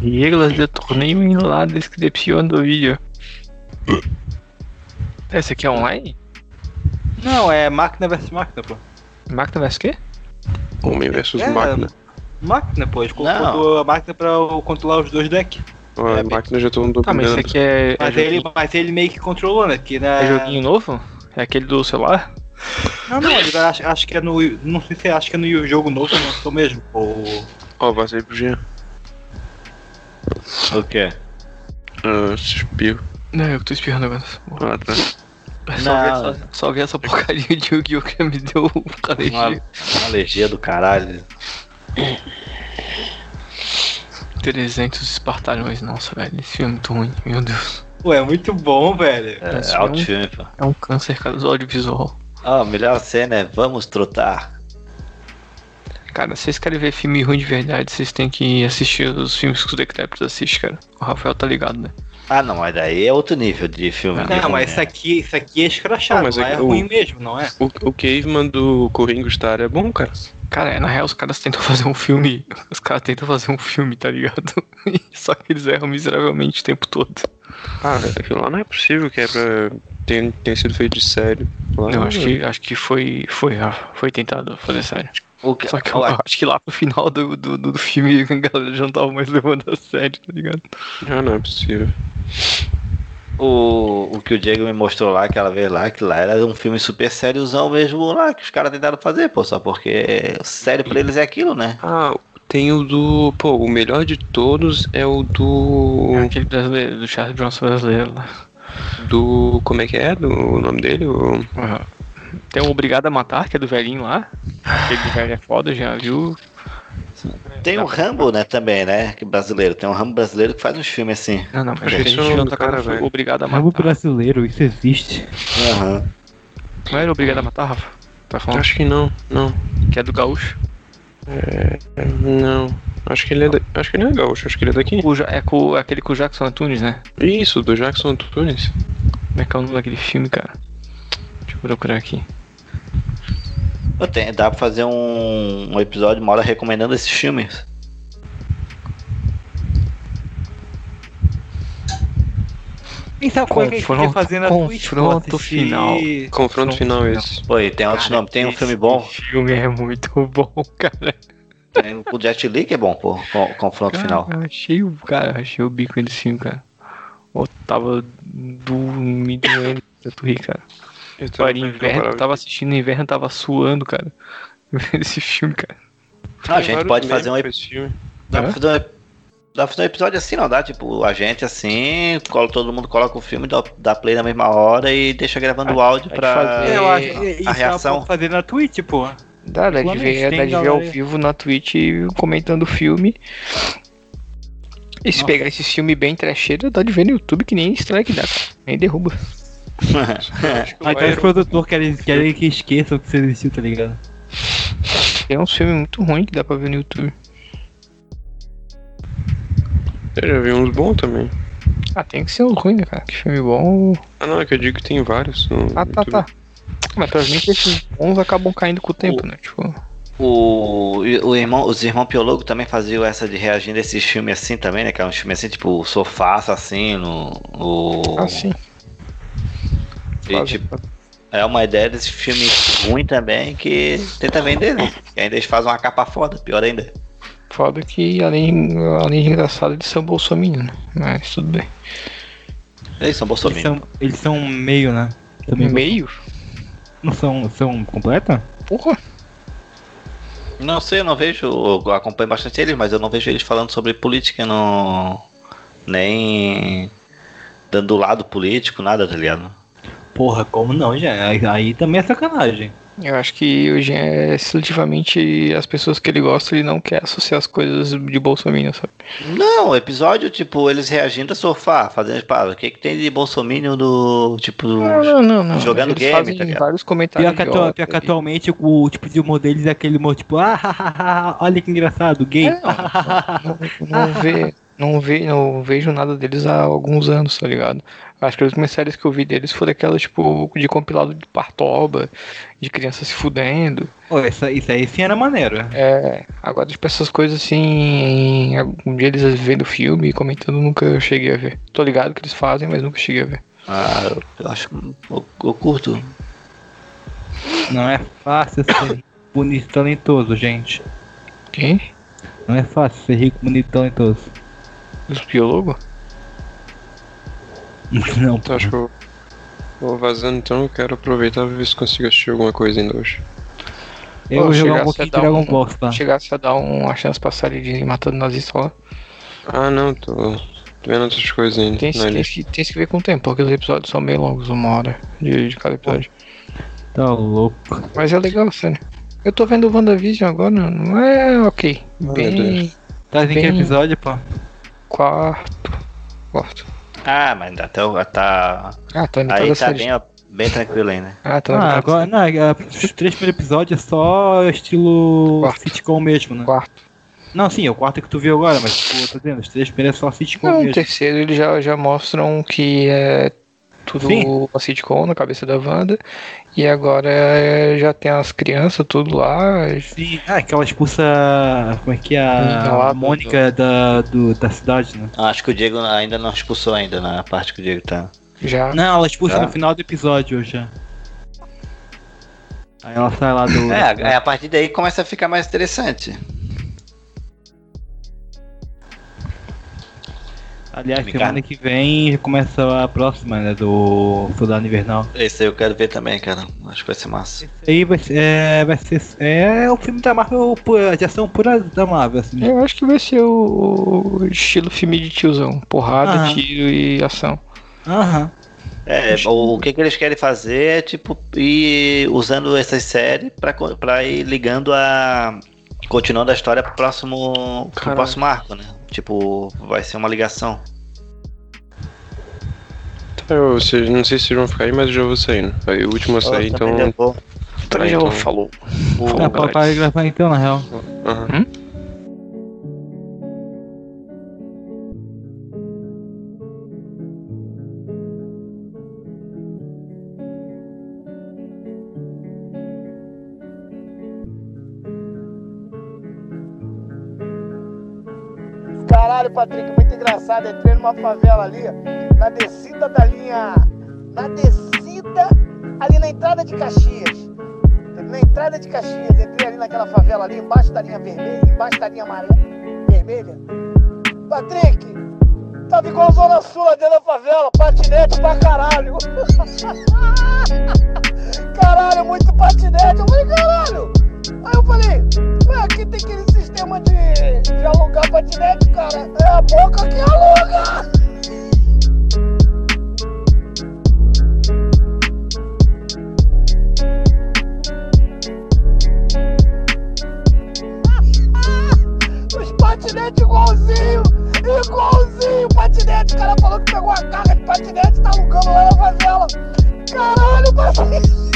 Regras de torneio em la descripción do vídeo. Esse aqui é online? Não, é máquina versus máquina, pô. Máquina versus quê? Homem versus É, máquina. Máquina, pô. Eles colocou a máquina pra controlar os dois decks. Ó, a máquina já estão Tá, mas esse dominando. aqui é, é, Mas, ele, joguinho, mas ele meio que controlou, né? Que, né? é joguinho novo? É aquele do celular? Não, não, ele acho, acho que é no. Não sei se é, acho que é no jogo novo, não sou mesmo. Ou. Ó, vazei pro Jean. O quê? Ah, espirro. Não, eu que tô espirrando agora. Ah, tá. É Só, ver essa, só essa porcaria de Yu-Gi-Oh! que me deu um Uma, alergia. uma alergia do caralho. 300 espartalhões, nossa, velho, esse filme é muito ruim, meu Deus. Pô, é muito bom, velho. É, Esse alto filme pô. É um câncer, cara, do audiovisual. Ó, a melhor cena é Vamos Trotar. Cara, se vocês querem ver filme ruim de verdade, vocês têm que assistir os filmes que os Decréptos assistem, cara. O Rafael tá ligado, né? Ah, não, mas daí é outro nível de filme. de Não, ruim, mas né? isso aqui, isso aqui é escrachado, Não, mas é é que o- ruim mesmo, não é? O, o Caveman do Corringo Star é bom, cara. Cara, é, na real, os caras tentam fazer um filme. Os caras tentam fazer um filme, tá ligado? Só que eles erram miseravelmente o tempo todo. Ah, aquilo lá não é possível que é pra ter, ter sido feito de sério. Lá, Eu acho que, acho que foi, foi, ah, foi tentado fazer sério. O que- Só que eu acho que lá pro final do, do, do, do filme a galera já não tava mais levando a sério, tá ligado? Ah, não é possível. O, o que o Diego me mostrou lá, aquela vez lá, que lá era um filme super sériozão mesmo lá, que os caras tentaram fazer, pô, só porque sério pra eles é aquilo, né? Ah, tem o do. Pô, o melhor de todos é o do. Aquele brasileiro, do Charles Bronson brasileiro lá. Do. Como é que é? Do o nome dele? O... Tem o Obrigado a Matar, que é do velhinho lá. Aquele velho é foda, já viu? Tem o Rambo, né, também, né? Que brasileiro. Tem um Rambo brasileiro que faz uns filmes assim. Não, não, mas Acho a que gente é não tá cara, foi velho. Obrigado a Matar. brasileiro, isso existe. Aham. Não era Obrigado a Matar, Rafa? Tá falando? Acho que não, não. Que é do Gaúcho. É, não. Acho que ele é da... Acho que ele é gaúcho, acho que ele é daqui. O Ja- é com, aquele com o Jackson Antunes, né? Isso, do Jackson Antunes. Como é que é o nome daquele filme, cara? Deixa eu procurar aqui. Eu tenho- Dá pra fazer um, um episódio, uma hora recomendando esses filmes. Quem sabe como é que a gente podia fazer na Twitch, confronto final. Confronto final esse. Pô, e tem outros nomes. Tem um filme bom. Esse filme é muito bom, cara. Tem o Jet Li que é bom, pô. Confronto final. Cara, achei o cara, achei o bico desse filme, cara. Eu tava do me doendo tanto rir, cara. Eu Tava inverno, tava assistindo no inverno, tava suando, cara. Esse filme, cara. Ah, a gente pode fazer um ep- episódio. Dá pra fazer um ep- dá pra fazer um episódio assim, não dá? Tipo, a gente assim, cola, todo mundo coloca o filme, dá, dá play na mesma hora e deixa gravando o áudio pra fazer- É, eu acho que a isso reação. dá pra fazer na Twitch, pô. Dá, dá de ver, dá de ver ao vivo na Twitch comentando o filme. E se Nossa. pegar esse filme bem trecheiro, dá de ver no YouTube que nem strike dá, cara. Nem derruba. O Aí tem os produtores querem, querem que esqueçam que você existiu, tá ligado? Tem uns filmes muito ruins que dá pra ver no YouTube. Eu já vi uns bons também. Ah, tem que ser uns ruins, né, cara? Que filme bom. Ah, não, é que eu digo que tem vários. No Ah, tá, YouTube. tá. Mas provavelmente esses bons acabam caindo com o tempo, né? Tipo. O, o irmão, os irmãos Piologo também faziam essa de reagir nesses filmes assim também, né? Que é um filme assim, tipo, Sofá Assassino, o... Ah, sim. E, tipo, é uma ideia desse filme ruim também que tenta vender, né? E ainda eles fazem uma capa foda, pior ainda. Foda que além, além de engraçado, eles são bolsominions, né? Mas tudo bem. Eles são Eles bolsominions. são, eles são meio, né? Também Meio? Não são, são completa? Porra! Não sei, eu não vejo, eu acompanho bastante eles, mas eu não vejo eles falando sobre política, não. Nem dando lado político, nada, tá ligado? Porra, como não, já? Aí, aí também é sacanagem. Eu acho que hoje é seletivamente as pessoas que ele gosta, ele não quer associar as coisas de Bolsonaro, sabe? Não, o episódio, tipo, eles reagindo a sofá, fazendo, pá, o que que tem de bolsominion do, tipo, Não, não, não, não. jogando Eles game, fazem tá ligado? vários comentários. Pior que, pior que atualmente o tipo de humor deles é aquele humor tipo, ah, olha que engraçado, gay. É, não, vê, não, vê, não vejo nada deles há alguns anos, tá ligado? Acho que as últimas séries que eu vi deles foram aquelas, tipo, de compilado de partoba, de criança se fudendo. Pô, isso, isso aí sim era maneiro. É, agora, tipo, essas coisas assim, um dia eles vendo filme e comentando, nunca cheguei a ver. Tô ligado que eles fazem, mas nunca cheguei a ver. Ah, eu, acho, eu, eu curto. Não é fácil ser bonito e talentoso, gente. Quem? Não é fácil ser rico, bonito e talentoso. Os biólogos? Não, Então acho que eu vou vazando então, eu quero aproveitar e ver se consigo assistir alguma coisa ainda hoje. Eu vou jogar um pouquinho a de dar Dragon um- Ball, tá? Chegasse a dar uma chance pra série de matando nazista lá. Ah não, tô, tô vendo outras coisas ainda. Tem, tem, lista. tem, que ver com o tempo, porque os episódios são meio longos, uma hora de, de cada episódio. Tá louco. Mas é legal, sério. Eu tô vendo o WandaVision agora, não é ok. meu Bem. Deus. Tá em que bem- episódio, pô? Quarto. Quarto. Ah, mas ainda até o- tá. Ah, tá indo Aí tá bem, ó, bem tranquilo ainda. Ah, tá Ah, agora, não, é, os três primeiros episódios é só estilo Quarto. sitcom mesmo, né? Quarto. Não, sim, é o quarto que tu viu agora, mas, pô, tô dizendo, os três primeiros é só sitcom Não, o mesmo. terceiro eles já, já mostram que é tudo Sim. uma sitcom na cabeça da Wanda. E agora é, já tem as crianças tudo lá. Sim, ah, que ela expulsa. Como é que é? Lá A do- Mônica da, do, da cidade, né? Acho que o Diego ainda não expulsou ainda na parte que o Diego tá. Já. Não, ela expulsa Tá. no final do episódio já. Aí ela sai lá do. É, é, a partir daí começa a ficar mais interessante. Aliás, Me semana cara. que vem já começa a próxima, né? Do Soldado Invernal. Esse aí eu quero ver também, cara. Acho que vai ser massa. Esse aí vai ser. É, vai ser. É o filme da Marvel, de ação pura da Marvel, assim. Eu acho que vai ser o, o estilo filme de tiozão. Porrada, Aham. tiro e ação. Aham. É, o, o que, que eles querem fazer é tipo ir usando essas séries pra ir ligando a. Continuando a história pro próximo. pro Caralho. próximo arco, né? Tipo, vai ser uma ligação. Tá, eu, vocês- não sei se vocês vão ficar aí, mas eu já vou saindo. Aí o último a sair, Nossa, também então. levou. Então Tá, já então. falou. O- Não, pode parar de gravar então, na real. Aham. Caralho, Patrick, muito engraçado. Entrei numa favela ali, na descida da linha. Na descida, ali na entrada de Caxias. Na entrada de Caxias, entrei ali naquela favela ali, embaixo da linha vermelha, embaixo da linha amarela, vermelha. Patrick, tava igual a Zona Sul dentro da favela, patinete pra caralho. caralho, muito patinete. Eu falei, caralho. Aí eu falei, ué, aqui tem aquele sistema de, de alugar patinete, cara. É a boca que aluga. Os patinetes igualzinho, igualzinho patinete. O cara falou que pegou a carga de patinete e tá alugando lá na favela. Caralho, patinete.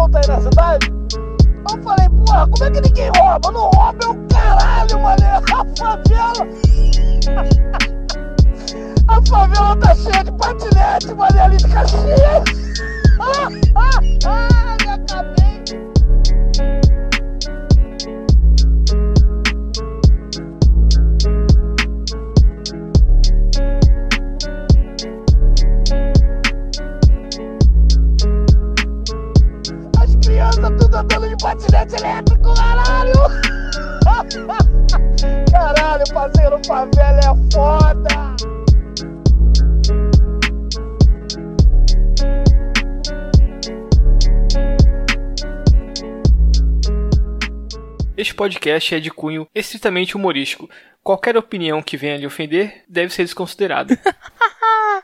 Soltos aí na cidade. Eu falei, porra, como é que ninguém rouba? Não rouba é o caralho, mané. A favela. A favela tá cheia de patinete, mané, ali de Caxias. Ah, ah, ah, me acabei. Crianças tudo andando de patinete elétrico, caralho! Caralho, parceiro, favela é foda! Este podcast é de cunho estritamente humorístico. Qualquer opinião que venha lhe ofender deve ser desconsiderada.